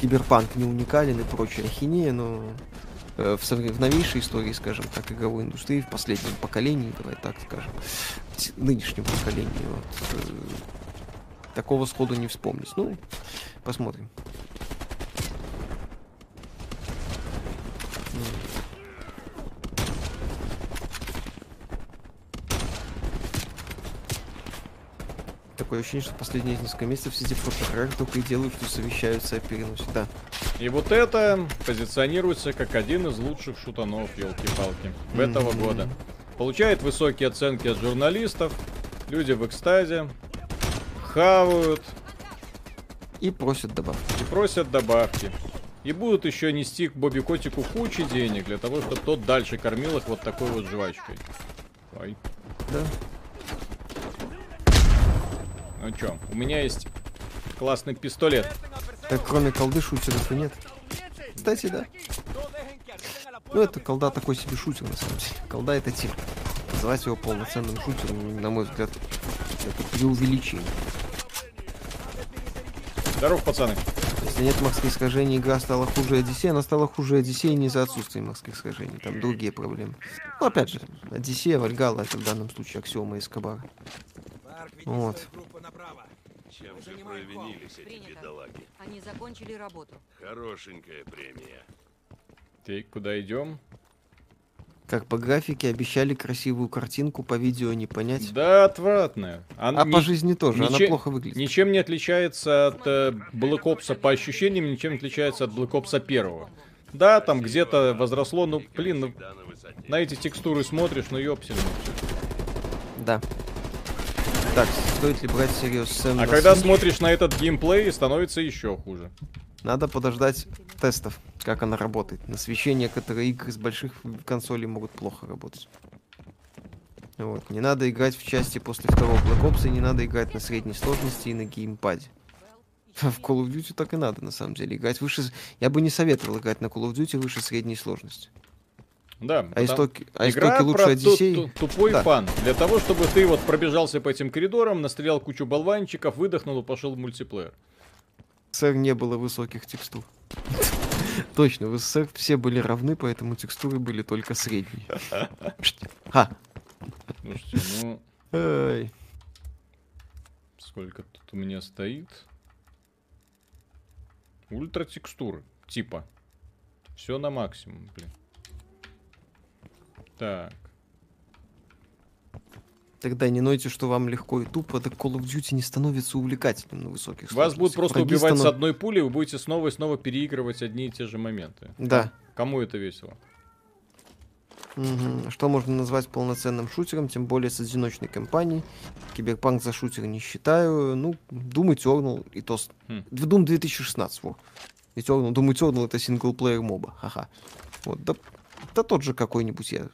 Киберпанк не уникален и прочая ахинея, но э, в, в новейшей истории, скажем так, игровой индустрии, в последнем поколении, давай так скажем, нынешнем поколении, вот, э, такого сходу не вспомнить. Ну, посмотрим. Такое ощущение, что последние несколько месяцев все эти профи только и делают, что совещаются о переносе. Да. И вот это позиционируется как один из лучших шутанов, елки-палки, в этого года. Получает высокие оценки от журналистов, люди в экстазе, хавают И просят добавки. и просят добавки. И будут еще нести к Бобби Котику кучу денег для того, чтобы тот дальше кормил их вот такой вот жвачкой. Ой. Да. Ну чё, у меня есть классный пистолет. Так, кроме колды шутеров и нет. Кстати, да. Ну, это колда такой себе шутер, на самом деле. Колда это тир. Называть его полноценным шутером, на мой взгляд, это преувеличение. Здоров, пацаны. Если нет морских сражений, игра стала хуже Одиссея, она стала хуже Одиссея не из-за отсутствия морских сражений, там другие проблемы. Ну, опять же, Одиссея, Вальгала, это в данном случае Аксиома и Скобара. Вот. Чем же провинились эти бедолаги? Они закончили работу. Хорошенькая премия. Так, куда идем? Как по графике обещали красивую картинку, по видео не понять. Да, отвратная. А по жизни тоже, она плохо выглядит. Ничем не отличается от э, Black Ops по ощущениям, ничем не отличается от Black Ops первого. Да, там где-то возросло, ну, блин, ну, на эти текстуры смотришь, ну, ёпсель. Да. Так, стоит ли брать всерьез Сэм А когда Switch? смотришь на этот геймплей, становится еще хуже. Надо подождать тестов, как она работает. На свече некоторые игры с больших консолей могут плохо работать. Вот. Не надо играть в части после второго Black Ops, и не надо играть на средней сложности и на геймпаде. В Call of Duty так и надо, на самом деле. Играть выше... Я бы не советовал играть на Call of Duty выше средней сложности. Да. А истоки, а Игра истоки лучше про Одиссей. ту- тупой Да. фан. Для того, чтобы ты вот пробежался по этим коридорам, настрелял кучу болванчиков, выдохнул и пошел в мультиплеер. В СССР не было высоких текстур. Точно, в СССР все были равны, поэтому текстуры были только средние. Ха. Слушайте, ну... Сколько тут у меня стоит? Ультра текстуры, типа. Все на максимум, блин. Так. Тогда не нойте, что вам легко и тупо, так Call of Duty не становится увлекательным на высоких Вас будут просто Враги убивать с станов- одной пули, вы будете снова и снова переигрывать одни и те же моменты. Да. Кому это весело? Мгм. Что можно назвать полноценным шутером, тем более с одиночной кампанией. Киберпанк за шутер не считаю. Ну, Doom Eternal и то... с- Хм. Doom 2016, во. Eternal, Doom Eternal это синглплеер моба, ха-ха. Вот, да, да тот же какой-нибудь я,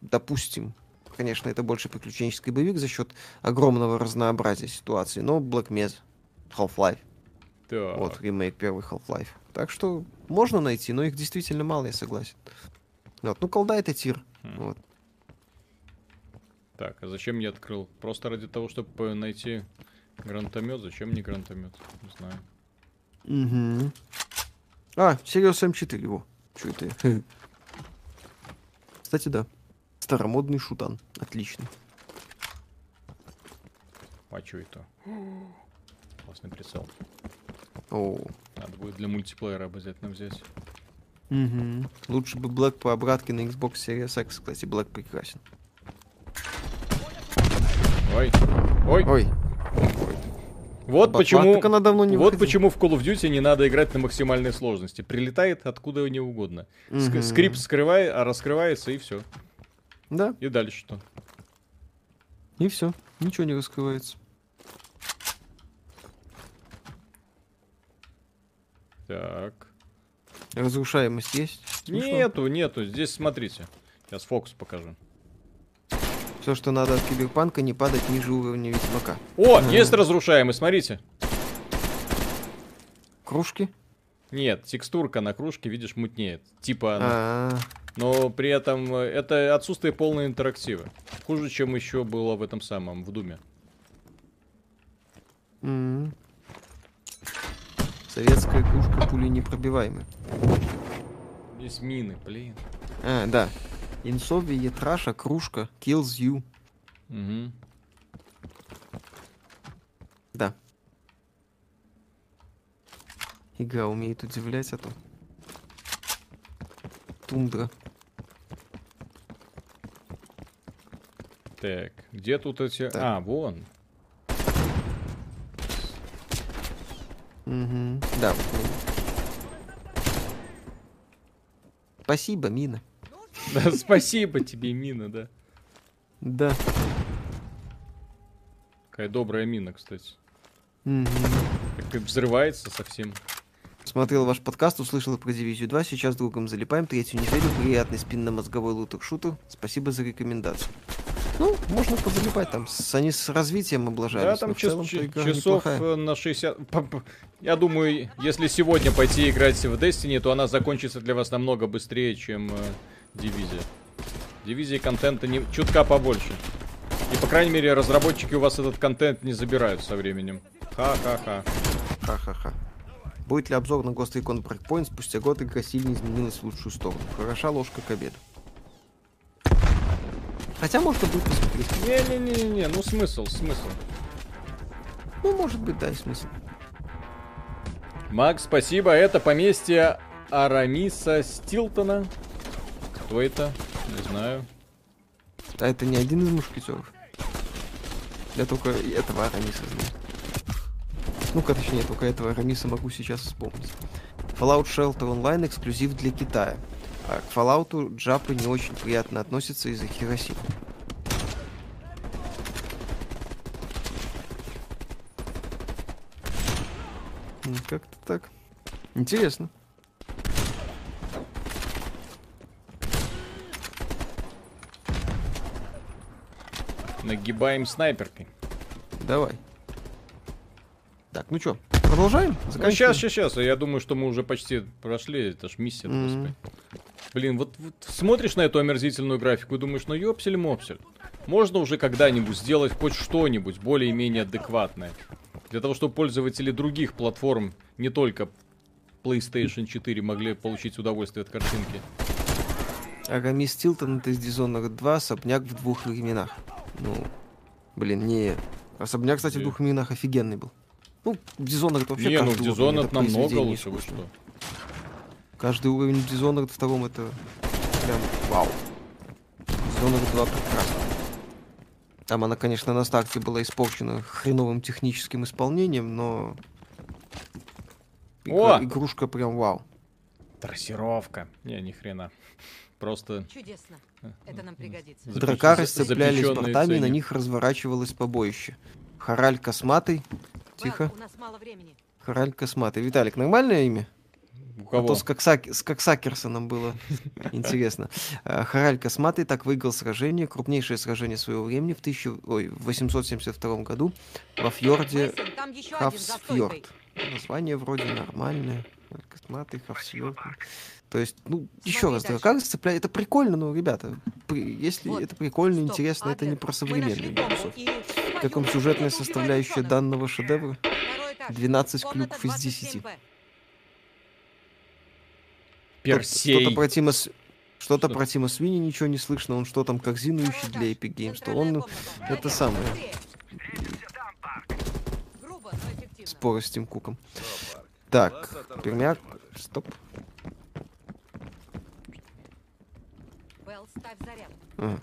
допустим. Конечно, это больше приключенческий боевик за счет огромного разнообразия ситуаций, но Black Mesa, Half-Life, Так. вот, ремейк первый Half-Life. Так что можно найти, но их действительно мало, я согласен. Вот, ну, колда это тир. Хм. Вот. Так, а зачем я открыл? Просто ради того, чтобы найти гранатомет. Зачем мне гранатомет? Не знаю. Мгм. А, Сириус М4 его. Чё это? Кстати, да. Старомодный шутан. Отлично. А что это? Классный прицел. О. Надо будет для мультиплеера обязательно взять. Мгм. Лучше бы Black по обратке на Xbox Series X, кстати, Black прекрасен. Ой. Ой. Ой. Вот почему, так она давно не вот выходила. почему в Call of Duty не надо играть на максимальной сложности. Прилетает откуда не угодно. Ск- Мгм. скрипт скрывает, а раскрывается и все. Да. И дальше что? И все. Ничего не раскрывается. Так. Разрушаемость есть? Смешно. Нету, нету. Здесь смотрите. Сейчас фокус покажу. Все, что надо от киберпанка, не падать ниже уровня Ведьмака. О, Ага. есть разрушаемый, смотрите. Кружки? Нет, текстурка на кружке, видишь, мутнеет. Типа она. А, Но при этом э, это отсутствие полной интерактива. Хуже, чем еще было в этом самом, в Думе. м. Советская кружка пули непробиваемая. Здесь мины, блин. А, да. Инсови, Етраша, кружка, kills you. Угу. Да. Игра умеет удивлять, а то. Тундра. Так, где тут эти... А, вон. Мгм. Да. Спасибо, Мина. Да, спасибо тебе, Мина, да. Да. Какая добрая мина, кстати. Мгм. Как взрывается совсем. Смотрел ваш подкаст, услышал про дивизию 2, сейчас другом залипаем, третью неделю, приятный спинно-мозговой лутер-шутер. Спасибо за рекомендацию. Ну, можно позалипать там, с, они с развитием облажались. Да, там час- целом часов неплохая. э, на 60... П- п- Я думаю, если сегодня пойти играть в Destiny, то она закончится для вас намного быстрее, чем э, Дивизия. Дивизии контента не... чутка побольше. И, по крайней мере, разработчики у вас этот контент не забирают со временем. Ха-ха-ха. Ха-ха-ха. Будет ли обзор на Ghost Recon Breakpoint? Спустя год игра сильно изменилась в лучшую сторону. Хороша ложка к обеду. Хотя можно будет посмотреть. Не-не-не-не, ну смысл, смысл. Ну, может быть, да, и смысл. Макс, спасибо. Это поместье Арамиса Стилтона. Кто это? Не знаю. А это не один из мушкетеров. Я только этого Арамиса знаю. Ну-ка, точнее, только этого Арамиса могу сейчас вспомнить. Fallout Shelter Online эксклюзив для Китая. А к Fallout джапы не очень приятно относятся из-за Хиросимы. Как-то так. Интересно. Нагибаем снайперкой. Давай. Так, ну чё, продолжаем? Ну, сейчас, сейчас, сейчас. Я думаю, что мы уже почти прошли. Это ж миссия, Мгм. господи. Блин, вот, вот смотришь на эту омерзительную графику и думаешь, ну ёпсель-мопсель. Можно уже когда-нибудь сделать хоть что-нибудь более-менее адекватное. Для того, чтобы пользователи других платформ, не только PlayStation 4, могли получить удовольствие от картинки. Арамис Тилтон это из Dishonored 2, особняк в двух временах. Ну, блин, не... Особняк, кстати, в Не. двух временах офигенный был. Ну, в Dishonored вообще не, ну в Dishonored намного лучше, вы что. Каждый уровень в Dishonored втором это прям вау. Dishonored 2 прекрасно. Там она, конечно, на старте была испорчена хреновым техническим исполнением, но... игра- О! игрушка прям вау. Трассировка. Не, ни хрена. Просто... Чудесно. Это нам пригодится. Дракары сцеплялись бортами, на ценник. них разворачивалось побоище. Хораль косматый. Тихо. Вэл, у нас мало времени. Хораль косматый. Виталик, нормальное имя? У А кого? то с, Коксак- с Коксакерсоном было интересно. А, Хораль Косматый так выиграл сражение, крупнейшее сражение своего времени в 1000 ой, в 872 году во фьорде. Хавсфьорд. Название вроде нормальное. Косматый, Хавсфьорд. То есть, ну, еще раз, дальше. дракары цепляют. Это прикольно, но, ребята, при- если Вот, это прикольно, стоп, интересно, это не Адлер, про бомбу Ubisoft. и- Как вам сюжетная составляющая данного шедевра? Второй этаж. 12 Комната клюков из 10. 27Б. Персей. Что-то про Тима С- Что-то Что? про Тима Свини ничего не слышно, он что там, как Зину ищет для Epic Games, то он это самое, Быстрее. Грубо, но эффективно. споры с Тим Куком. Так, пермяк, стоп. Вэл, ставь заряд. Ага.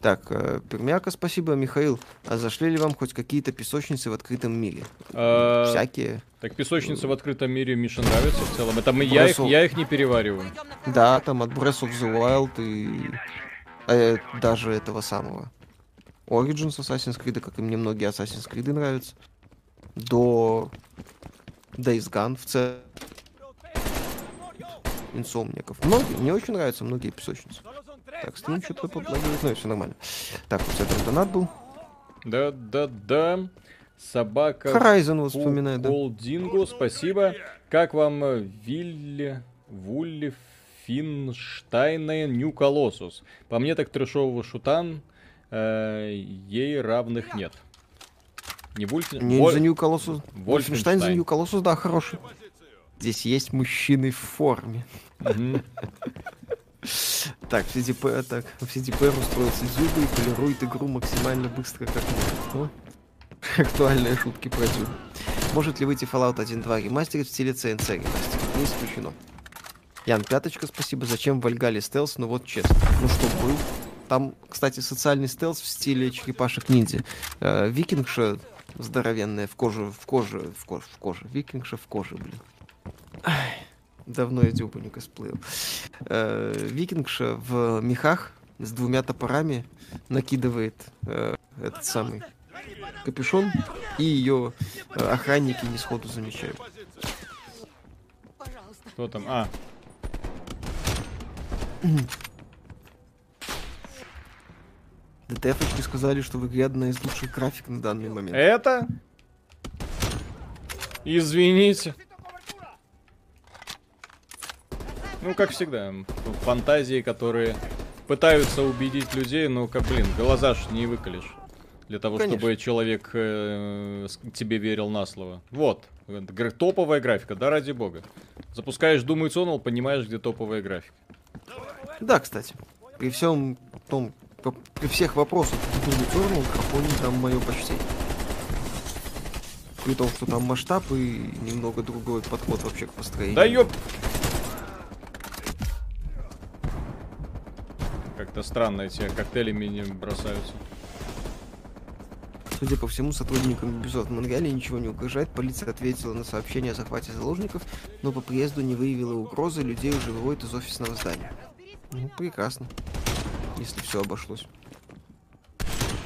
Так, э, пермяка, спасибо, Михаил. А зашли ли вам хоть какие-то песочницы в открытом мире? А, Всякие. Так песочницы в открытом мире Мише нравятся в целом. Это мы, я, их, я их не перевариваю. Да, там от Breath of the Wild и э, даже этого самого. Origins Assassin's Creed, как и мне многие Assassin's Creed нравятся. До Days Gone в целом. Инсомников. Многие, мне очень нравятся многие песочницы. Так, стрим что-то подлагивает, ну все нормально. Так, вот это донат был. Да, да, да. Собака. Horizon вот вспоминаю, да. Голдинго, спасибо. Как вам э, Вилли, Вулли, Финштайна, Нью Колоссус? По мне так трешового шутан э, ей равных нет. Не Вульфен... Не Воль- за Нью Колоссус. Вольфенштайн за Нью Колоссус, да, хороший. Здесь есть мужчины в форме. Мгм. Так, в CDP, так, в CDP устроился Дзюба и полирует игру максимально быстро, как может. О, Актуальные шутки про Дзюбу. Может ли выйти Fallout 1.2 ремастерит в стиле CNC ремастер? Не исключено. Ян, пяточка, спасибо. Зачем в Вальгале стелс? Ну вот честно. Ну что, был. Там, кстати, социальный стелс в стиле черепашек ниндзя. Э, Викингша здоровенная, в коже, в коже, в коже, в коже. Викингша в коже, блин. Ай, давно я Дюбу не косплеил. Э, викингша в мехах с двумя топорами накидывает э, этот самый капюшон, и ее э, охранники не сходу замечают. Кто там? А, ДТФочки сказали, что в игре одна из лучших график на данный момент. это? Извините. Ну, как всегда, фантазии, которые пытаются убедить людей, ну, как, блин, глаза ж не выколешь. Для того, Конечно. чтобы человек э, тебе верил на слово. Вот, топовая графика, да ради бога. Запускаешь Doom Eternal, понимаешь, где топовая графика. Да, кстати. При всем том, при всех вопросах Doom Eternal, Графоний там мое почтение. При том, что там масштаб и немного другой подход вообще к построению. Да ёп! Как-то странно эти коктейлями не бросаются. Судя по всему, сотрудникам Ubisoft в Монреале ничего не угрожает. Полиция ответила на сообщение о захвате заложников, но по приезду не выявила угрозы, людей уже выводят из офисного здания. Ну, прекрасно. Если все обошлось.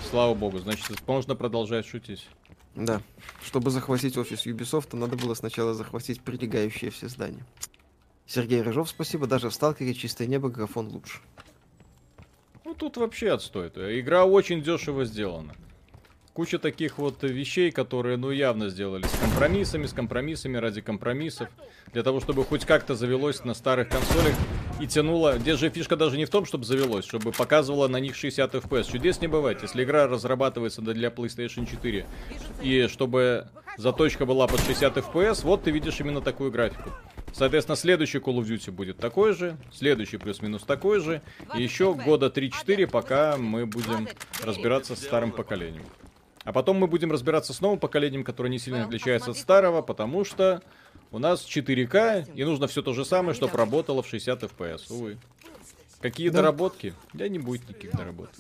Слава богу, значит, можно продолжать шутить. Да. Чтобы захватить офис Ubisoft, надо было сначала захватить прилегающие все здания. Сергей Рыжов, спасибо. Даже в Сталкере чистое небо графон лучше. Тут вообще отстой. Игра очень дешево сделана. Куча таких вот вещей, которые, ну, явно сделали с компромиссами, с компромиссами ради компромиссов. Для того, чтобы хоть как-то завелось на старых консолях и тянуло... Здесь же фишка даже не в том, чтобы завелось, чтобы показывало на них 60 FPS. Чудес не бывает. Если игра разрабатывается для PlayStation 4, и чтобы заточка была под 60 FPS, вот ты видишь именно такую графику. Соответственно, следующий Call of Duty будет такой же, следующий плюс-минус такой же, и еще года 3-4, пока мы будем разбираться с старым поколением. А потом мы будем разбираться с новым поколением, которое не сильно отличается от старого, потому что у нас 4К, и нужно все то же самое, чтобы работало в 60 FPS, увы. Какие Да. доработки? Да не будет никаких доработок.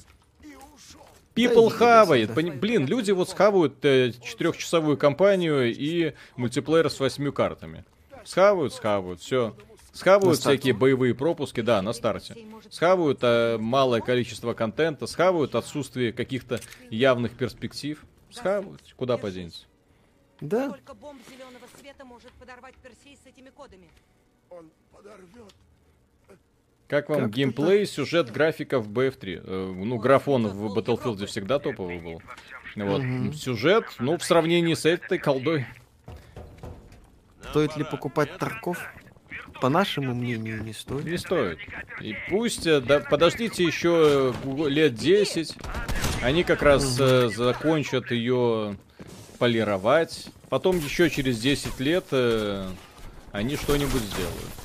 People хавает. Пони- Блин, люди вот схавают э, четырехчасовую кампанию и мультиплеер с восьмью картами. Схавают, схавают, все. Схавают всякие боевые пропуски, да, на старте. Схавают э, малое количество контента, схавают отсутствие каких-то явных перспектив. Схавают, куда поденется. Да. Только бомб зеленого света может подорвать Персей с этими кодами. Он подорвет. Как вам Как-то геймплей, сюжет, графика в BF3? Э, ну, графон в Battlefield всегда топовый был. Вот. Мгм. Сюжет, ну, в сравнении с этой колдой. Стоит ли покупать Тарков? По нашему мнению, не стоит. Не стоит. И пусть, э, да, подождите еще э, лет 10. Они как раз э, закончат ее полировать. Потом еще через 10 лет э, они что-нибудь сделают.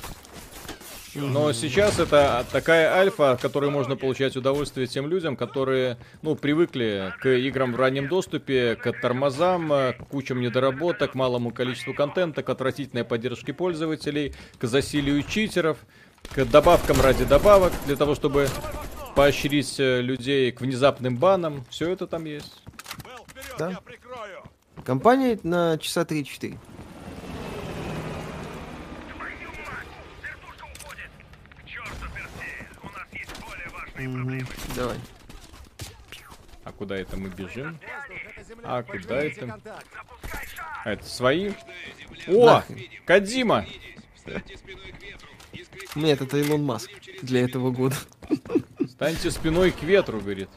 Но сейчас это такая альфа, от которой можно получать удовольствие тем людям, которые, ну, привыкли к играм в раннем доступе, к тормозам, к кучам недоработок, малому количеству контента, к отвратительной поддержке пользователей, к засилию читеров, к добавкам ради добавок, для того, чтобы поощрить э, людей к внезапным банам. Все это там есть. Да. Компания на часа 3-4. Мгм, Давай. А куда это мы бежим? А куда это? А это свои? О! Кадима! Нет, это Илон Маск для этого года. Станьте спиной к ветру, говорит.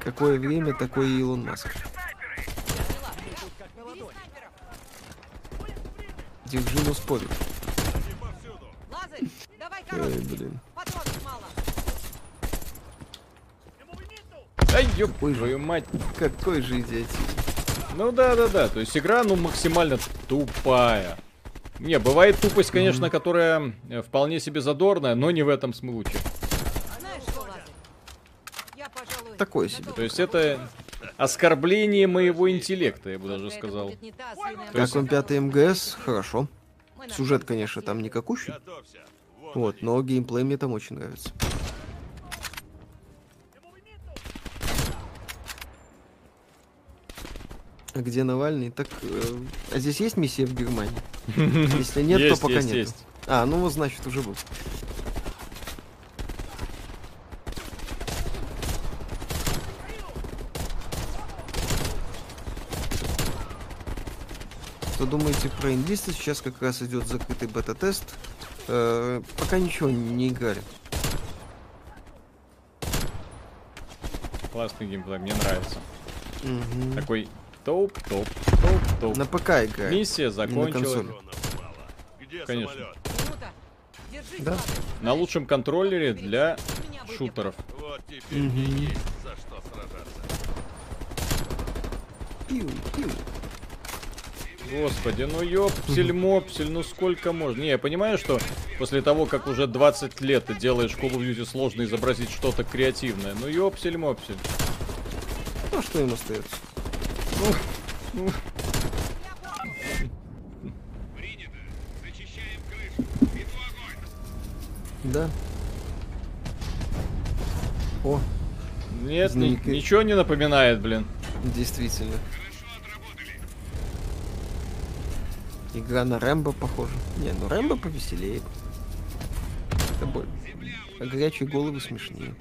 Какое время, такой и Илон Маск. Держи, но Ой, короткий. блин. Патронов мало. Ай, ёб твою мать. Какой же идиотизм. Ну да, да, да. То есть игра, ну, максимально тупая. Не, бывает тупость, конечно, которая э, вполне себе задорная, но не в этом случае. Знаешь что, Лазарь? Я, пожалуй, Такое себе. То есть это оскорбление моего интеллекта, я бы даже сказал. осиная То есть- Как вам пятый МГС? Хорошо. Сюжет, конечно, там никакущий. Вот, но геймплей мне там очень нравится. Где Навальный? Так, э, а здесь есть миссия в Германии? Если нет, то пока нет. А, ну вот значит уже был. Что думаете про инвесты? Сейчас как раз идет закрытый бета-тест. Э, пока ничего не играли. Классный геймплей, мне нравится. Мгм. Такой топ, топ, топ, топ. На ПК играю. Миссия закончилась. Конечно. Да. На лучшем контроллере для шутеров. Вот теперь мне есть за что сражаться. Пиу, пиу. Господи, ну ёпсель мопсель, ну сколько можно? Не, я понимаю, что после того, как уже 20 лет ты делаешь Call of Duty, сложно изобразить что-то креативное. Ну ёпсель мопсель. Ну, а что им остается? Да. О, нет, ни- ничего не напоминает, блин. действительно. Игра на Рэмбо похожа. Не, ну Рэмбо повеселее. Это боль. А горячие головы смешнее.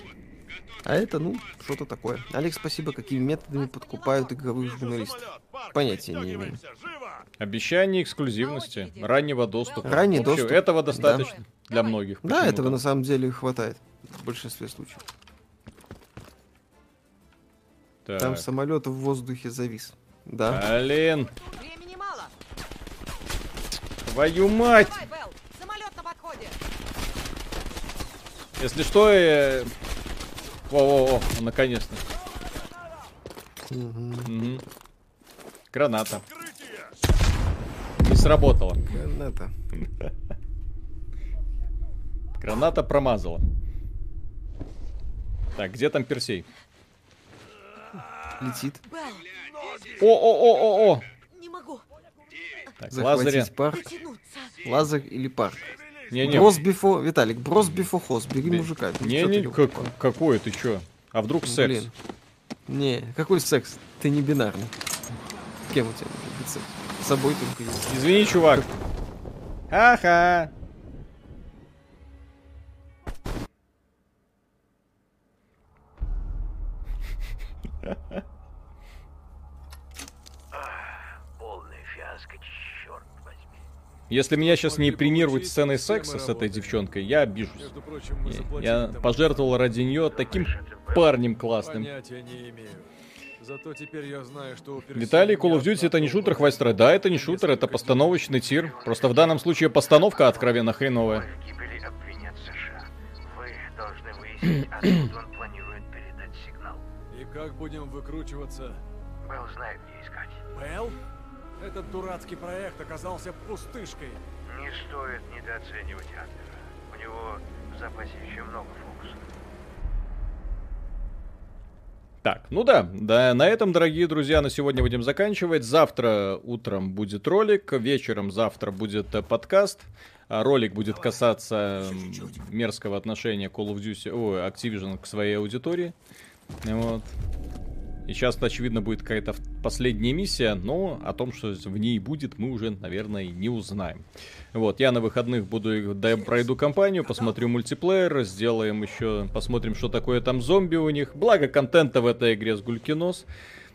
А это, ну, что-то такое. Алекс, спасибо, какими методами подкупают игровых журналистов. Понятия не имею. Обещание эксклюзивности, раннего доступа. Ранний В общем, доступ. Этого Да. достаточно для многих. Да, этого на самом деле хватает. В большинстве случаев. Так. Там самолет в воздухе завис. Да. Блин, Времени мало. твою мать! Давай, Белл. Самолет на подходе. Если что, э... Во-во-во, наконец-то. Мгм. Мгм. Граната. Не сработала. Граната. Граната промазала. Так, где там Персей? Летит. О-о-о-о-о! не могу Так, парк. Лазарь или парк. Не-не, Брос бифо... Виталик, брос бифо хоз. Бери мужика. Ты чё не-не, ты как- какой ты чё? А вдруг секс? Блин. Не, какой секс? Ты не бинарный. Кем у тебя может секс? С собой только есть. Извини, чувак. Ха-ха. Полная Если меня сейчас не получить, сценой секса с этой девчонкой, я обижусь. Между прочим, мы Я- Я пожертвовал ради нее таким парнем классным. Понятия не имею. Зато теперь я знаю, что у Виталий, Call of Duty это не шутер, строить. Да, это не шутер, это постановочный тир. Просто в данном случае постановка откровенно хреновая. В гибели обвинят США. Вы должны выяснить, откуда он планирует передать сигнал. И как будем выкручиваться? Белл знает, где искать. Белл? Этот дурацкий проект оказался пустышкой. Не стоит недооценивать Адлера. У него в запасе еще много фокусов. Так, ну да, да, на этом, дорогие друзья, на сегодня будем заканчивать. Завтра утром будет ролик, вечером завтра будет э, подкаст. А Ролик будет касаться мерзкого отношения Call of Duty, о, Activision к своей аудитории. Вот. И сейчас, очевидно, будет какая-то последняя миссия, но о том, что в ней будет, мы уже, наверное, не узнаем. Вот, я на выходных буду, да, пройду кампанию, посмотрю мультиплеер, сделаем еще, посмотрим, что такое там зомби у них. Благо, контента в этой игре с гулькинос.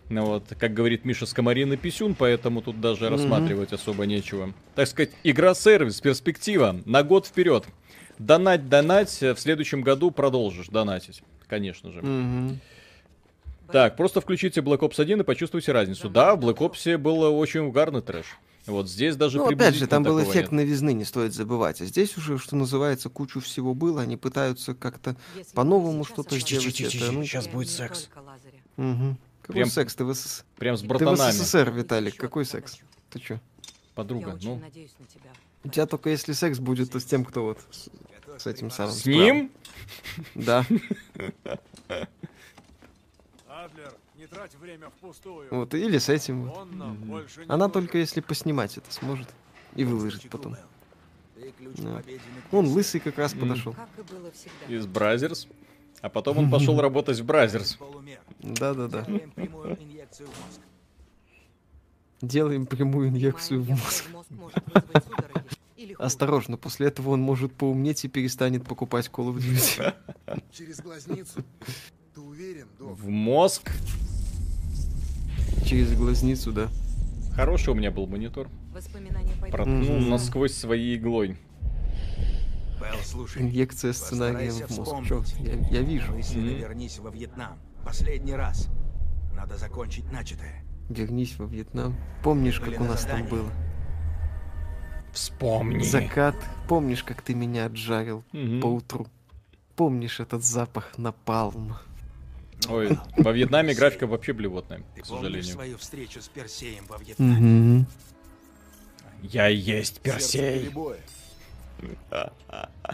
Ну Вот, как говорит Миша Скомарин и Писюн, поэтому тут даже Мгм. рассматривать особо нечего. Так сказать, игра-сервис, перспектива, на год вперед. Донать, донать, в следующем году продолжишь донатить, конечно же. Мгм. Так, просто включите Black Ops 1 и почувствуйте разницу. Да, в Black Ops было очень угарный трэш. Вот здесь даже Ну, опять же, там был эффект нет. новизны, не стоит забывать. А здесь уже, что называется, кучу всего было. Они пытаются как-то по-новому что-то сделать. Это, ну, Сейчас будет секс. мгм. Какой Прям- секс? Ты в, СС... Прям с ты в братанами. СССР, Виталик. Какой секс? Ты чё? Подруга, ну. надеюсь на тебя. У тебя только если секс будет, то с тем, кто вот с, с этим самым. С ним? Да. Адлер, не трать время впустую. Вот, или с этим. вот. Он нам больше не Она только если поснимать это сможет. И выложить потом. Да. Он лысый как раз М. подошел. Как и было всегда. Из Brazzers. А потом он пошел работать в Brazzers. Да-да-да. Делаем прямую инъекцию в мозг. Осторожно, после этого он может поумнеть и перестанет покупать Call of Duty. Через глазницу. Ты уверен, док? В мозг. Через глазницу, да. Хороший у меня был монитор. Проткнул Мгм. насквозь своей иглой. Белл, слушай. Инъекция сценарием постарайся в мозг. Чё, я, я вижу. Мысленно вернись во Вьетнам. Последний раз. Надо закончить начатое. Вернись во Вьетнам. Помнишь, как у на нас там задании. было? Вспомни. Закат. Помнишь, как ты меня отжарил Мгм. поутру? Помнишь этот запах напалма? Ой, во Вьетнаме графика вообще блевотная, к сожалению. свою встречу с Персеем во Вьетнаме? Угу. Я есть Персей.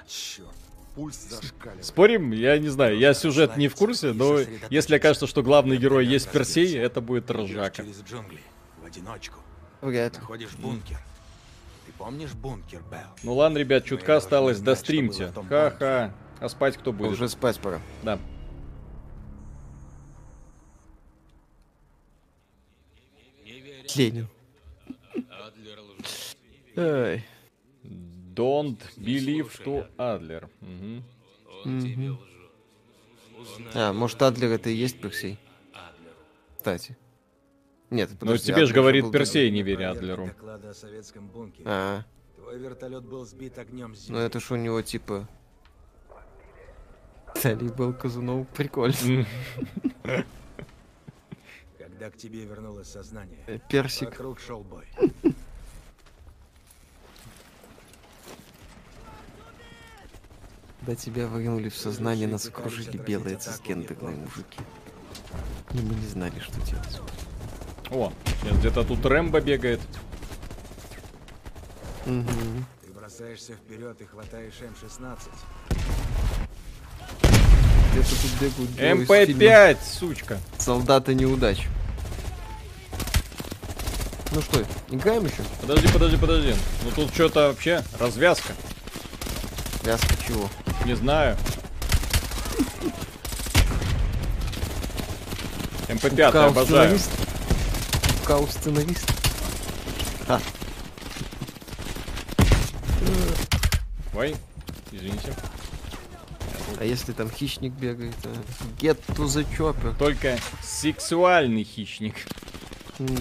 Черт, пульс зашкаливает. Спорим? Я не знаю, я сюжет не в курсе, но если окажется, что главный герой есть Персей, это будет ржака. через джунгли. В одиночку. Вряд ли. Находишь бункер. Ты помнишь бункер, Белл? Ну ладно, ребят, чутка осталось, достримте. Ха-ха. А спать кто будет? Уже спать пора. Да. Ленин. Ай. Don't believe to Adler. Мгм. Мгм. А, может, Адлер это и есть Персей? Кстати. Нет, Ну подожди, тебе же Адлер говорит был Персей, не верь Проверка Адлеру. А, Твой вертолет был сбит огнем ну это ж у него типа... Талибал Казунов, прикольно. Когда к тебе вернулось сознание, Э, Персик. вокруг шел бой. Когда тебя выгнули в сознание, нас окружили белые цисгендерные мужики. И мы не знали, что делать. О, сейчас где-то тут Рэмбо бегает. Мгм. Ты бросаешься вперед и хватаешь М-16. Где-то тут бегают герои из фильма МП-5, сучка. Солдаты неудач. Ну что, играем еще? Подожди, подожди, подожди. Ну тут что-то вообще развязка. Вязка чего? Не знаю. МП-5 Каус обожаю. Каус сценарист. А, Ой, извините. а если там хищник бегает? а? Get to the chopper. Только сексуальный хищник. Мгм.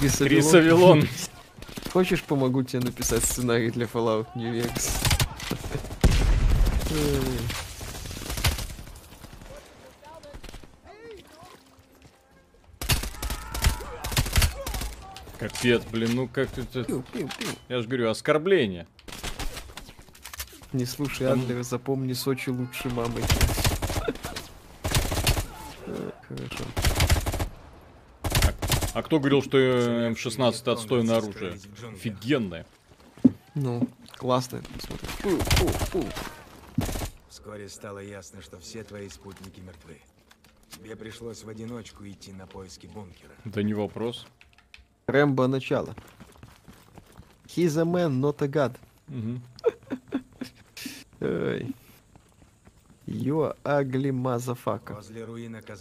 Крис Крис Авилон. Авилон. Хочешь, помогу тебе написать сценарий для Fallout New Vegas? Капец, блин, ну как это... Пиу, пиу, пиу. Я же говорю, оскорбление. Не слушай Там- Адлера, запомни Сочи лучше мамы. Э, Хорошо. А кто говорил, что э, М16 отстойное оружие? Офигенное. Ну, классно. Смотри. Фу, фу, фу. Вскоре стало ясно, что все твои спутники мертвы. Тебе пришлось в одиночку идти на поиски бункера. Да не вопрос. Рэмбо начало. He's a man, not a god. Ой. You ugly motherfucker.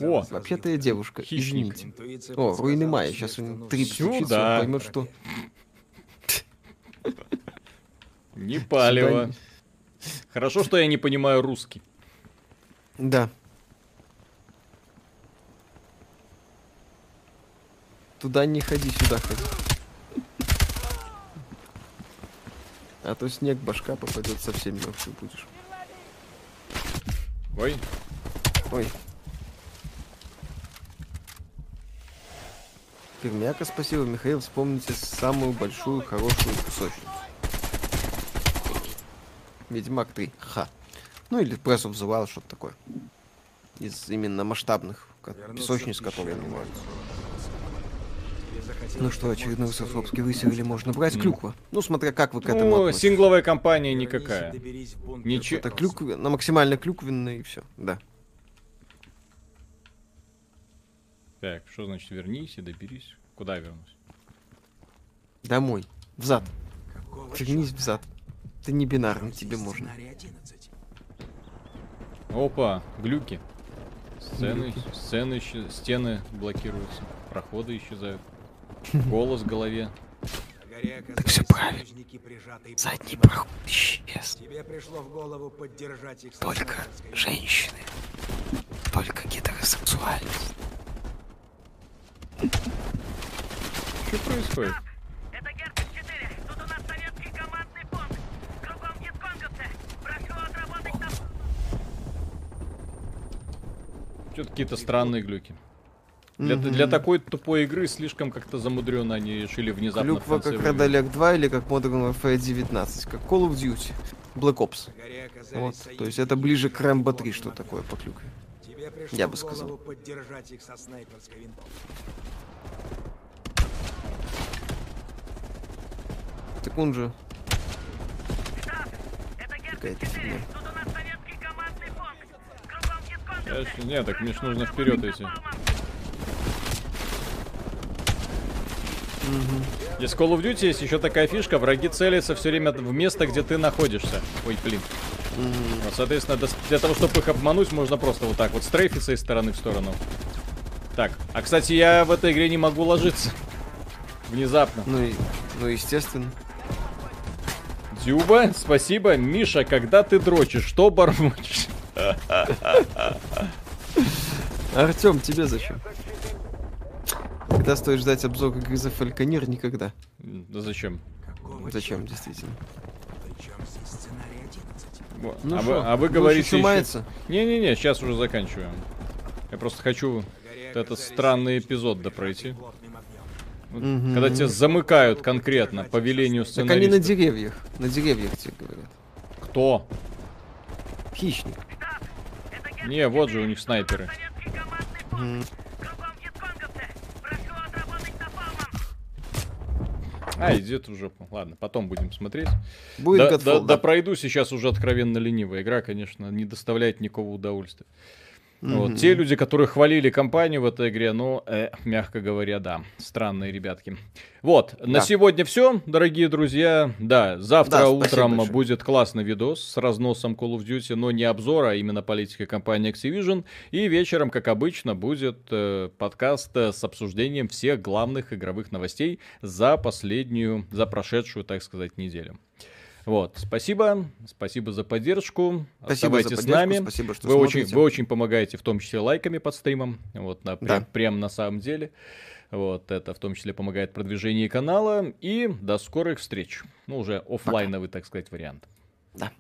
О, Вообще-то я девушка, Хищник. извините. Интуиция О, руины Майя. Сейчас он трип Сюда. случится, он поймет, что... Не палево. Хорошо, что я не понимаю русский. Да. Туда не ходи, сюда ходи. А то снег башка попадет, совсем мертвый будешь. Ой, Ой. Пермяка, спасибо, Михаил. Вспомните самую большую хорошую песочницу. Ведьмак 3. Ха. Ну или Breath of the Wild, что-то такое. Из именно масштабных песочниц, которые бывают. Ну что, очередной поохотиться Высоцкий в высерли можно брать М. клюква. Ну, смотря как вы к этому ну, относитесь. сингловая компания никакая. Ничего. Это клюква, на максимально клюквенное и все. Да. Так, что значит вернись и доберись? Куда я вернусь? Домой. Взад. Какого Вернись чёрта? взад. Ты не бинарный, тебе можно. сценарий 11. Опа, глюки. Сцены, Глюки. сцены, стены блокируются, проходы исчезают. Голос в голове. Так все правильно. Задний проход исчез. Тебе пришло в голову поддержать их Только женщины. Только гетеросексуальность. Что происходит? Что-то какие-то странные глюки. Для, Мгм. для такой тупой игры слишком как-то замудренно они решили внезапно Клюква как. Red Alert 2 или как Modern Warfare 19, как Call of Duty, Black Ops. Вот, то есть это ближе к Rambo 3, что такое по клюкве. Я бы сказал. поддержать их со снайперской винтовкой. Так он же... Какая-то фигня. Нет, так мне ж нужно вперед идти. Здесь в Call of Duty есть еще такая фишка, враги целятся все время в место, где ты находишься. Ой, блин. Вот, соответственно, для того, чтобы их обмануть, можно просто вот так вот стрейфиться из стороны в сторону. Так, а кстати, я в этой игре не могу ложиться. Внезапно. Ну, и, ну естественно. Дюба, спасибо. Миша, когда ты дрочишь, что бормочешь? Артем, тебе зачем? Когда стоит ждать обзор игры за Фальконир? Никогда. Да зачем? Зачем, действительно? Причем здесь сценарий 11. Во, Ну а, шо, вы, а вы говорите мается? Не-не-не, сейчас уже заканчиваем. Я просто хочу вот этот странный эпизод допройти. Вот Мгм. Когда тебя замыкают конкретно по велению Так они на сценариста. деревьях. На деревьях тебе говорят. Кто? Хищник. Не, вот же у них снайперы. Мгм. А, иди ты в жопу. Ладно, потом будем смотреть. Будет да, Godfall, да, да. да пройду сейчас уже откровенно ленивая игра, конечно, не доставляет никакого удовольствия. Вот. Мгм. Те люди, которые хвалили компанию в этой игре, ну, э, мягко говоря, да, странные ребятки. Вот, на Да. сегодня все, дорогие друзья. Да, завтра Да, утром большое. будет классный видос с разносом Call of Duty, но не обзор, а именно политика компании Activision. И вечером, как обычно, будет э, подкаст э, с обсуждением всех главных игровых новостей за последнюю, за прошедшую, так сказать, неделю. Вот, спасибо, спасибо за поддержку. Спасибо за Оставайтесь с поддержку, нами. спасибо, что вы очень, смотрите. вы очень помогаете, в том числе лайками под стримом. Вот, на, прям, Да. прям на самом деле. Вот, это в том числе помогает продвижению канала. И до скорых встреч. Ну, уже оффлайновый, так сказать, вариант. Да.